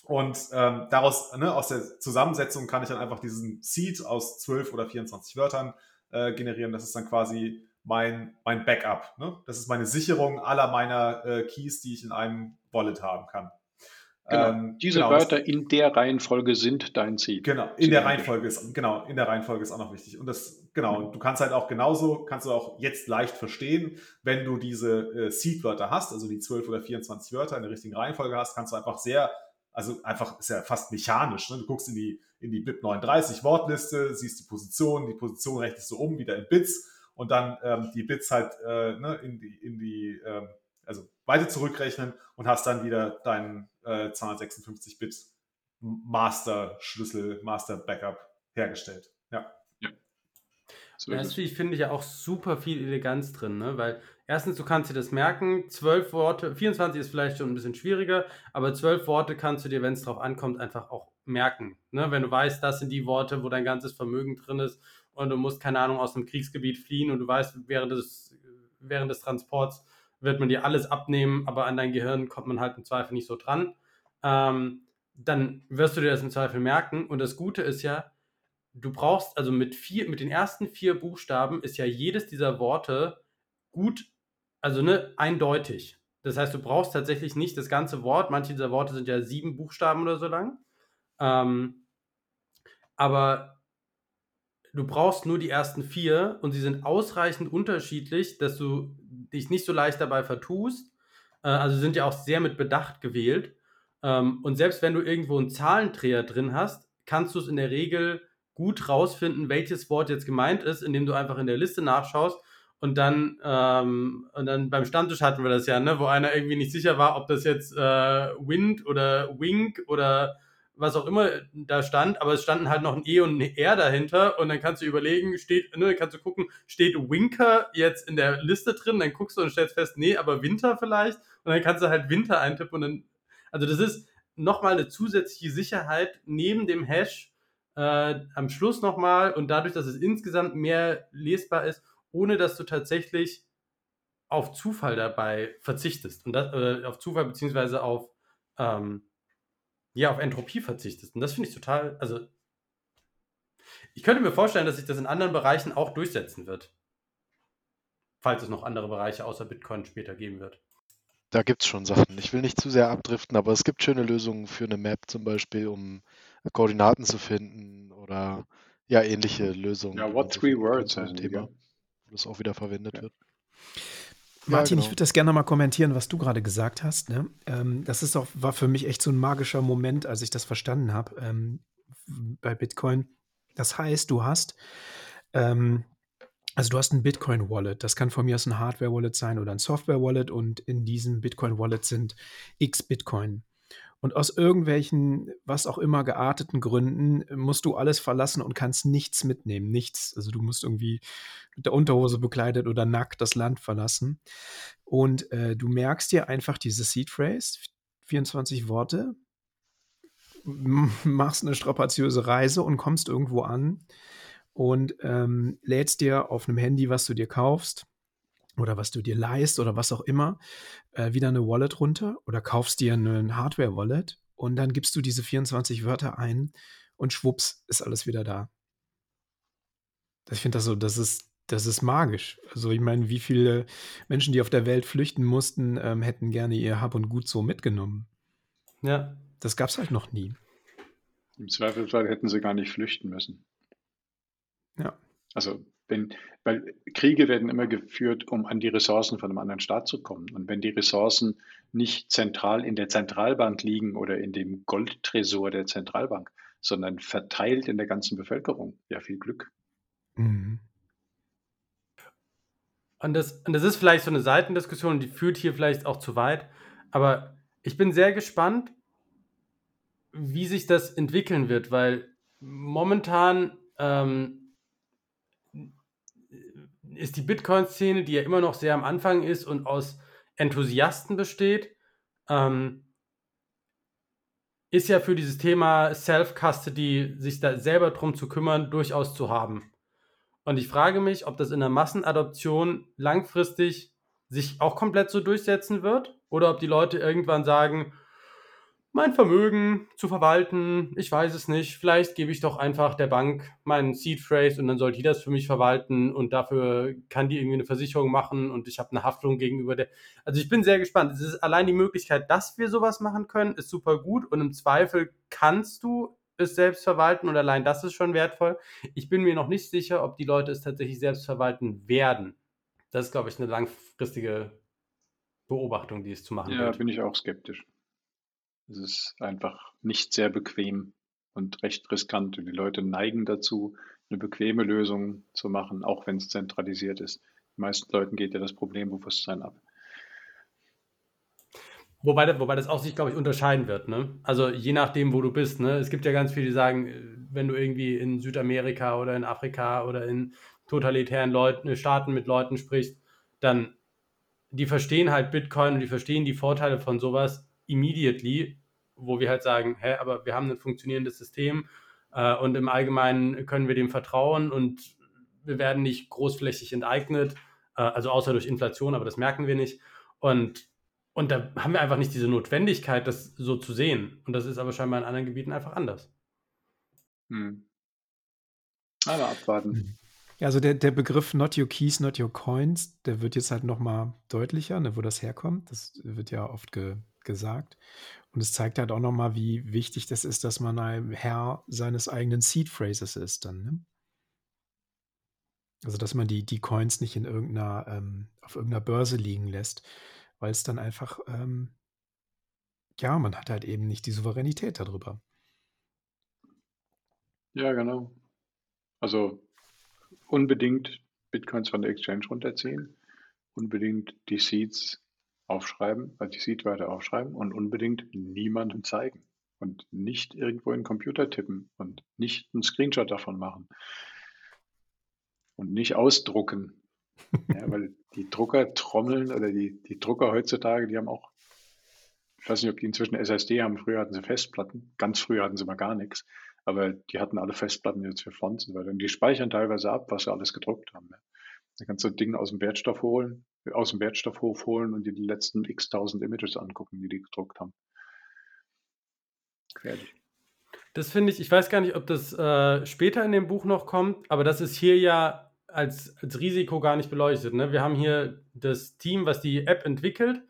und ähm, daraus, ne, aus der Zusammensetzung kann ich dann einfach diesen Seed aus 12 oder 24 Wörtern äh, generieren. Das ist dann quasi mein, mein Backup. Ne? Das ist meine Sicherung aller meiner äh, Keys, die ich in einem Wallet haben kann. Genau. Ähm, Diese genau, Wörter in der Reihenfolge sind dein Seed. Genau, in der Reihenfolge ist, genau, in der Reihenfolge ist auch noch wichtig. Und das, genau, mhm. du kannst halt auch genauso, kannst du auch jetzt leicht verstehen, wenn du diese äh, Seed-Wörter hast, also die 12 oder 24 Wörter in der richtigen Reihenfolge hast, kannst du einfach sehr also einfach ist ja fast mechanisch. Ne? Du guckst in die, in die BIP 39 Wortliste, siehst die Position, die Position rechnest du um wieder in Bits und dann ähm, die Bits halt äh, ne, in die, in die ähm, also weiter zurückrechnen und hast dann wieder deinen äh, 256-Bit Master-Schlüssel, Master-Backup hergestellt. Ja. ja. So da ist, finde ich, ja auch super viel Eleganz drin, ne? weil erstens, du kannst dir das merken, zwölf Worte, 24 ist vielleicht schon ein bisschen schwieriger, aber zwölf Worte kannst du dir, wenn es drauf ankommt, einfach auch merken. Ne? Wenn du weißt, das sind die Worte, wo dein ganzes Vermögen drin ist und du musst, keine Ahnung, aus einem Kriegsgebiet fliehen und du weißt, während des, während des Transports wird man dir alles abnehmen, aber an dein Gehirn kommt man halt im Zweifel nicht so dran. Ähm, dann wirst du dir das im Zweifel merken. Und das Gute ist ja, du brauchst, also mit vier, mit den ersten vier Buchstaben ist ja jedes dieser Worte gut, also ne, eindeutig. Das heißt, du brauchst tatsächlich nicht das ganze Wort. Manche dieser Worte sind ja sieben Buchstaben oder so lang. Ähm, aber du brauchst nur die ersten vier und sie sind ausreichend unterschiedlich, dass du dich nicht so leicht dabei vertust. Äh, also sind ja auch sehr mit Bedacht gewählt. Ähm, und selbst wenn du irgendwo einen Zahlendreher drin hast, kannst du es in der Regel gut rausfinden, welches Wort jetzt gemeint ist, indem du einfach in der Liste nachschaust und dann, ähm, und dann beim Stammtisch hatten wir das ja, ne, wo einer irgendwie nicht sicher war, ob das jetzt äh, Wind oder Wink oder was auch immer da stand, aber es standen halt noch ein E und ein R dahinter und dann kannst du überlegen, steht, ne, kannst du gucken, steht Winker jetzt in der Liste drin, dann guckst du und stellst fest, nee, aber Winter vielleicht und dann kannst du halt Winter eintippen und dann, also das ist nochmal eine zusätzliche Sicherheit neben dem Hash äh, am Schluss nochmal und dadurch, dass es insgesamt mehr lesbar ist, ohne dass du tatsächlich auf Zufall dabei verzichtest und das, äh, auf Zufall beziehungsweise auf ähm, ja, auf Entropie verzichtest. Und das finde ich total, also ich könnte mir vorstellen, dass sich das in anderen Bereichen auch durchsetzen wird. Falls es noch andere Bereiche außer Bitcoin später geben wird. Da gibt es schon Sachen. Ich will nicht zu sehr abdriften, aber es gibt schöne Lösungen für eine Map zum Beispiel, um Koordinaten zu finden oder ja, ähnliche Lösungen. Ja, what three words heißt Thema, wo das auch wieder verwendet ja. wird. Martin, genau. ich würde das gerne mal kommentieren, was du gerade gesagt hast. Ne? Ähm, das ist auch, war für mich echt so ein magischer Moment, als ich das verstanden habe ähm, bei Bitcoin. Das heißt, du hast, ähm, also du hast ein Bitcoin-Wallet. Das kann von mir aus ein Hardware-Wallet sein oder ein Software-Wallet und in diesem Bitcoin-Wallet sind x Bitcoin. Und aus irgendwelchen, was auch immer gearteten Gründen musst du alles verlassen und kannst nichts mitnehmen. Nichts. Also du musst irgendwie mit der Unterhose bekleidet oder nackt das Land verlassen. Und äh, du merkst dir einfach diese Seed Phrase, 24 Worte, machst eine strapaziöse Reise und kommst irgendwo an und ähm, lädst dir auf einem Handy, was du dir kaufst, oder was du dir leist oder was auch immer, äh, wieder eine Wallet runter oder kaufst dir einen Hardware-Wallet und dann gibst du diese 24 Wörter ein und schwupps ist alles wieder da. Ich finde das so, das ist, das ist magisch. Also ich meine, wie viele Menschen, die auf der Welt flüchten mussten, ähm, hätten gerne ihr Hab und Gut so mitgenommen. Ja. Das gab es halt noch nie. Im Zweifelsfall hätten sie gar nicht flüchten müssen. Ja. Also wenn, weil Kriege werden immer geführt, um an die Ressourcen von einem anderen Staat zu kommen. Und wenn die Ressourcen nicht zentral in der Zentralbank liegen oder in dem Goldtresor der Zentralbank, sondern verteilt in der ganzen Bevölkerung, ja, viel Glück. Mhm. Und das, und das ist vielleicht so eine Seitendiskussion, die führt hier vielleicht auch zu weit. Aber ich bin sehr gespannt, wie sich das entwickeln wird, weil momentan ähm, ist die Bitcoin-Szene, die ja immer noch sehr am Anfang ist und aus Enthusiasten besteht, ähm, ist ja für dieses Thema Self-Custody, sich da selber drum zu kümmern, durchaus zu haben. Und ich frage mich, ob das in der Massenadoption langfristig sich auch komplett so durchsetzen wird oder ob die Leute irgendwann sagen, mein Vermögen zu verwalten. Ich weiß es nicht. Vielleicht gebe ich doch einfach der Bank meinen Seed Phrase und dann soll die das für mich verwalten und dafür kann die irgendwie eine Versicherung machen und ich habe eine Haftung gegenüber der. Also ich bin sehr gespannt. Es ist allein die Möglichkeit, dass wir sowas machen können, ist super gut und im Zweifel kannst du es selbst verwalten und allein das ist schon wertvoll. Ich bin mir noch nicht sicher, ob die Leute es tatsächlich selbst verwalten werden. Das ist, glaube ich, eine langfristige Beobachtung, die es zu machen ja. Ja, bin ich auch skeptisch. Es ist einfach nicht sehr bequem und recht riskant. Und die Leute neigen dazu, eine bequeme Lösung zu machen, auch wenn es zentralisiert ist. Den meisten Leuten geht ja das Problembewusstsein ab. Wobei, wobei das auch sich, glaube ich, unterscheiden wird. Ne? Also je nachdem, wo du bist. Ne? Es gibt ja ganz viele, die sagen, wenn du irgendwie in Südamerika oder in Afrika oder in totalitären Leuten, Staaten mit Leuten sprichst, dann die verstehen halt Bitcoin und die verstehen die Vorteile von sowas immediately, wo wir halt sagen, hä, aber wir haben ein funktionierendes System äh, und im Allgemeinen können wir dem vertrauen und wir werden nicht großflächig enteignet, äh, also außer durch Inflation, aber das merken wir nicht. Und, und da haben wir einfach nicht diese Notwendigkeit, das so zu sehen. Und das ist aber scheinbar in anderen Gebieten einfach anders. Hm. Aber abwarten. Hm. Also der, der Begriff Not Your Keys, Not Your Coins, der wird jetzt halt nochmal deutlicher, ne, wo das herkommt. Das wird ja oft ge, gesagt. Und es zeigt halt auch nochmal, wie wichtig das ist, dass man ein Herr seines eigenen Seed Phrases ist dann. Ne? Also, dass man die, die Coins nicht in irgendeiner, ähm, auf irgendeiner Börse liegen lässt, weil es dann einfach, ähm, ja, man hat halt eben nicht die Souveränität darüber. Ja, genau. Also unbedingt Bitcoins von der Exchange runterziehen, unbedingt die Seeds aufschreiben, also die Seed weiter aufschreiben und unbedingt niemandem zeigen. und nicht irgendwo in den Computer tippen und nicht einen Screenshot davon machen und nicht ausdrucken. ja, weil die Drucker trommeln oder die, die Drucker heutzutage, die haben auch, ich weiß nicht, ob die inzwischen SSD haben, früher hatten sie Festplatten, ganz früher hatten sie mal gar nichts, aber die hatten alle Festplatten jetzt für Fonts und so weiter. Und die speichern teilweise ab, was sie alles gedruckt haben. Ja. Da kannst du Dinge aus dem Wertstoff holen, aus dem Wertstoffhof holen und dir die letzten x tausend Images angucken, die die gedruckt haben. Fertig. Das finde ich, ich weiß gar nicht, ob das äh, später in dem Buch noch kommt, aber das ist hier ja als, als Risiko gar nicht beleuchtet. Ne? Wir haben hier das Team, was die App entwickelt,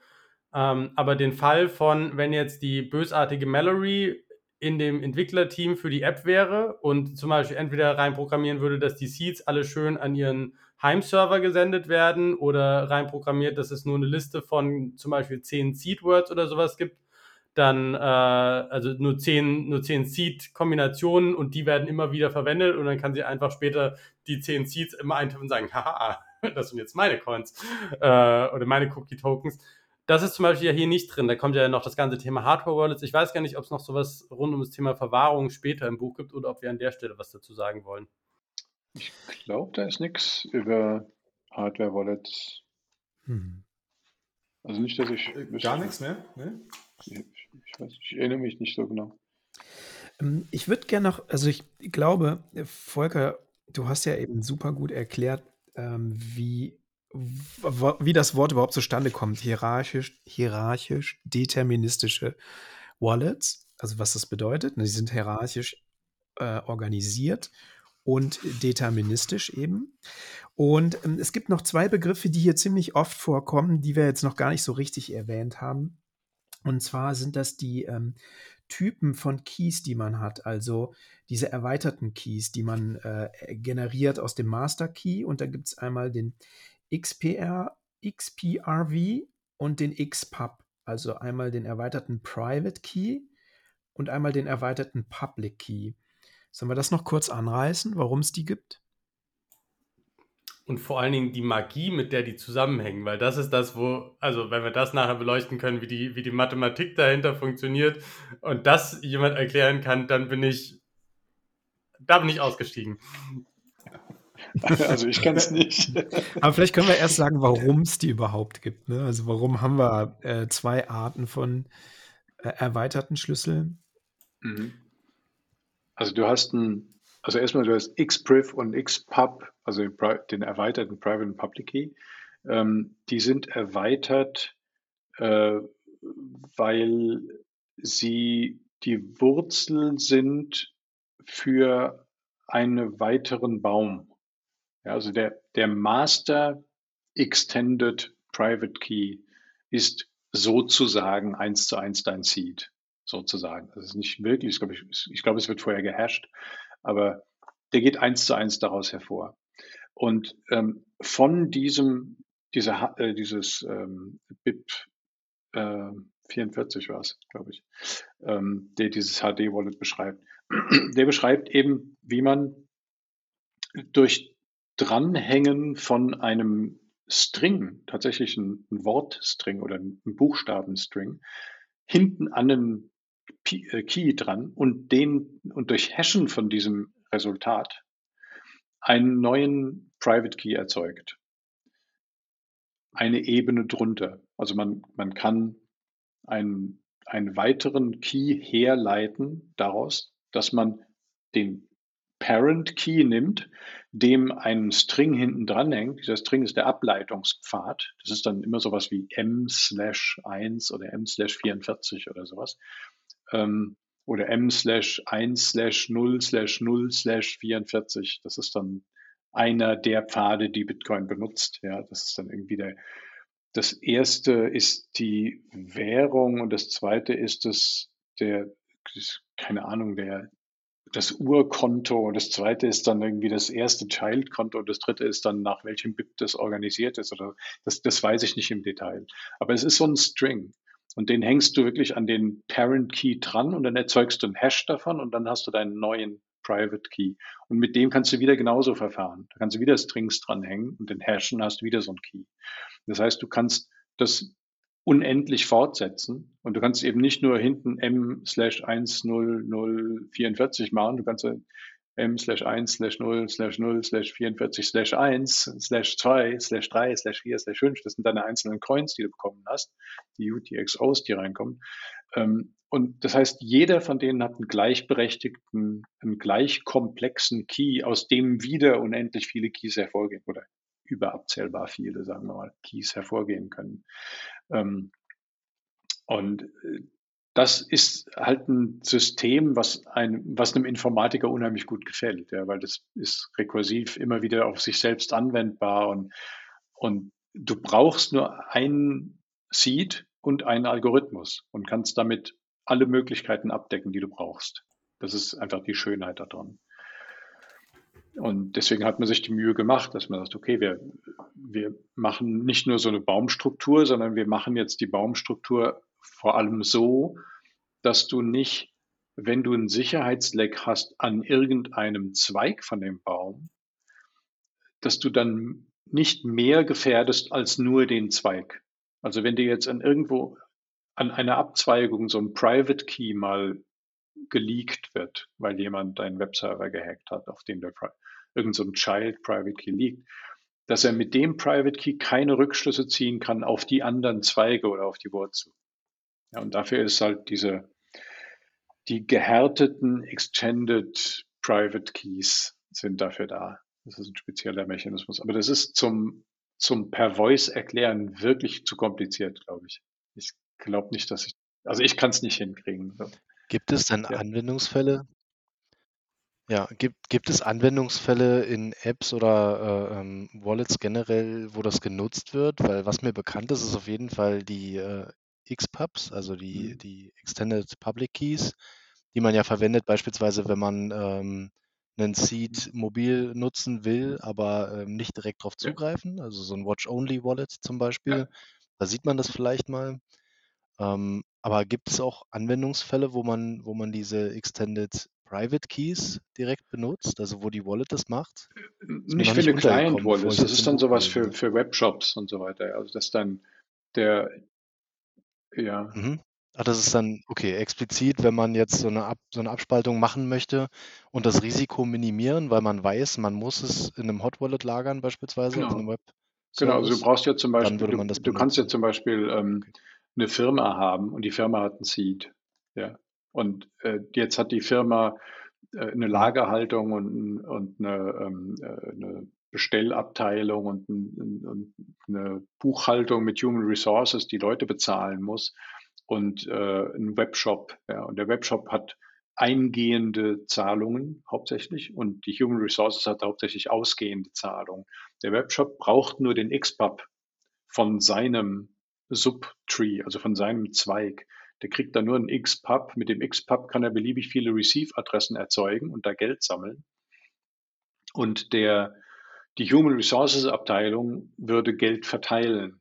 ähm, aber den Fall von, wenn jetzt die bösartige Mallory in dem Entwicklerteam für die App wäre und zum Beispiel entweder reinprogrammieren würde, dass die Seeds alle schön an ihren Heimserver gesendet werden oder reinprogrammiert, dass es nur eine Liste von zum Beispiel zehn Seed-Words oder sowas gibt, dann äh, also nur zehn, nur zehn Seed-Kombinationen und die werden immer wieder verwendet und dann kann sie einfach später die zehn Seeds immer eintippen und sagen, haha, das sind jetzt meine Coins äh, oder meine Cookie-Tokens. Das ist zum Beispiel ja hier nicht drin. Da kommt ja noch das ganze Thema Hardware-Wallets. Ich weiß gar nicht, ob es noch sowas rund um das Thema Verwahrung später im Buch gibt oder ob wir an der Stelle was dazu sagen wollen. Ich glaube, da ist nichts über Hardware-Wallets. Hm. Also nicht, dass ich. Äh, gar nichts mehr? Nee? Ich, ich, weiß, ich erinnere mich nicht so genau. Ähm, ich würde gerne noch, also ich glaube, Volker, du hast ja eben super gut erklärt, ähm, wie, wie das Wort überhaupt zustande kommt. Hierarchisch, hierarchisch deterministische Wallets, also was das bedeutet. Ne, die sind hierarchisch äh, organisiert und deterministisch eben. Und ähm, es gibt noch zwei Begriffe, die hier ziemlich oft vorkommen, die wir jetzt noch gar nicht so richtig erwähnt haben. Und zwar sind das die ähm, Typen von Keys, die man hat, also diese erweiterten Keys, die man äh, generiert aus dem Master Key. Und da gibt es einmal den XPR, XPRV und den XPub, also einmal den erweiterten Private Key und einmal den erweiterten Public Key. Sollen wir das noch kurz anreißen, warum es die gibt? und vor allen Dingen die Magie, mit der die zusammenhängen, weil das ist das, wo, also wenn wir das nachher beleuchten können, wie die, wie die Mathematik dahinter funktioniert und das jemand erklären kann, dann bin ich, da bin ich ausgestiegen. Also ich kann es nicht. Aber vielleicht können wir erst sagen, warum es die überhaupt gibt. Ne? Also warum haben wir äh, zwei Arten von äh, erweiterten Schlüsseln? Mhm. Also du hast ein also erstmal, du hast XPriv und XPub, also den erweiterten Private und Public Key. Ähm, die sind erweitert, äh, weil sie die Wurzel sind für einen weiteren Baum. Ja, also der, der Master Extended Private Key ist sozusagen eins zu eins dein Seed, sozusagen. Das ist nicht wirklich, ich glaube, ich, ich glaube, es wird vorher gehasht, aber der geht eins zu eins daraus hervor. Und ähm, von diesem, dieser, äh, dieses ähm, BIP äh, 44 war es, glaube ich, ähm, der dieses HD-Wallet beschreibt. Der beschreibt eben, wie man durch Dranhängen von einem String, tatsächlich ein, ein Wortstring oder ein Buchstabenstring, hinten an einen Key dran und den und durch Hashen von diesem Resultat einen neuen Private Key erzeugt. Eine Ebene drunter. Also man, man kann einen, einen weiteren Key herleiten daraus, dass man den Parent Key nimmt, dem ein String hinten dran hängt. Dieser String ist der Ableitungspfad. Das ist dann immer sowas wie m slash 1 oder m slash 44 oder sowas ähm, oder m slash 1 slash 0 slash 0 slash 44. Das ist dann einer der Pfade, die Bitcoin benutzt. Ja, das ist dann irgendwie der, das erste ist die Währung und das zweite ist das, der, keine Ahnung, der, das Urkonto und das zweite ist dann irgendwie das erste Childkonto und das dritte ist dann nach welchem Bit das organisiert ist oder das, das weiß ich nicht im Detail. Aber es ist so ein String. Und den hängst du wirklich an den Parent Key dran und dann erzeugst du einen Hash davon und dann hast du deinen neuen Private Key. Und mit dem kannst du wieder genauso verfahren. Da kannst du wieder Strings dranhängen und den Hashen hast du wieder so einen Key. Das heißt, du kannst das unendlich fortsetzen. Und du kannst eben nicht nur hinten m slash 10044 machen, du kannst m slash 1 slash 0 slash 0 slash 44 slash 1 slash 2 slash 3 slash 4 slash 5. Das sind deine einzelnen Coins, die du bekommen hast, die UTXOs, die reinkommen. Ähm, und das heißt, jeder von denen hat einen gleichberechtigten, einen gleich komplexen Key, aus dem wieder unendlich viele Keys hervorgehen oder überabzählbar viele, sagen wir mal, Keys hervorgehen können. Ähm, und äh, das ist halt ein System, was, ein, was einem Informatiker unheimlich gut gefällt, ja, weil das ist rekursiv immer wieder auf sich selbst anwendbar und, und du brauchst nur einen Seed und einen Algorithmus und kannst damit alle Möglichkeiten abdecken, die du brauchst. Das ist einfach die Schönheit daran. Und deswegen hat man sich die Mühe gemacht, dass man sagt, okay, wir, wir machen nicht nur so eine Baumstruktur, sondern wir machen jetzt die Baumstruktur vor allem so, dass du nicht, wenn du einen Sicherheitsleck hast an irgendeinem Zweig von dem Baum, dass du dann nicht mehr gefährdest als nur den Zweig. Also wenn dir jetzt an irgendwo an einer Abzweigung so ein Private Key mal geleakt wird, weil jemand deinen Webserver gehackt hat, auf dem der irgend so ein Child Private Key liegt, dass er mit dem Private Key keine Rückschlüsse ziehen kann auf die anderen Zweige oder auf die Wurzel. Ja, und dafür ist halt diese, die gehärteten Extended Private Keys sind dafür da. Das ist ein spezieller Mechanismus. Aber das ist zum, zum per Voice erklären wirklich zu kompliziert, glaube ich. Ich glaube nicht, dass ich, also ich kann es nicht hinkriegen. Gibt es denn ja. Anwendungsfälle, ja, gibt, gibt es Anwendungsfälle in Apps oder äh, ähm, Wallets generell, wo das genutzt wird? Weil was mir bekannt ist, ist auf jeden Fall die äh, XPubs, also die, mhm. die Extended Public Keys, die man ja verwendet, beispielsweise, wenn man ähm, einen Seed mobil nutzen will, aber ähm, nicht direkt darauf zugreifen, also so ein Watch-Only-Wallet zum Beispiel. Ja. Da sieht man das vielleicht mal. Ähm, aber gibt es auch Anwendungsfälle, wo man, wo man diese Extended Private Keys direkt benutzt, also wo die Wallet das macht? Das nicht für eine Client Wallet, das ist dann sowas für, für Webshops und so weiter. Also das dann der, ja. Mhm. Ach, das ist dann, okay, explizit, wenn man jetzt so eine, Ab, so eine Abspaltung machen möchte und das Risiko minimieren, weil man weiß, man muss es in einem Hot Wallet lagern beispielsweise, genau. auf einem Web. Genau, also du brauchst ja zum Beispiel, du, du, kannst ja zum Beispiel ähm, okay. eine Firma haben und die Firma hat ein Seed. Ja. Und äh, jetzt hat die Firma äh, eine Lagerhaltung und, und eine, ähm, äh, eine Bestellabteilung und, und, eine Buchhaltung mit Human Resources, die Leute bezahlen muss und äh, ein Webshop. Ja, und der Webshop hat eingehende Zahlungen hauptsächlich und die Human Resources hat hauptsächlich ausgehende Zahlungen. Der Webshop braucht nur den XPub von seinem Subtree, also von seinem Zweig. Der kriegt dann nur einen X-Pub. Mit dem X-Pub kann er beliebig viele Receive-Adressen erzeugen und da Geld sammeln. Und der, die Human Resources Abteilung würde Geld verteilen.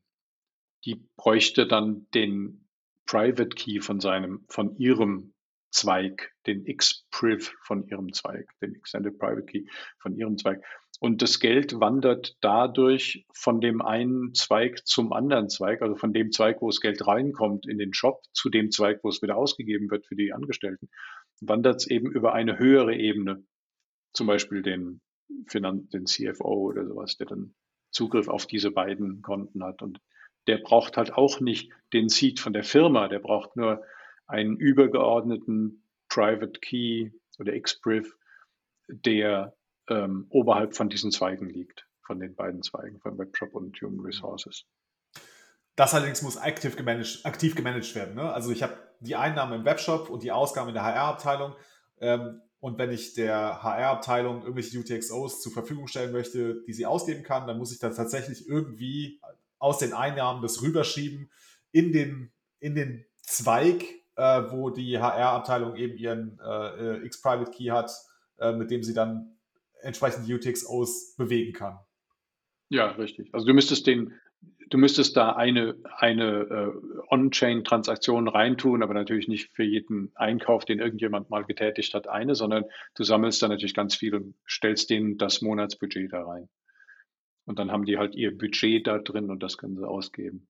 Die bräuchte dann den Private Key von seinem, von ihrem Zweig, den X-Priv von ihrem Zweig, den Extended Private Key von ihrem Zweig. Und das Geld wandert dadurch von dem einen Zweig zum anderen Zweig, also von dem Zweig, wo das Geld reinkommt in den Shop, zu dem Zweig, wo es wieder ausgegeben wird für die Angestellten, wandert es eben über eine höhere Ebene, zum Beispiel den, Finan den CFO oder sowas, der dann Zugriff auf diese beiden Konten hat. Und der braucht halt auch nicht den Seed von der Firma, der braucht nur einen übergeordneten Private Key oder Xpriv, der ähm, oberhalb von diesen Zweigen liegt, von den beiden Zweigen, von Webshop und Human Resources. Das allerdings muss aktiv gemanagt, aktiv gemanagt werden. Ne? Also ich habe die Einnahmen im Webshop und die Ausgaben in der HR-Abteilung. Ähm, und wenn ich der HR-Abteilung irgendwelche UTXOs zur Verfügung stellen möchte, die sie ausgeben kann, dann muss ich das tatsächlich irgendwie aus den Einnahmen das rüberschieben in den, in den Zweig, äh, wo die HR-Abteilung eben ihren äh, äh X-Private Key hat, äh, mit dem sie dann entsprechend UTXOs bewegen kann. Ja, richtig. Also du müsstest den, du müsstest da eine, eine äh, On-Chain-Transaktion reintun, aber natürlich nicht für jeden Einkauf, den irgendjemand mal getätigt hat, eine, sondern du sammelst da natürlich ganz viel und stellst denen das Monatsbudget da rein. Und dann haben die halt ihr Budget da drin und das können sie ausgeben.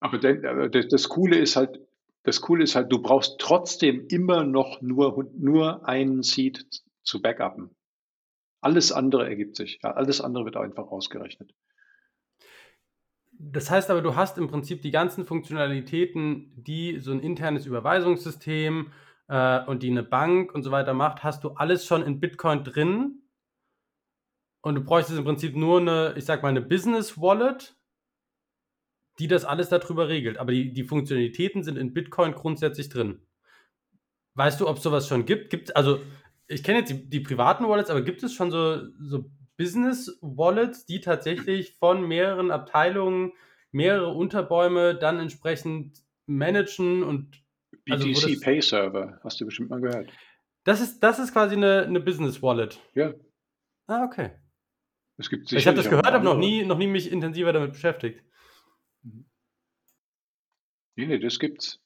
Aber das, das Coole ist halt, das Coole ist halt, du brauchst trotzdem immer noch nur, nur einen Seed zu backuppen. Alles andere ergibt sich. Alles andere wird einfach ausgerechnet. Das heißt aber, du hast im Prinzip die ganzen Funktionalitäten, die so ein internes Überweisungssystem äh, und die eine Bank und so weiter macht, hast du alles schon in Bitcoin drin. Und du bräuchtest im Prinzip nur eine, ich sag mal, eine Business Wallet, die das alles darüber regelt. Aber die, die Funktionalitäten sind in Bitcoin grundsätzlich drin. Weißt du, ob es sowas schon gibt? Gibt also ich kenne jetzt die, die, privaten Wallets, aber gibt es schon so, so Business-Wallets, die tatsächlich von mehreren Abteilungen mehrere Unterbäume dann entsprechend managen und BTC also, Pay Server, hast du bestimmt mal gehört. Das ist, das ist quasi eine, eine Business Wallet. Ja. Ah, okay. Es gibt ich habe das gehört, aber noch nie, noch nie mich intensiver damit beschäftigt. Nee, nee, das gibt's.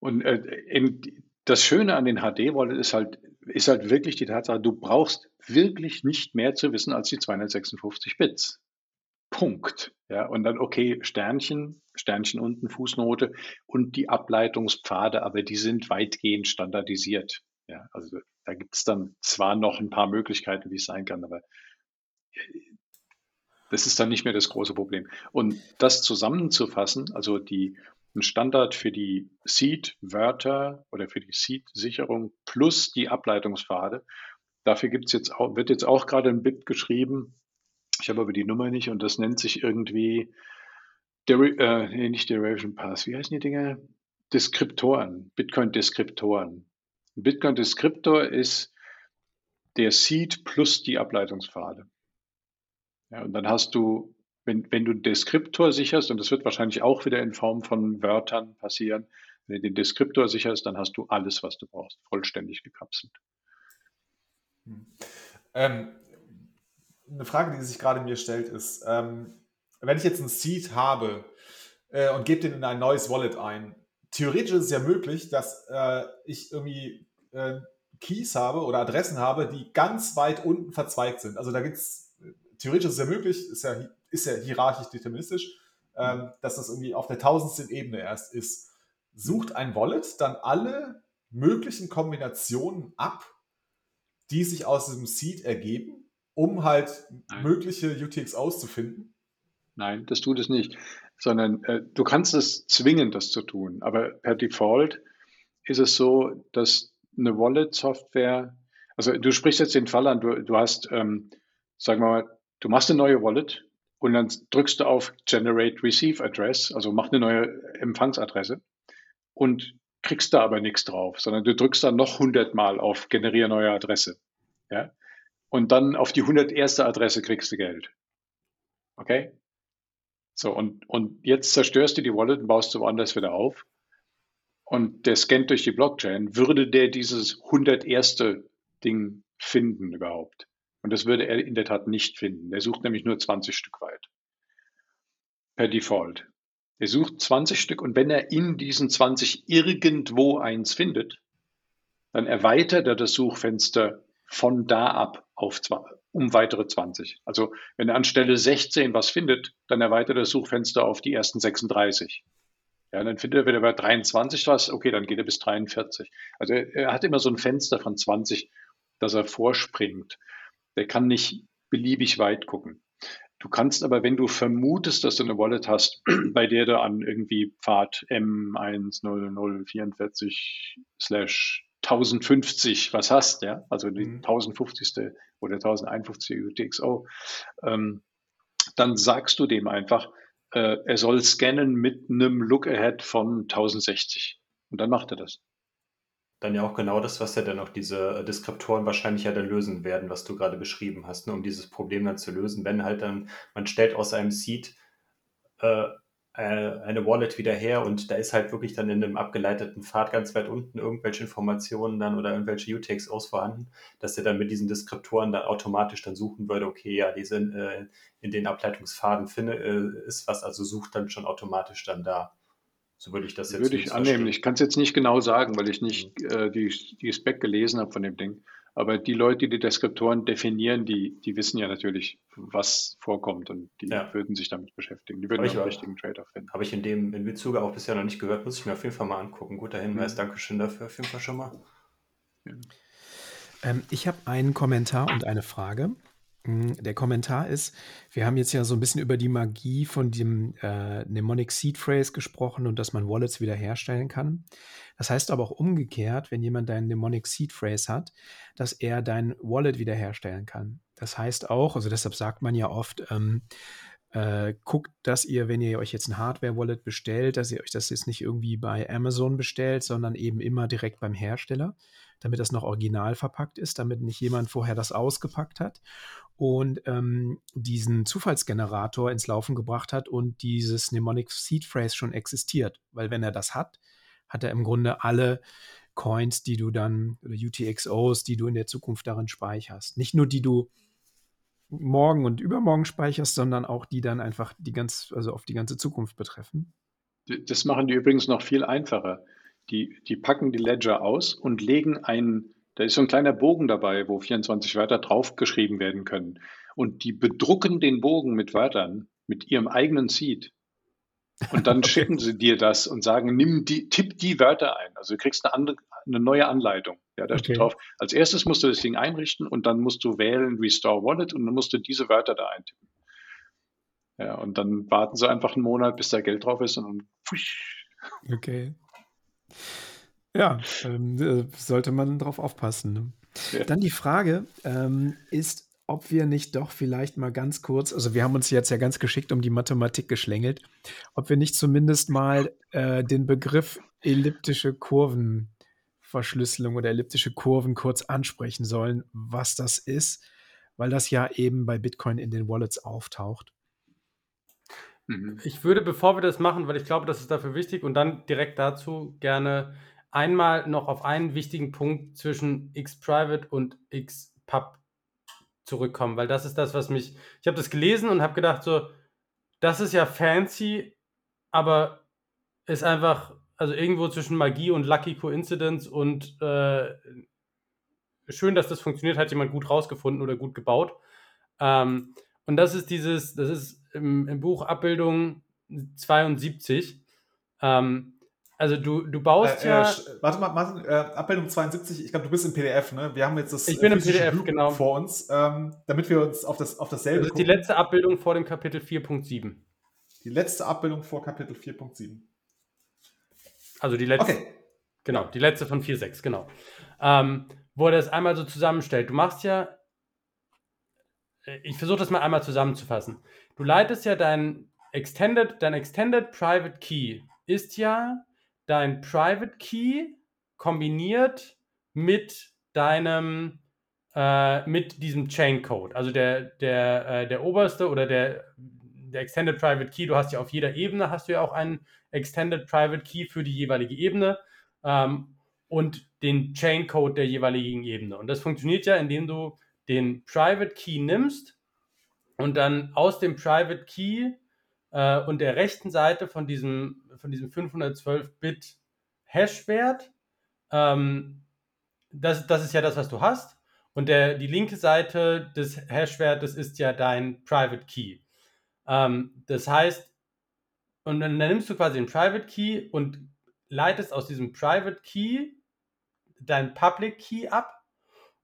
Und äh, in, das Schöne an den HD-Wallet ist halt, ist halt wirklich die Tatsache, du brauchst wirklich nicht mehr zu wissen als die 256 Bits. Punkt. Ja, und dann, okay, Sternchen, Sternchen unten, Fußnote und die Ableitungspfade, aber die sind weitgehend standardisiert. Ja, also da gibt es dann zwar noch ein paar Möglichkeiten, wie es sein kann, aber das ist dann nicht mehr das große Problem. Und das zusammenzufassen, also die, ein Standard für die Seed-Wörter oder für die Seed-Sicherung plus die Ableitungspfade. Dafür gibt's jetzt auch, wird jetzt auch gerade ein Bit geschrieben. Ich habe aber die Nummer nicht und das nennt sich irgendwie, Deri äh, nee, nicht Derivation Pass, wie heißen die Dinge? Deskriptoren, Bitcoin-Deskriptoren. Ein Bitcoin-Deskriptor ist der Seed plus die Ableitungspfade. Ja, und dann hast du wenn, wenn du einen Deskriptor sicherst, und das wird wahrscheinlich auch wieder in Form von Wörtern passieren, wenn du den Deskriptor sicherst, dann hast du alles, was du brauchst, vollständig gekapselt. Hm. Ähm, eine Frage, die sich gerade mir stellt, ist, ähm, wenn ich jetzt einen Seed habe äh, und gebe den in ein neues Wallet ein, theoretisch ist es ja möglich, dass äh, ich irgendwie äh, Keys habe oder Adressen habe, die ganz weit unten verzweigt sind. Also da gibt es, theoretisch ist es ja möglich, ist ja ist ja hierarchisch deterministisch, ähm, dass das irgendwie auf der tausendsten Ebene erst ist. Sucht ein Wallet dann alle möglichen Kombinationen ab, die sich aus diesem Seed ergeben, um halt Nein. mögliche UTXOs zu finden? Nein, das tut es nicht, sondern äh, du kannst es zwingen, das zu tun. Aber per Default ist es so, dass eine Wallet-Software, also du sprichst jetzt den Fall an, du, du hast, ähm, sagen wir mal, du machst eine neue Wallet und dann drückst du auf Generate Receive Address, also mach eine neue Empfangsadresse und kriegst da aber nichts drauf, sondern du drückst dann noch 100 Mal auf Generiere neue Adresse. Ja? Und dann auf die 101. Adresse kriegst du Geld. Okay? So, und, und jetzt zerstörst du die Wallet und baust du woanders wieder auf. Und der scannt durch die Blockchain. Würde der dieses 101. Ding finden überhaupt? Und das würde er in der Tat nicht finden. Er sucht nämlich nur 20 Stück weit. Per Default. Er sucht 20 Stück und wenn er in diesen 20 irgendwo eins findet, dann erweitert er das Suchfenster von da ab auf um weitere 20. Also wenn er anstelle 16 was findet, dann erweitert er das Suchfenster auf die ersten 36. Ja, dann findet er wieder bei 23 was, okay, dann geht er bis 43. Also er, er hat immer so ein Fenster von 20, dass er vorspringt. Der kann nicht beliebig weit gucken. Du kannst aber, wenn du vermutest, dass du eine Wallet hast, bei der du an irgendwie Pfad M10044 slash 1050 was hast, ja, also die mhm. 1050. oder 1051. UTXO, ähm, dann sagst du dem einfach, äh, er soll scannen mit einem Look-Ahead von 1060. Und dann macht er das dann ja auch genau das, was ja dann auch diese Deskriptoren wahrscheinlich ja dann lösen werden, was du gerade beschrieben hast, ne, um dieses Problem dann zu lösen. Wenn halt dann, man stellt aus einem Seed äh, äh, eine Wallet wieder her und da ist halt wirklich dann in einem abgeleiteten Pfad ganz weit unten irgendwelche Informationen dann oder irgendwelche UTXOs vorhanden, dass er dann mit diesen Deskriptoren dann automatisch dann suchen würde, okay, ja, die sind äh, in den Ableitungspfaden finde, äh, ist was, also sucht dann schon automatisch dann da. So würde ich das jetzt Würde ich annehmen. Verstehen. Ich kann es jetzt nicht genau sagen, weil ich nicht mhm. äh, die, die Spec gelesen habe von dem Ding. Aber die Leute, die die Deskriptoren definieren, die, die wissen ja natürlich, was vorkommt und die ja. würden sich damit beschäftigen. Die würden einen richtigen Trade-off finden. Habe ich in dem in Bezuge auch bisher noch nicht gehört, muss ich mir auf jeden Fall mal angucken. Guter Hinweis, mhm. Dankeschön dafür auf jeden Fall schon mal. Ja. Ähm, ich habe einen Kommentar und eine Frage. Hm, der Kommentar ist, wir haben jetzt ja so ein bisschen über die Magie von dem äh, Mnemonic Seed Phrase gesprochen und dass man Wallets wiederherstellen kann. Das heißt aber auch umgekehrt, wenn jemand deinen Mnemonic Seed Phrase hat, dass er dein Wallet wiederherstellen kann. Das heißt auch, also deshalb sagt man ja oft, ähm, äh, guckt, dass ihr, wenn ihr euch jetzt ein Hardware-Wallet bestellt, dass ihr euch das jetzt nicht irgendwie bei Amazon bestellt, sondern eben immer direkt beim Hersteller, damit das noch original verpackt ist, damit nicht jemand vorher das ausgepackt hat und ähm, diesen Zufallsgenerator ins Laufen gebracht hat und dieses Mnemonic Seed Phrase schon existiert. Weil wenn er das hat, hat er im Grunde alle Coins, die du dann, oder UTXOs, die du in der Zukunft darin speicherst. Nicht nur die du morgen und übermorgen speicherst, sondern auch die dann einfach die ganz, also auf die ganze Zukunft betreffen. Das machen die übrigens noch viel einfacher. Die, die packen die Ledger aus und legen einen, da ist so ein kleiner Bogen dabei, wo 24 Wörter draufgeschrieben werden können. Und die bedrucken den Bogen mit Wörtern, mit ihrem eigenen Seed. Und dann okay. schicken sie dir das und sagen, nimm die, tipp die Wörter ein. Also du kriegst eine, andere, eine neue Anleitung. Ja, da okay. steht drauf. Als erstes musst du das Ding einrichten und dann musst du wählen Restore Wallet und dann musst du diese Wörter da eintippen. Ja, und dann warten sie einfach einen Monat, bis da Geld drauf ist und dann pfusch. Okay. Ja, ähm, äh, sollte man drauf aufpassen. Ne? Ja. Dann die Frage ähm, ist, ob wir nicht doch vielleicht mal ganz kurz, also wir haben uns jetzt ja ganz geschickt um die Mathematik geschlängelt, ob wir nicht zumindest mal äh, den Begriff elliptische Kurvenverschlüsselung oder elliptische Kurven kurz ansprechen sollen, was das ist, weil das ja eben bei Bitcoin in den Wallets auftaucht. Mhm. Ich würde, bevor wir das machen, weil ich glaube, das ist dafür wichtig und dann direkt dazu gerne einmal noch auf einen wichtigen Punkt zwischen X-Private und X-Pub zurückkommen, weil das ist das, was mich. Ich habe das gelesen und habe gedacht, so, das ist ja fancy, aber ist einfach, also irgendwo zwischen Magie und Lucky Coincidence und äh, schön, dass das funktioniert, hat jemand gut rausgefunden oder gut gebaut. Ähm, und das ist dieses, das ist im, im Buch Abbildung 72. Ähm, also du, du baust äh, ja. Äh, warte mal, Martin, äh, Abbildung 72, ich glaube, du bist im PDF, ne? Wir haben jetzt das ich bin im PDF, genau. vor uns, ähm, damit wir uns auf, das, auf dasselbe. Das ist gucken. die letzte Abbildung vor dem Kapitel 4.7. Die letzte Abbildung vor Kapitel 4.7. Also die letzte. Okay. Genau, die letzte von 4.6, genau. Ähm, wo er das einmal so zusammenstellt. Du machst ja. Äh, ich versuche das mal einmal zusammenzufassen. Du leitest ja dein Extended, dein Extended Private Key ist ja dein Private Key kombiniert mit deinem äh, mit diesem Chain Code. Also der, der, äh, der oberste oder der, der Extended Private Key, du hast ja auf jeder Ebene hast du ja auch einen Extended Private Key für die jeweilige Ebene ähm, und den Chain Code der jeweiligen Ebene. Und das funktioniert ja, indem du den Private Key nimmst und dann aus dem Private Key äh, und der rechten Seite von diesem, von diesem 512-Bit Hashwert, ähm, das, das ist ja das, was du hast. Und der, die linke Seite des Hashwertes ist ja dein Private Key. Ähm, das heißt, und dann, dann nimmst du quasi den Private Key und leitest aus diesem Private Key dein Public Key ab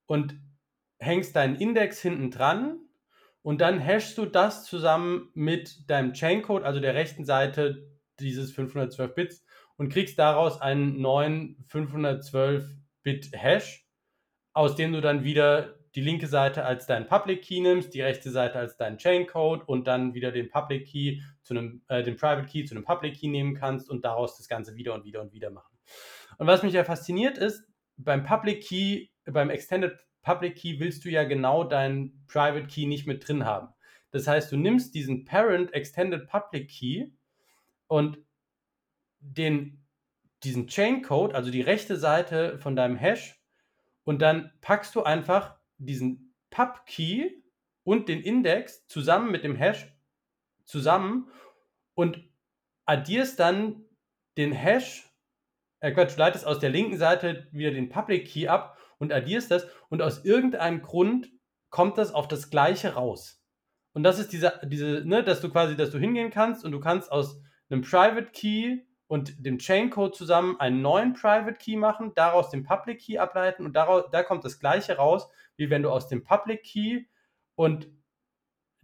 und hängst deinen Index hinten dran und dann hashst du das zusammen mit deinem Chaincode, also der rechten Seite dieses 512 Bits und kriegst daraus einen neuen 512-Bit-Hash, aus dem du dann wieder die linke Seite als dein Public Key nimmst, die rechte Seite als dein Chaincode und dann wieder den Public Key zu einem, äh, den Private Key zu einem Public Key nehmen kannst und daraus das Ganze wieder und wieder und wieder machen. Und was mich ja fasziniert ist, beim Public Key, beim Extended Public Key willst du ja genau deinen Private Key nicht mit drin haben. Das heißt, du nimmst diesen Parent Extended Public Key und den, diesen Chain Code, also die rechte Seite von deinem Hash, und dann packst du einfach diesen Pub Key und den Index zusammen mit dem Hash zusammen und addierst dann den Hash, äh Quatsch, du leitest aus der linken Seite wieder den Public Key ab und addierst das und aus irgendeinem Grund kommt das auf das gleiche raus. Und das ist diese, diese, ne, dass du quasi, dass du hingehen kannst und du kannst aus einem Private Key und dem Chaincode zusammen einen neuen Private Key machen, daraus den Public Key ableiten und daraus, da kommt das gleiche raus, wie wenn du aus dem Public Key und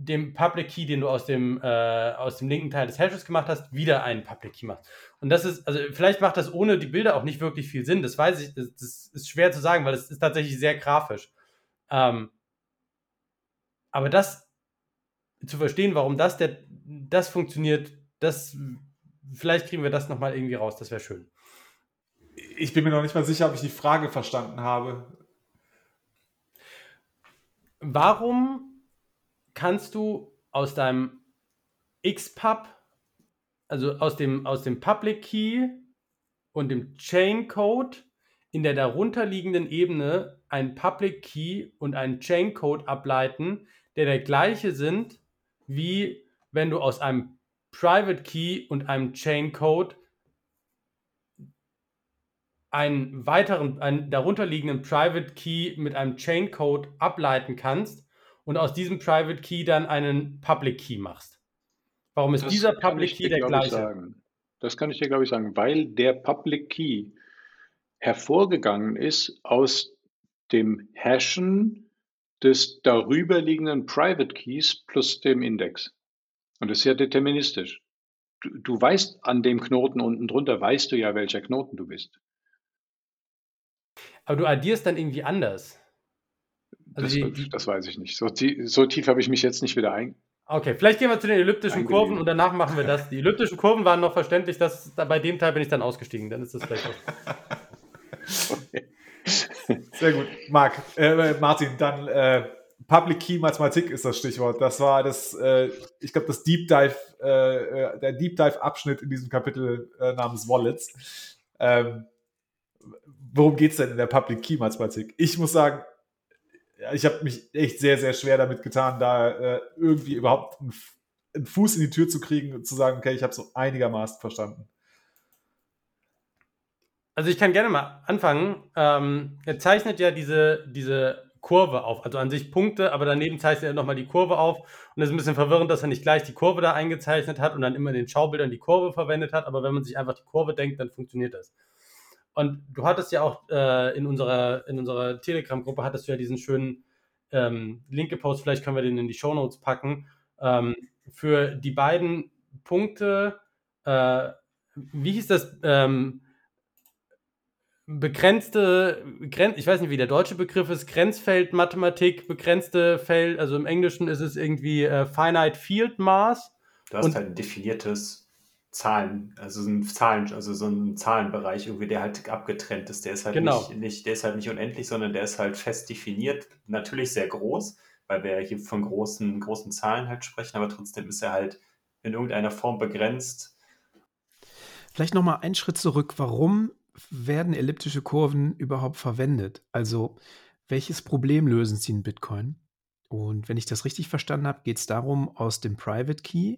dem Public Key, den du aus dem, äh, aus dem linken Teil des Hashes gemacht hast, wieder einen Public Key machst. Und das ist, also vielleicht macht das ohne die Bilder auch nicht wirklich viel Sinn. Das weiß ich, das, das ist schwer zu sagen, weil es ist tatsächlich sehr grafisch. Ähm, aber das zu verstehen, warum das, der, das funktioniert, das, vielleicht kriegen wir das nochmal irgendwie raus, das wäre schön. Ich bin mir noch nicht mal sicher, ob ich die Frage verstanden habe. Warum kannst du aus deinem XPub, also aus dem, aus dem Public Key und dem Chain Code in der darunterliegenden Ebene einen Public Key und einen Chain Code ableiten, der der gleiche sind, wie wenn du aus einem Private Key und einem Chain Code einen weiteren, einen darunterliegenden Private Key mit einem Chain Code ableiten kannst und aus diesem Private Key dann einen Public Key machst. Warum ist das dieser Public Key der gleiche? Das kann ich dir, glaube ich, sagen, weil der Public Key hervorgegangen ist aus dem Hashen des darüberliegenden Private Keys plus dem Index. Und das ist ja deterministisch. Du, du weißt an dem Knoten unten drunter, weißt du ja, welcher Knoten du bist. Aber du addierst dann irgendwie anders. Also das, die, das, weiß ich nicht. So, so tief habe ich mich jetzt nicht wieder ein. Okay, vielleicht gehen wir zu den elliptischen Kurven und danach machen wir das. Die elliptischen Kurven waren noch verständlich, dass, bei dem Teil bin ich dann ausgestiegen. Dann ist das vielleicht auch. okay. Sehr gut. Marc, äh, Martin, dann äh, Public Key Mathematik ist das Stichwort. Das war das, äh, ich glaube, das Deep Dive, äh, äh, der Deep Dive Abschnitt in diesem Kapitel äh, namens Wallets. Ähm, worum geht es denn in der Public Key Mathematik? Ich muss sagen, ich habe mich echt sehr, sehr schwer damit getan, da äh, irgendwie überhaupt einen, einen, Fuß in die Tür zu kriegen und zu sagen, okay, ich habe so einigermaßen verstanden. Also ich kann gerne mal anfangen. Ähm, er zeichnet ja diese, diese Kurve auf, also an sich Punkte, aber daneben zeichnet er nochmal die Kurve auf. Und es ist ein bisschen verwirrend, dass er nicht gleich die Kurve da eingezeichnet hat und dann immer in den Schaubildern die Kurve verwendet hat. Aber wenn man sich einfach die Kurve denkt, dann funktioniert das. Und du hattest ja auch äh, in unserer, in unserer Telegram-Gruppe hattest du ja diesen schönen ähm, Link gepostet, vielleicht können wir den in die Show Notes packen, ähm, für die beiden Punkte, äh, wie hieß das, ähm, begrenzte, ich weiß nicht, wie der deutsche Begriff ist, Grenzfeldmathematik, begrenzte Feld, also im Englischen ist es irgendwie äh, Finite Field Mass. Du hast halt ein definiertes Zahlen, also so ein Zahlen, also so ein Zahlenbereich irgendwie, der halt abgetrennt ist. Der ist halt genau. nicht, nicht, der ist halt nicht unendlich, sondern der ist halt fest definiert. Natürlich sehr groß, weil wir hier von großen, großen Zahlen halt sprechen, aber trotzdem ist er halt in irgendeiner Form begrenzt. Vielleicht nochmal einen Schritt zurück. Warum werden elliptische Kurven überhaupt verwendet? Also, welches Problem lösen sie in Bitcoin? Und wenn ich das richtig verstanden habe, geht es darum, aus dem Private Key,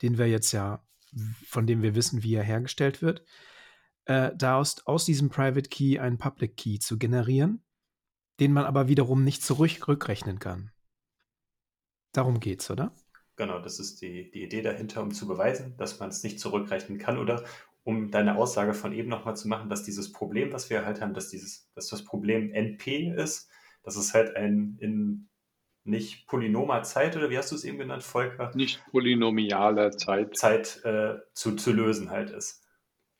den wir jetzt ja, von dem wir wissen, wie er hergestellt wird, äh, da aus, aus diesem Private Key einen Public Key zu generieren, den man aber wiederum nicht zurückrechnen kann. Darum geht's, oder? Genau, das ist die, die Idee dahinter, um zu beweisen, dass man es nicht zurückrechnen kann oder um deine Aussage von eben nochmal zu machen, dass dieses Problem, was wir halt haben, dass dieses, dass das Problem NP ist, dass es halt ein in nicht polynomer Zeit oder wie hast du es eben genannt, Volker? Nicht polynomialer Zeit. Zeit äh, zu, zu lösen halt ist.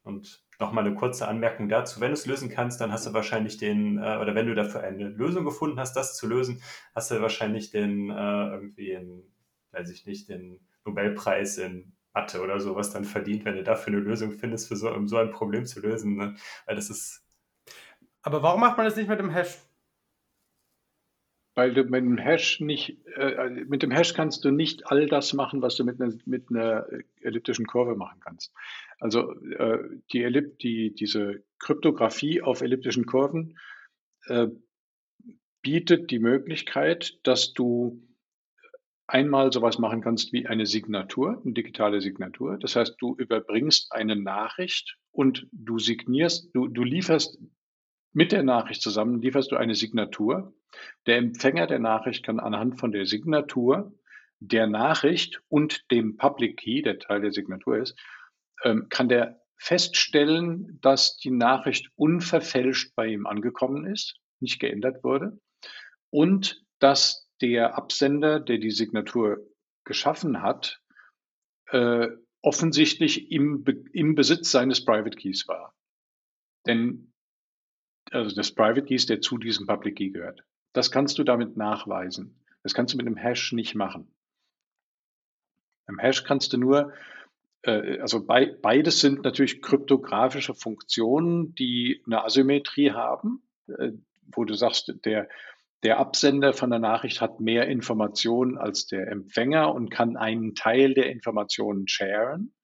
Und nochmal eine kurze Anmerkung dazu. Wenn du es lösen kannst, dann hast du wahrscheinlich den, äh, oder wenn du dafür eine Lösung gefunden hast, das zu lösen, hast du wahrscheinlich den, äh, irgendwie, in, weiß ich nicht, den Nobelpreis in Mathe oder sowas dann verdient, wenn du dafür eine Lösung findest, für so, um so ein Problem zu lösen. Ne? Weil das ist. Aber warum macht man das nicht mit dem Hash? Weil du mit dem Hash nicht, äh, mit dem Hash kannst du nicht all das machen, was du mit einer, mit einer elliptischen Kurve machen kannst. Also äh, die Ellip die, diese Kryptographie auf elliptischen Kurven äh, bietet die Möglichkeit, dass du einmal sowas machen kannst wie eine Signatur, eine digitale Signatur. Das heißt, du überbringst eine Nachricht und du signierst, du, du lieferst mit der Nachricht zusammen lieferst du eine Signatur. Der Empfänger der Nachricht kann anhand von der Signatur der Nachricht und dem Public Key, der Teil der Signatur ist, ähm, kann der feststellen, dass die Nachricht unverfälscht bei ihm angekommen ist, nicht geändert wurde und dass der Absender, der die Signatur geschaffen hat, äh, offensichtlich im, im Besitz seines Private Keys war. Denn also des Private Keys, der zu diesem Public Key gehört. Das kannst du damit nachweisen. Das kannst du mit einem Hash nicht machen. Im Hash kannst du nur, äh, also bei, beides sind natürlich kryptografische Funktionen, die eine Asymmetrie haben, äh, wo du sagst, der, der Absender von der Nachricht hat mehr Informationen als der Empfänger und kann einen Teil der Informationen sharen.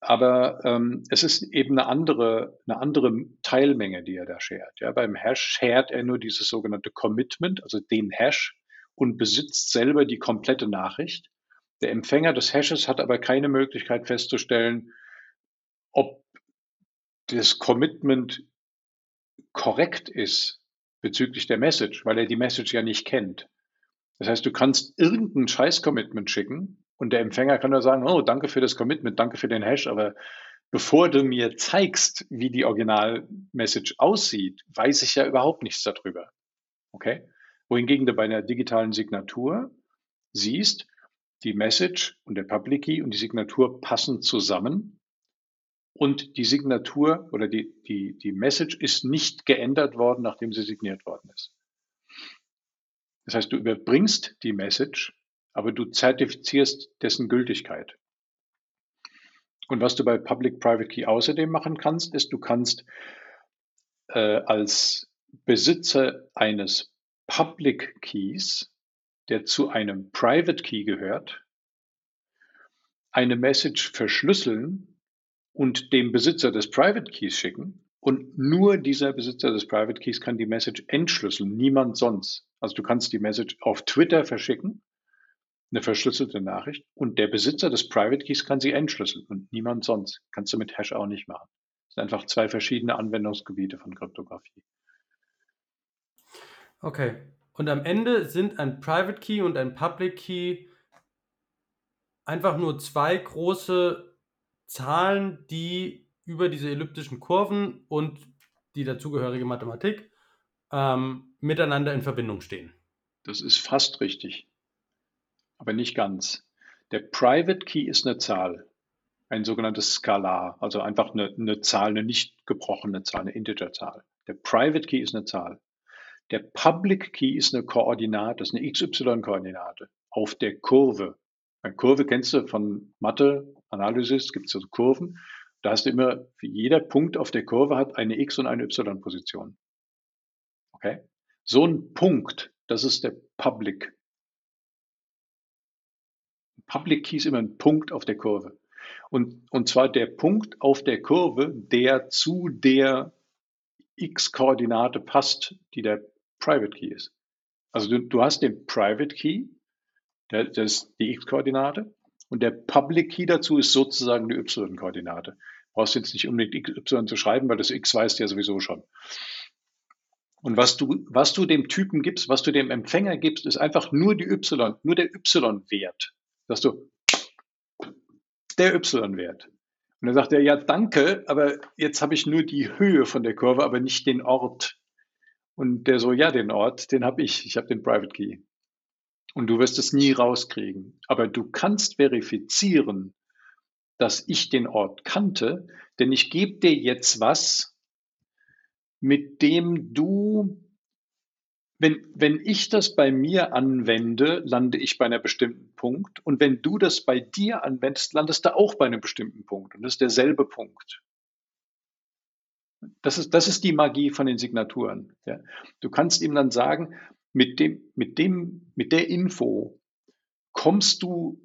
Aber ähm, es ist eben eine andere, eine andere Teilmenge, die er da shared. Ja, beim Hash shared er nur dieses sogenannte Commitment, also den Hash, und besitzt selber die komplette Nachricht. Der Empfänger des Hashes hat aber keine Möglichkeit festzustellen, ob das Commitment korrekt ist bezüglich der Message, weil er die Message ja nicht kennt. Das heißt, du kannst irgendein Scheiß-Commitment schicken und der Empfänger kann nur sagen, oh, danke für das Commitment, danke für den Hash, aber bevor du mir zeigst, wie die Original-Message aussieht, weiß ich ja überhaupt nichts darüber. Okay? Wohingegen du bei einer digitalen Signatur siehst, die Message und der Public Key und die Signatur passen zusammen und die Signatur oder die, die, die Message ist nicht geändert worden, nachdem sie signiert worden ist. Das heißt, du überbringst die Message aber du zertifizierst dessen Gültigkeit. Und was du bei Public-Private Key außerdem machen kannst, ist, du kannst äh, als Besitzer eines Public Keys, der zu einem Private Key gehört, eine Message verschlüsseln und dem Besitzer des Private Keys schicken. Und nur dieser Besitzer des Private Keys kann die Message entschlüsseln, niemand sonst. Also du kannst die Message auf Twitter verschicken eine verschlüsselte Nachricht und der Besitzer des Private Keys kann sie entschlüsseln und niemand sonst. Kannst du mit Hash auch nicht machen. Das sind einfach zwei verschiedene Anwendungsgebiete von Kryptographie. Okay. Und am Ende sind ein Private Key und ein Public Key einfach nur zwei große Zahlen, die über diese elliptischen Kurven und die dazugehörige Mathematik ähm, miteinander in Verbindung stehen. Das ist fast richtig aber nicht ganz. Der Private Key ist eine Zahl, ein sogenanntes Skalar, also einfach eine, eine Zahl, eine nicht gebrochene Zahl, eine Integerzahl. Der Private Key ist eine Zahl. Der Public Key ist eine Koordinate, ist eine XY-Koordinate auf der Kurve. Eine Kurve kennst du von Mathe, Analysis, gibt es so Kurven. Da hast du immer, jeder Punkt auf der Kurve hat eine X- und eine Y-Position. Okay? So ein Punkt, das ist der Public Public Key ist immer ein Punkt auf der Kurve. Und, und zwar der Punkt auf der Kurve, der zu der X-Koordinate passt, die der Private Key ist. Also du, du hast den Private Key, der, das ist die X-Koordinate, und der Public Key dazu ist sozusagen die Y-Koordinate. Brauchst jetzt nicht unbedingt XY zu schreiben, weil das X weißt du ja sowieso schon. Und was du, was du dem Typen gibst, was du dem Empfänger gibst, ist einfach nur die Y, nur der Y-Wert sagst du, der Y-Wert. Und dann sagt er, ja, danke, aber jetzt habe ich nur die Höhe von der Kurve, aber nicht den Ort. Und der so, ja, den Ort, den habe ich. Ich habe den Private Key. Und du wirst es nie rauskriegen. Aber du kannst verifizieren, dass ich den Ort kannte, denn ich gebe dir jetzt was, mit dem du wenn, wenn ich das bei mir anwende, lande ich bei einem bestimmten Punkt. Und wenn du das bei dir anwendest, landest du auch bei einem bestimmten Punkt. Und das ist derselbe Punkt. Das ist, das ist die Magie von den Signaturen. Ja. Du kannst ihm dann sagen, mit dem, mit dem, mit der Info kommst du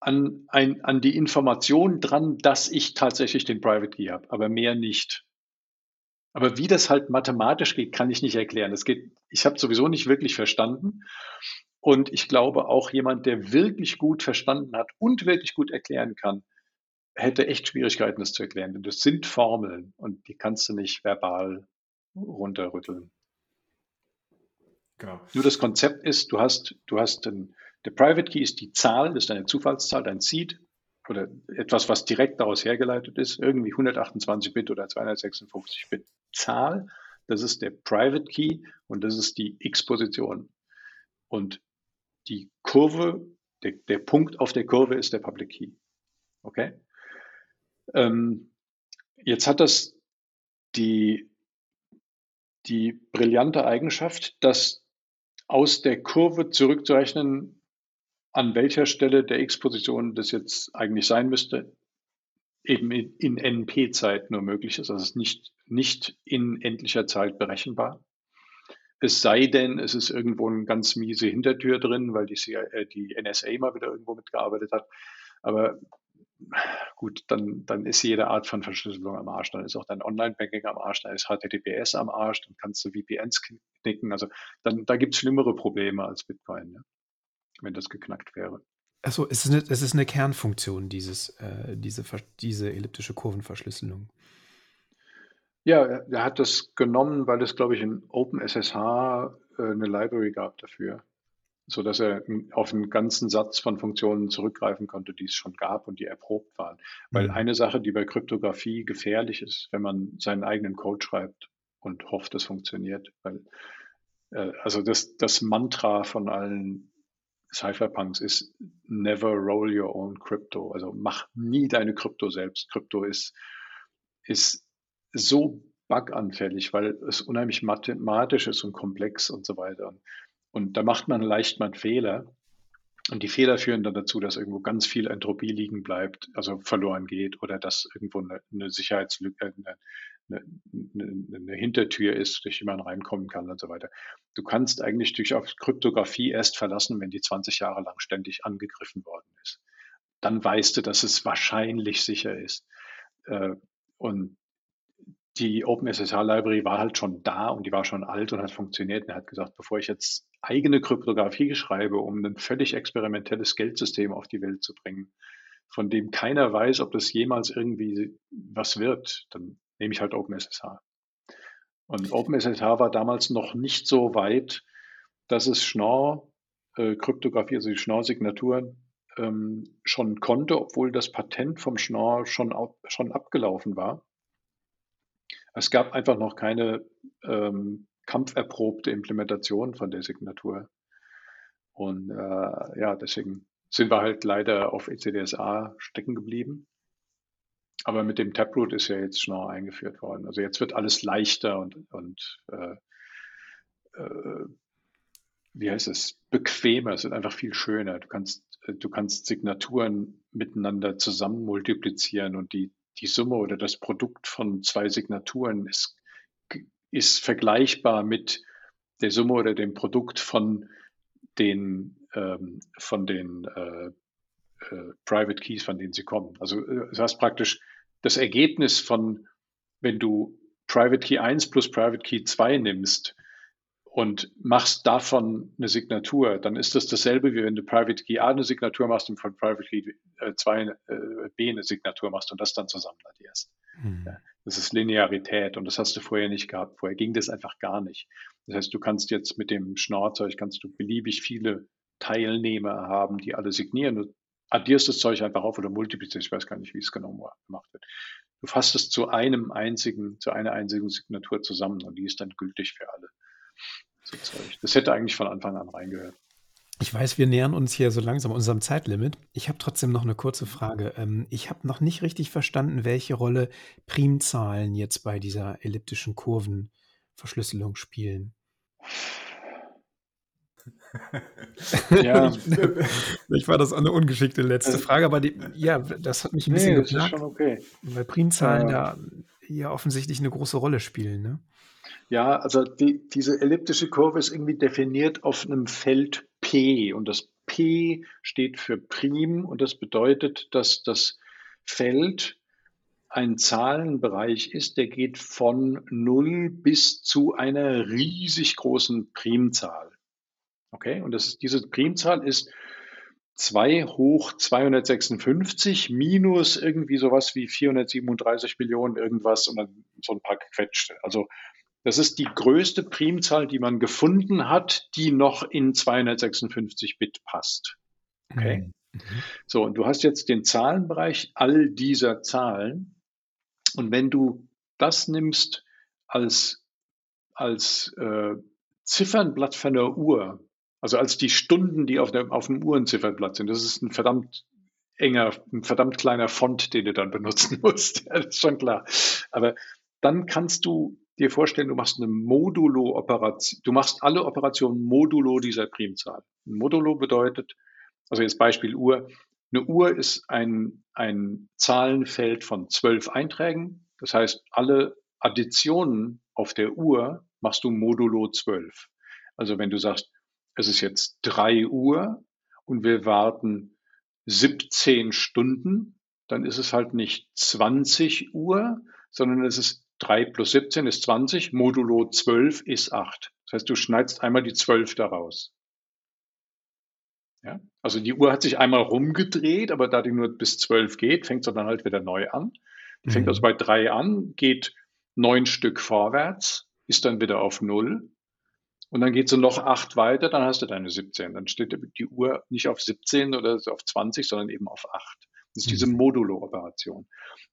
an, ein, an die Information dran, dass ich tatsächlich den Private Key habe, aber mehr nicht. Aber wie das halt mathematisch geht, kann ich nicht erklären. Das geht, ich habe sowieso nicht wirklich verstanden. Und ich glaube auch jemand, der wirklich gut verstanden hat und wirklich gut erklären kann, hätte echt Schwierigkeiten, das zu erklären. Denn das sind Formeln und die kannst du nicht verbal runterrütteln. Genau. Nur das Konzept ist, du hast, du hast ein, der Private Key ist die Zahl, das ist eine Zufallszahl, dein Seed oder etwas, was direkt daraus hergeleitet ist, irgendwie 128 Bit oder 256 Bit Zahl. Das ist der Private Key und das ist die X-Position. Und die Kurve, der, der Punkt auf der Kurve ist der Public Key. Okay? Ähm, jetzt hat das die, die brillante Eigenschaft, dass aus der Kurve zurückzurechnen, an welcher Stelle der X-Position das jetzt eigentlich sein müsste, eben in, in NP-Zeit nur möglich ist. Also es ist nicht, nicht in endlicher Zeit berechenbar. Es sei denn, es ist irgendwo eine ganz miese Hintertür drin, weil die, CIA, äh, die NSA mal wieder irgendwo mitgearbeitet hat. Aber gut, dann, dann ist jede Art von Verschlüsselung am Arsch. Dann ist auch dein Online-Banking am Arsch, dann ist HTTPS am Arsch, dann kannst du VPNs knicken. Also dann, da gibt es schlimmere Probleme als Bitcoin, ja, wenn das geknackt wäre. Achso, es ist eine, es ist eine Kernfunktion, dieses, äh, diese, diese elliptische Kurvenverschlüsselung. Ja, er hat das genommen, weil es, glaube ich, in OpenSSH äh, eine Library gab dafür so dass er auf einen ganzen Satz von Funktionen zurückgreifen konnte, die es schon gab und die erprobt waren. Weil mhm. eine Sache, die bei Kryptographie gefährlich ist, wenn man seinen eigenen Code schreibt und hofft, es funktioniert, weil äh, also das, das Mantra von allen Cypherpunks ist never roll your own crypto. Also mach nie deine Krypto selbst. Krypto ist, ist so buganfällig, weil es unheimlich mathematisch ist und komplex und so weiter. Und da macht man leicht mal Fehler. Und die Fehler führen dann dazu, dass irgendwo ganz viel Entropie liegen bleibt, also verloren geht oder dass irgendwo eine, eine Sicherheitslücke, eine, eine, eine, Hintertür ist, durch die man reinkommen kann und so weiter. Du kannst eigentlich durch auf Kryptographie erst verlassen, wenn die 20 Jahre lang ständig angegriffen worden ist. Dann weißt du, dass es wahrscheinlich sicher ist. Äh, und die OpenSSH-Library war halt schon da und die war schon alt und hat funktioniert. Und er hat gesagt, bevor ich jetzt eigene Kryptographie schreibe, um ein völlig experimentelles Geldsystem auf die Welt zu bringen, von dem keiner weiß, ob das jemals irgendwie was wird, dann nehme ich halt OpenSSH. Und OpenSSH war damals noch nicht so weit, dass es Schnorr, äh, Kryptographie, also die Schnorr-Signaturen, ähm, schon konnte, obwohl das Patent vom Schnorr schon, schon abgelaufen war. Es gab einfach noch keine ähm, kampferprobte Implementation von der Signatur. Und äh, ja, deswegen sind wir halt leider auf ECDSA stecken geblieben. Aber mit dem Taproot ist ja jetzt Schnorr eingeführt worden. Also jetzt wird alles leichter und, und äh, äh, wie heißt es, bequemer. Es wird einfach viel schöner. Du kannst, du kannst Signaturen miteinander zusammen multiplizieren und die die Summe oder das Produkt von zwei Signaturen ist, ist vergleichbar mit der Summe oder dem Produkt von den, ähm, von den äh, äh, Private Keys, von denen sie kommen. Also äh, das heißt praktisch das Ergebnis von, wenn du Private Key 1 plus Private Key 2 nimmst, und machst davon eine Signatur, dann ist das dasselbe, wie wenn du Private Key A eine Signatur machst und von Private Key 2 äh, äh, B eine Signatur machst und das dann zusammen addierst. Mhm. Ja, das ist Linearität und das hast du vorher nicht gehabt. Vorher ging das einfach gar nicht. Das heißt, du kannst jetzt mit dem Schnorrzeug kannst du beliebig viele Teilnehmer haben, die alle signieren. Du addierst das Zeug einfach auf oder multiplizierst. Ich weiß gar nicht, wie es genau gemacht wird. Du fasst es zu einem einzigen, zu einer einzigen Signatur zusammen und die ist dann gültig für alle. Das hätte eigentlich von Anfang an reingehört. Ich weiß, wir nähern uns hier so langsam unserem Zeitlimit. Ich habe trotzdem noch eine kurze Frage. Ähm, ich habe noch nicht richtig verstanden, welche Rolle Primzahlen jetzt bei dieser elliptischen Kurvenverschlüsselung spielen. Ja. ich war das eine ungeschickte letzte Frage, aber die, ja, das hat mich ein bisschen nee, geplagt, okay. weil Primzahlen ja. da ja offensichtlich eine große Rolle spielen. Ne? Ja, also die, diese elliptische Kurve ist irgendwie definiert auf einem Feld P und das P steht für Prim und das bedeutet, dass das Feld ein Zahlenbereich ist, der geht von 0 bis zu einer riesig großen Primzahl. Okay, und das diese Primzahl ist 2 hoch 256 minus irgendwie sowas wie 437 Millionen irgendwas und dann so ein paar gequetschte. Also das ist die größte Primzahl, die man gefunden hat, die noch in 256 Bit passt. Okay. Mhm. mhm. So, und du hast jetzt den Zahlenbereich all dieser Zahlen. Und wenn du das nimmst als, als äh, Ziffernblatt von der Uhr, also als die Stunden, die auf, der, auf dem Uhrenzifferblatt sind. Das ist ein verdammt enger, ein verdammt kleiner Font, den du dann benutzen musst. das ist schon klar. Aber dann kannst du dir vorstellen, du machst eine Modulo-Operation, du machst alle Operationen modulo dieser Primzahl. Modulo bedeutet, also jetzt Beispiel Uhr, eine Uhr ist ein, ein Zahlenfeld von zwölf Einträgen. Das heißt, alle Additionen auf der Uhr machst du modulo zwölf. Also wenn du sagst, es ist jetzt drei Uhr und wir warten 17 Stunden, dann ist es halt nicht 20 Uhr, sondern es ist 3 plus 17 ist 20, modulo 12 ist 8. Das heißt, du schneidest einmal die 12 daraus. Ja? Also die Uhr hat sich einmal rumgedreht, aber da die nur bis 12 geht, fängt sie dann halt wieder neu an. Die mhm. fängt also bei 3 an, geht neun Stück vorwärts, ist dann wieder auf 0 und dann geht sie noch acht weiter, dann hast du deine 17. Dann steht die Uhr nicht auf 17 oder auf 20, sondern eben auf 8. Das ist diese mhm. Modulo-Operation.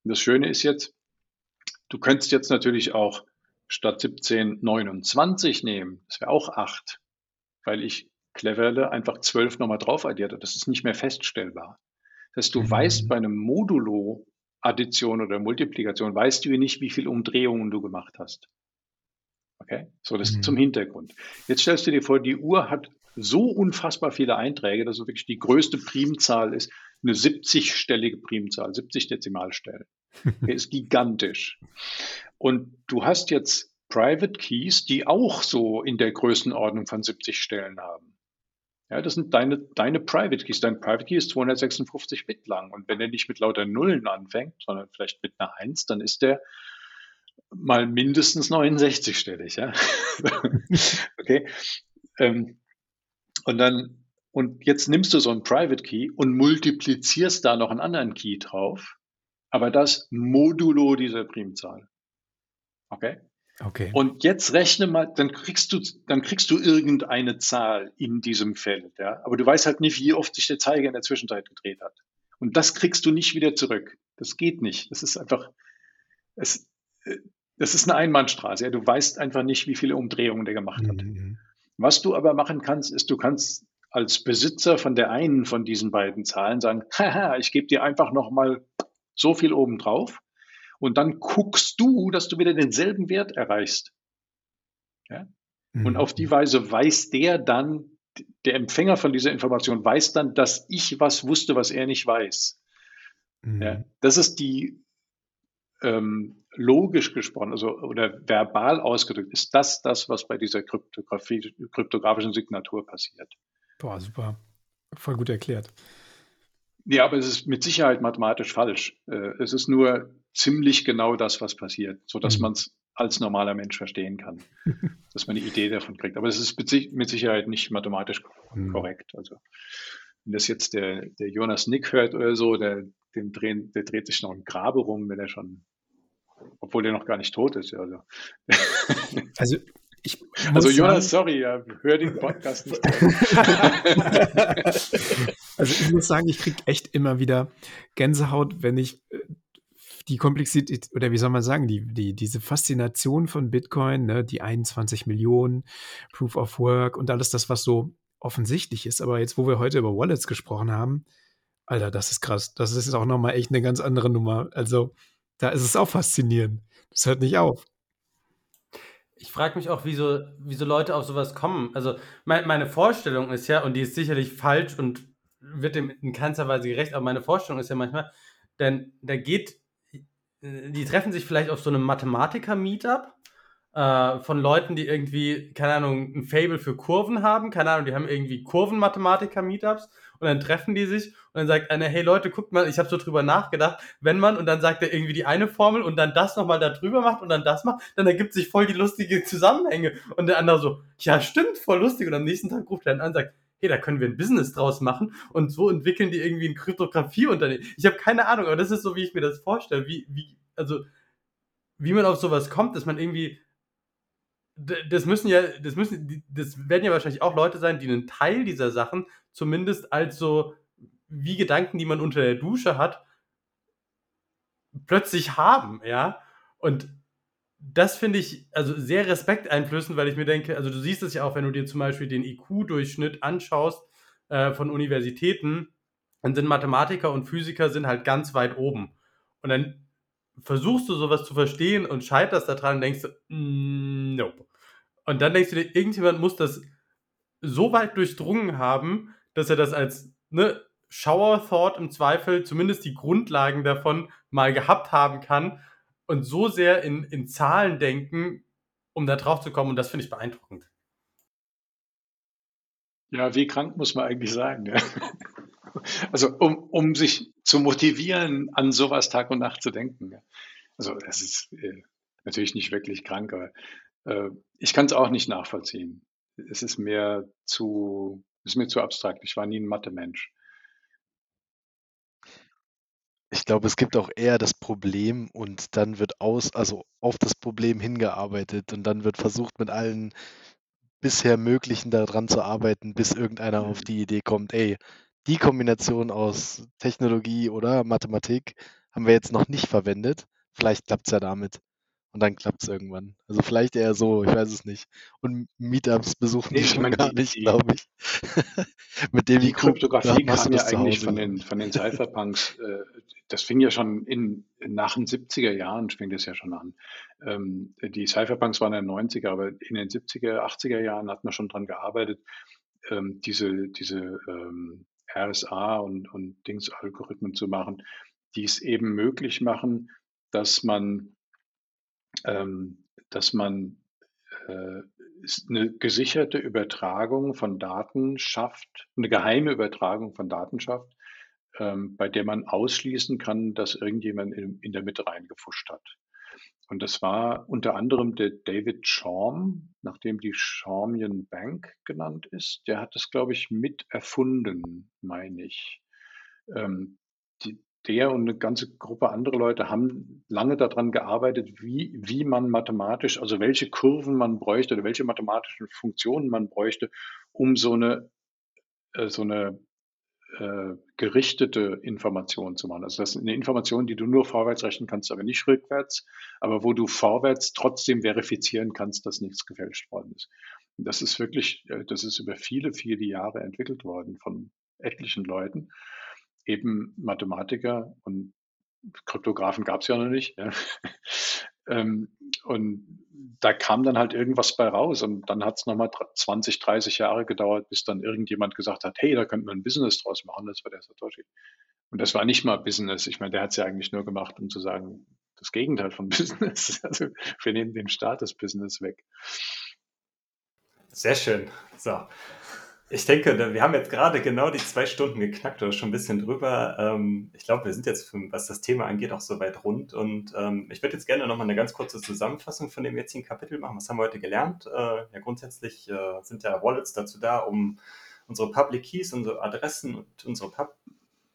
Und das Schöne ist jetzt, du könntest jetzt natürlich auch statt 17 29 nehmen. Das wäre auch 8, weil ich cleverle einfach 12 nochmal drauf addierte. Das ist nicht mehr feststellbar. Das heißt, du mhm. weißt bei einem Modulo Addition oder Multiplikation, weißt du nicht, wie viele Umdrehungen du gemacht hast. Okay, so das mhm. zum Hintergrund. Jetzt stellst du dir vor, die Uhr hat so unfassbar viele Einträge, dass es wirklich die größte Primzahl ist, eine 70-stellige Primzahl, 70 Dezimalstellen. Okay, ist gigantisch. Und du hast jetzt Private Keys, die auch so in der Größenordnung von 70 Stellen haben. Ja, das sind deine, deine Private Keys. Dein Private Key ist 256 Bit lang. Und wenn er nicht mit lauter Nullen anfängt, sondern vielleicht mit einer 1, dann ist der mal mindestens 69-stellig, ja. okay. Ähm, und dann, und jetzt nimmst du so einen Private Key und multiplizierst da noch einen anderen Key drauf, aber das modulo dieser Primzahl. Okay? Okay. Und jetzt rechne mal, dann kriegst du, dann kriegst du irgendeine Zahl in diesem Feld, ja. Aber du weißt halt nicht, wie oft sich der Zeiger in der Zwischenzeit gedreht hat. Und das kriegst du nicht wieder zurück. Das geht nicht. Das ist einfach, es, äh, das ist eine Einbahnstraße. Ja. Du weißt einfach nicht, wie viele Umdrehungen der gemacht hat. Mhm. Was du aber machen kannst, ist, du kannst als Besitzer von der einen von diesen beiden Zahlen sagen, haha, ich gebe dir einfach nochmal so viel oben drauf und dann guckst du, dass du wieder denselben Wert erreichst. Ja? Mhm. Und auf die Weise weiß der dann, der Empfänger von dieser Information weiß dann, dass ich was wusste, was er nicht weiß. Mhm. Ja? Das ist die ähm, logisch gesprochen, also oder verbal ausgedrückt, ist das das, was bei dieser Kryptographie, kryptografischen Signatur passiert. Boah, super. Voll gut erklärt. Ja, aber es ist mit Sicherheit mathematisch falsch. Äh, es ist nur ziemlich genau das, was passiert, sodass mhm. man es als normaler Mensch verstehen kann, dass man eine Idee davon kriegt. Aber es ist mit Sicherheit nicht mathematisch mhm. korrekt. Also wenn das jetzt der, der Jonas Nick hört oder so, der, dem drehen, der dreht sich noch ein Grabe rum, wenn er schon obwohl der noch gar nicht tot ist. Also, also ich also Jonas, sagen, sorry, hör den Podcast nicht. also ich muss sagen, ich kriege echt immer wieder Gänsehaut, wenn ich äh, die Komplexität oder wie soll man sagen, die, die, diese Faszination von Bitcoin, ne, die 21 Millionen, Proof of Work und alles das, was so offensichtlich ist. Aber jetzt, wo wir heute über Wallets gesprochen haben, Alter, das ist krass. Das ist auch nochmal echt eine ganz andere Nummer. Also, da ist es auch faszinierend. Das hört nicht auf. Ich frage mich auch, wieso, wieso Leute auf sowas kommen. Also mein, meine Vorstellung ist ja, und die ist sicherlich falsch und wird dem in keinster Weise gerecht, aber meine Vorstellung ist ja manchmal, denn da geht, die treffen sich vielleicht auf so einem Mathematiker-Meetup äh, von Leuten, die irgendwie, keine Ahnung, ein Fable für Kurven haben, keine Ahnung, die haben irgendwie Kurvenmathematiker-Meetups und dann treffen die sich und dann sagt einer, hey Leute, guckt mal, ich habe so drüber nachgedacht, wenn man und dann sagt er irgendwie die eine Formel und dann das nochmal da drüber macht und dann das macht, dann ergibt sich voll die lustige Zusammenhänge. Und der andere so, ja stimmt, voll lustig. Und am nächsten Tag ruft er dann an und sagt, hey, da können wir ein Business draus machen. Und so entwickeln die irgendwie ein Kryptographieunternehmen. Ich habe keine Ahnung, aber das ist so, wie ich mir das vorstelle, wie, wie, also, wie man auf sowas kommt, dass man irgendwie, das müssen ja, das müssen, das werden ja wahrscheinlich auch Leute sein, die einen Teil dieser Sachen zumindest als so, wie Gedanken, die man unter der Dusche hat, plötzlich haben, ja. Und das finde ich also sehr respekteinflößend, weil ich mir denke, also du siehst es ja auch, wenn du dir zum Beispiel den IQ-Durchschnitt anschaust äh, von Universitäten, dann sind Mathematiker und Physiker sind halt ganz weit oben. Und dann versuchst du sowas zu verstehen und scheiterst daran und denkst du, mm, nope. Und dann denkst du dir, irgendjemand muss das so weit durchdrungen haben, dass er das als ne, Shower Thought im Zweifel zumindest die Grundlagen davon mal gehabt haben kann und so sehr in, in Zahlen denken, um da drauf zu kommen. Und das finde ich beeindruckend. Ja, wie krank muss man eigentlich sein? Ja? Also um, um sich zu motivieren, an sowas Tag und Nacht zu denken. Ja? Also es ist äh, natürlich nicht wirklich krank, aber äh, ich kann es auch nicht nachvollziehen. Es ist mir zu, ist mir zu abstrakt. Ich war nie ein Mathe-Mensch. Ich glaube, es gibt auch eher das Problem und dann wird aus also auf das Problem hingearbeitet und dann wird versucht, mit allen bisher Möglichen daran zu arbeiten, bis irgendeiner auf mhm. die Idee kommt: „Ey, die Kombination aus Technologie oder Mathematik haben wir jetzt noch nicht verwendet. Vielleicht klappt es ja damit.“ Und dann klappt es irgendwann. Also vielleicht eher so, ich weiß es nicht. Und Meetups besuchen nee, die schon gar nicht, glaube ich. Mit dem die Kryptographie kam ja eigentlich von den, von den Cypherpunks. Äh, das fing ja schon in, nach den 70er Jahren fing das ja schon an. Ähm, die Cypherpunks waren in den 90er, aber in den 70er, 80er Jahren hat man schon dran gearbeitet, ähm, diese, diese ähm, RSA und, und Dings-Algorithmen zu machen, die es eben möglich machen, dass man ähm, dass man äh, eine gesicherte Übertragung von Daten schafft, eine geheime Übertragung von Daten schafft, ähm, bei der man ausschließen kann, dass irgendjemand in, in der Mitte reingefuscht hat. Und das war unter anderem der David Shawm, nachdem die Shawmian Bank genannt ist. Der hat das, glaube ich, mit erfunden, meine ich. Ähm, der und eine ganze Gruppe andere Leute haben lange daran gearbeitet, wie, wie man mathematisch, also welche Kurven man bräuchte oder welche mathematischen Funktionen man bräuchte, um so eine, äh, so eine äh, gerichtete Information zu machen. Also das ist eine Information, die du nur vorwärts rechnen kannst, aber nicht rückwärts, aber wo du vorwärts trotzdem verifizieren kannst, dass nichts gefälscht worden ist. Und das ist wirklich, äh, das ist über viele, viele Jahre entwickelt worden von etlichen Leuten eben Mathematiker und Kryptografen gab es ja noch nicht. Ja. ähm, und da kam dann halt irgendwas bei raus und dann hat es nochmal 20, 30 Jahre gedauert, bis dann irgendjemand gesagt hat, hey, da könnte man ein Business draus machen, das war der Satoshi. Und das war nicht mal Business. Ich meine, der hat es ja eigentlich nur gemacht, um zu sagen, das Gegenteil von Business. Also wir nehmen den Status Business weg. Sehr schön. So. Ich denke, wir haben jetzt gerade genau die zwei Stunden geknackt oder schon ein bisschen drüber. Ähm, ich glaube, wir sind jetzt, was das Thema angeht, auch soweit rund. Und ähm, ich würde jetzt gerne nochmal eine ganz kurze Zusammenfassung von dem jetzigen Kapitel machen. Was haben wir heute gelernt? Äh, ja, grundsätzlich äh, sind ja Wallets dazu da, um unsere Public Keys, unsere Adressen und unsere Pub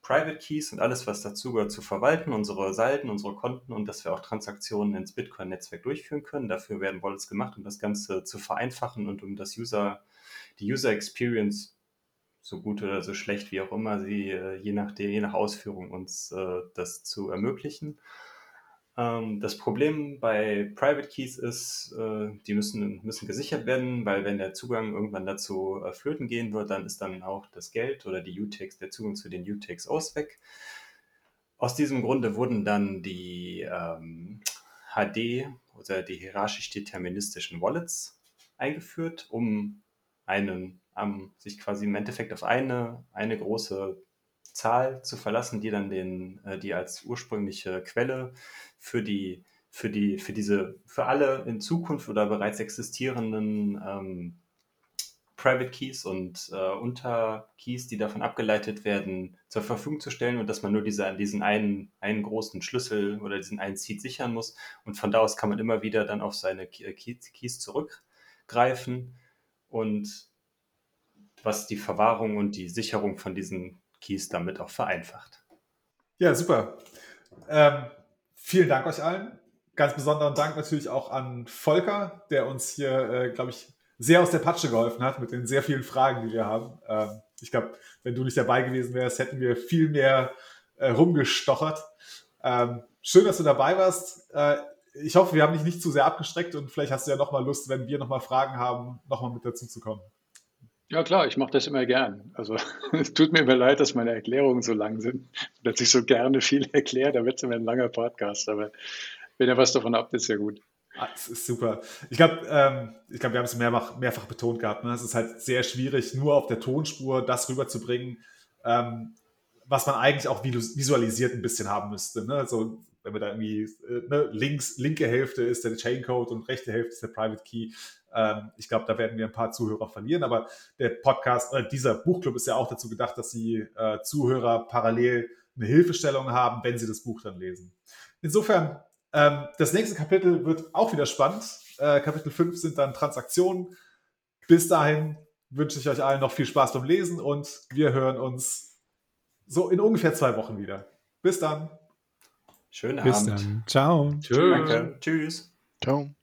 Private Keys und alles, was dazugehört, zu verwalten, unsere Salden, unsere Konten und dass wir auch Transaktionen ins Bitcoin-Netzwerk durchführen können. Dafür werden Wallets gemacht, um das Ganze zu vereinfachen und um das User die User Experience, so gut oder so schlecht wie auch immer sie, äh, je nach, je nach Ausführung uns äh, das zu ermöglichen. Ähm, das Problem bei Private Keys ist, äh, die müssen, müssen gesichert werden, weil wenn der Zugang irgendwann dazu flöten gehen wird, dann ist dann auch das Geld oder die UTX, der Zugang zu den UTXOs weg. Aus diesem Grunde wurden dann die ähm, HD oder die hierarchisch deterministischen Wallets eingeführt, um einen, ähm, sich quasi im Endeffekt auf eine, eine große Zahl zu verlassen, die dann den, äh, die als ursprüngliche Quelle für die, für die, für diese, für alle in Zukunft oder bereits existierenden ähm, Private Keys und äh, Unterkeys, die davon abgeleitet werden, zur Verfügung zu stellen und dass man nur diese, diesen einen, einen großen Schlüssel oder diesen einen Seed sichern muss. Und von da aus kann man immer wieder dann auf seine Keys zurückgreifen und was die Verwahrung und die Sicherung von diesen Keys damit auch vereinfacht. Ja, super. Ähm, vielen Dank euch allen. Ganz besonderen Dank natürlich auch an Volker, der uns hier, äh, glaube ich, sehr aus der Patsche geholfen hat mit den sehr vielen Fragen, die wir haben. Ähm, ich glaube, wenn du nicht dabei gewesen wärst, hätten wir viel mehr äh, rumgestochert. Ähm, schön, dass du dabei warst. Äh, ich hoffe, wir haben dich nicht zu sehr abgestreckt und vielleicht hast du ja nochmal Lust, wenn wir nochmal Fragen haben, nochmal mit dazu zu kommen. Ja klar, ich mache das immer gern. Also es tut mir immer leid, dass meine Erklärungen so lang sind, dass ich so gerne viel erkläre. Da wird es immer ein langer Podcast, aber wenn ihr was davon habt, ist ja gut. Ah, das ist super. Ich glaube, ähm, ich glaub, wir haben es mehrfach, mehrfach betont gehabt. Ne? Es ist halt sehr schwierig, nur auf der Tonspur das rüberzubringen, ähm, was man eigentlich auch visualisiert ein bisschen haben müsste. Ne? Also wenn wir da irgendwie äh, ne, links, linke Hälfte ist der Chaincode und rechte Hälfte ist der Private Key. Ähm, ich glaube, da werden wir ein paar Zuhörer verlieren, aber der Podcast, äh, dieser Buchclub ist ja auch dazu gedacht, dass die äh, Zuhörer parallel eine Hilfestellung haben, wenn sie das Buch dann lesen. Insofern, ähm, das nächste Kapitel wird auch wieder spannend. Äh, Kapitel 5 sind dann Transaktionen. Bis dahin wünsche ich euch allen noch viel Spaß beim Lesen und wir hören uns so in ungefähr zwei Wochen wieder. Bis dann. Schönen Bis Abend. dann. Ciao. Tschüss. Danke. Tschüss. Ciao.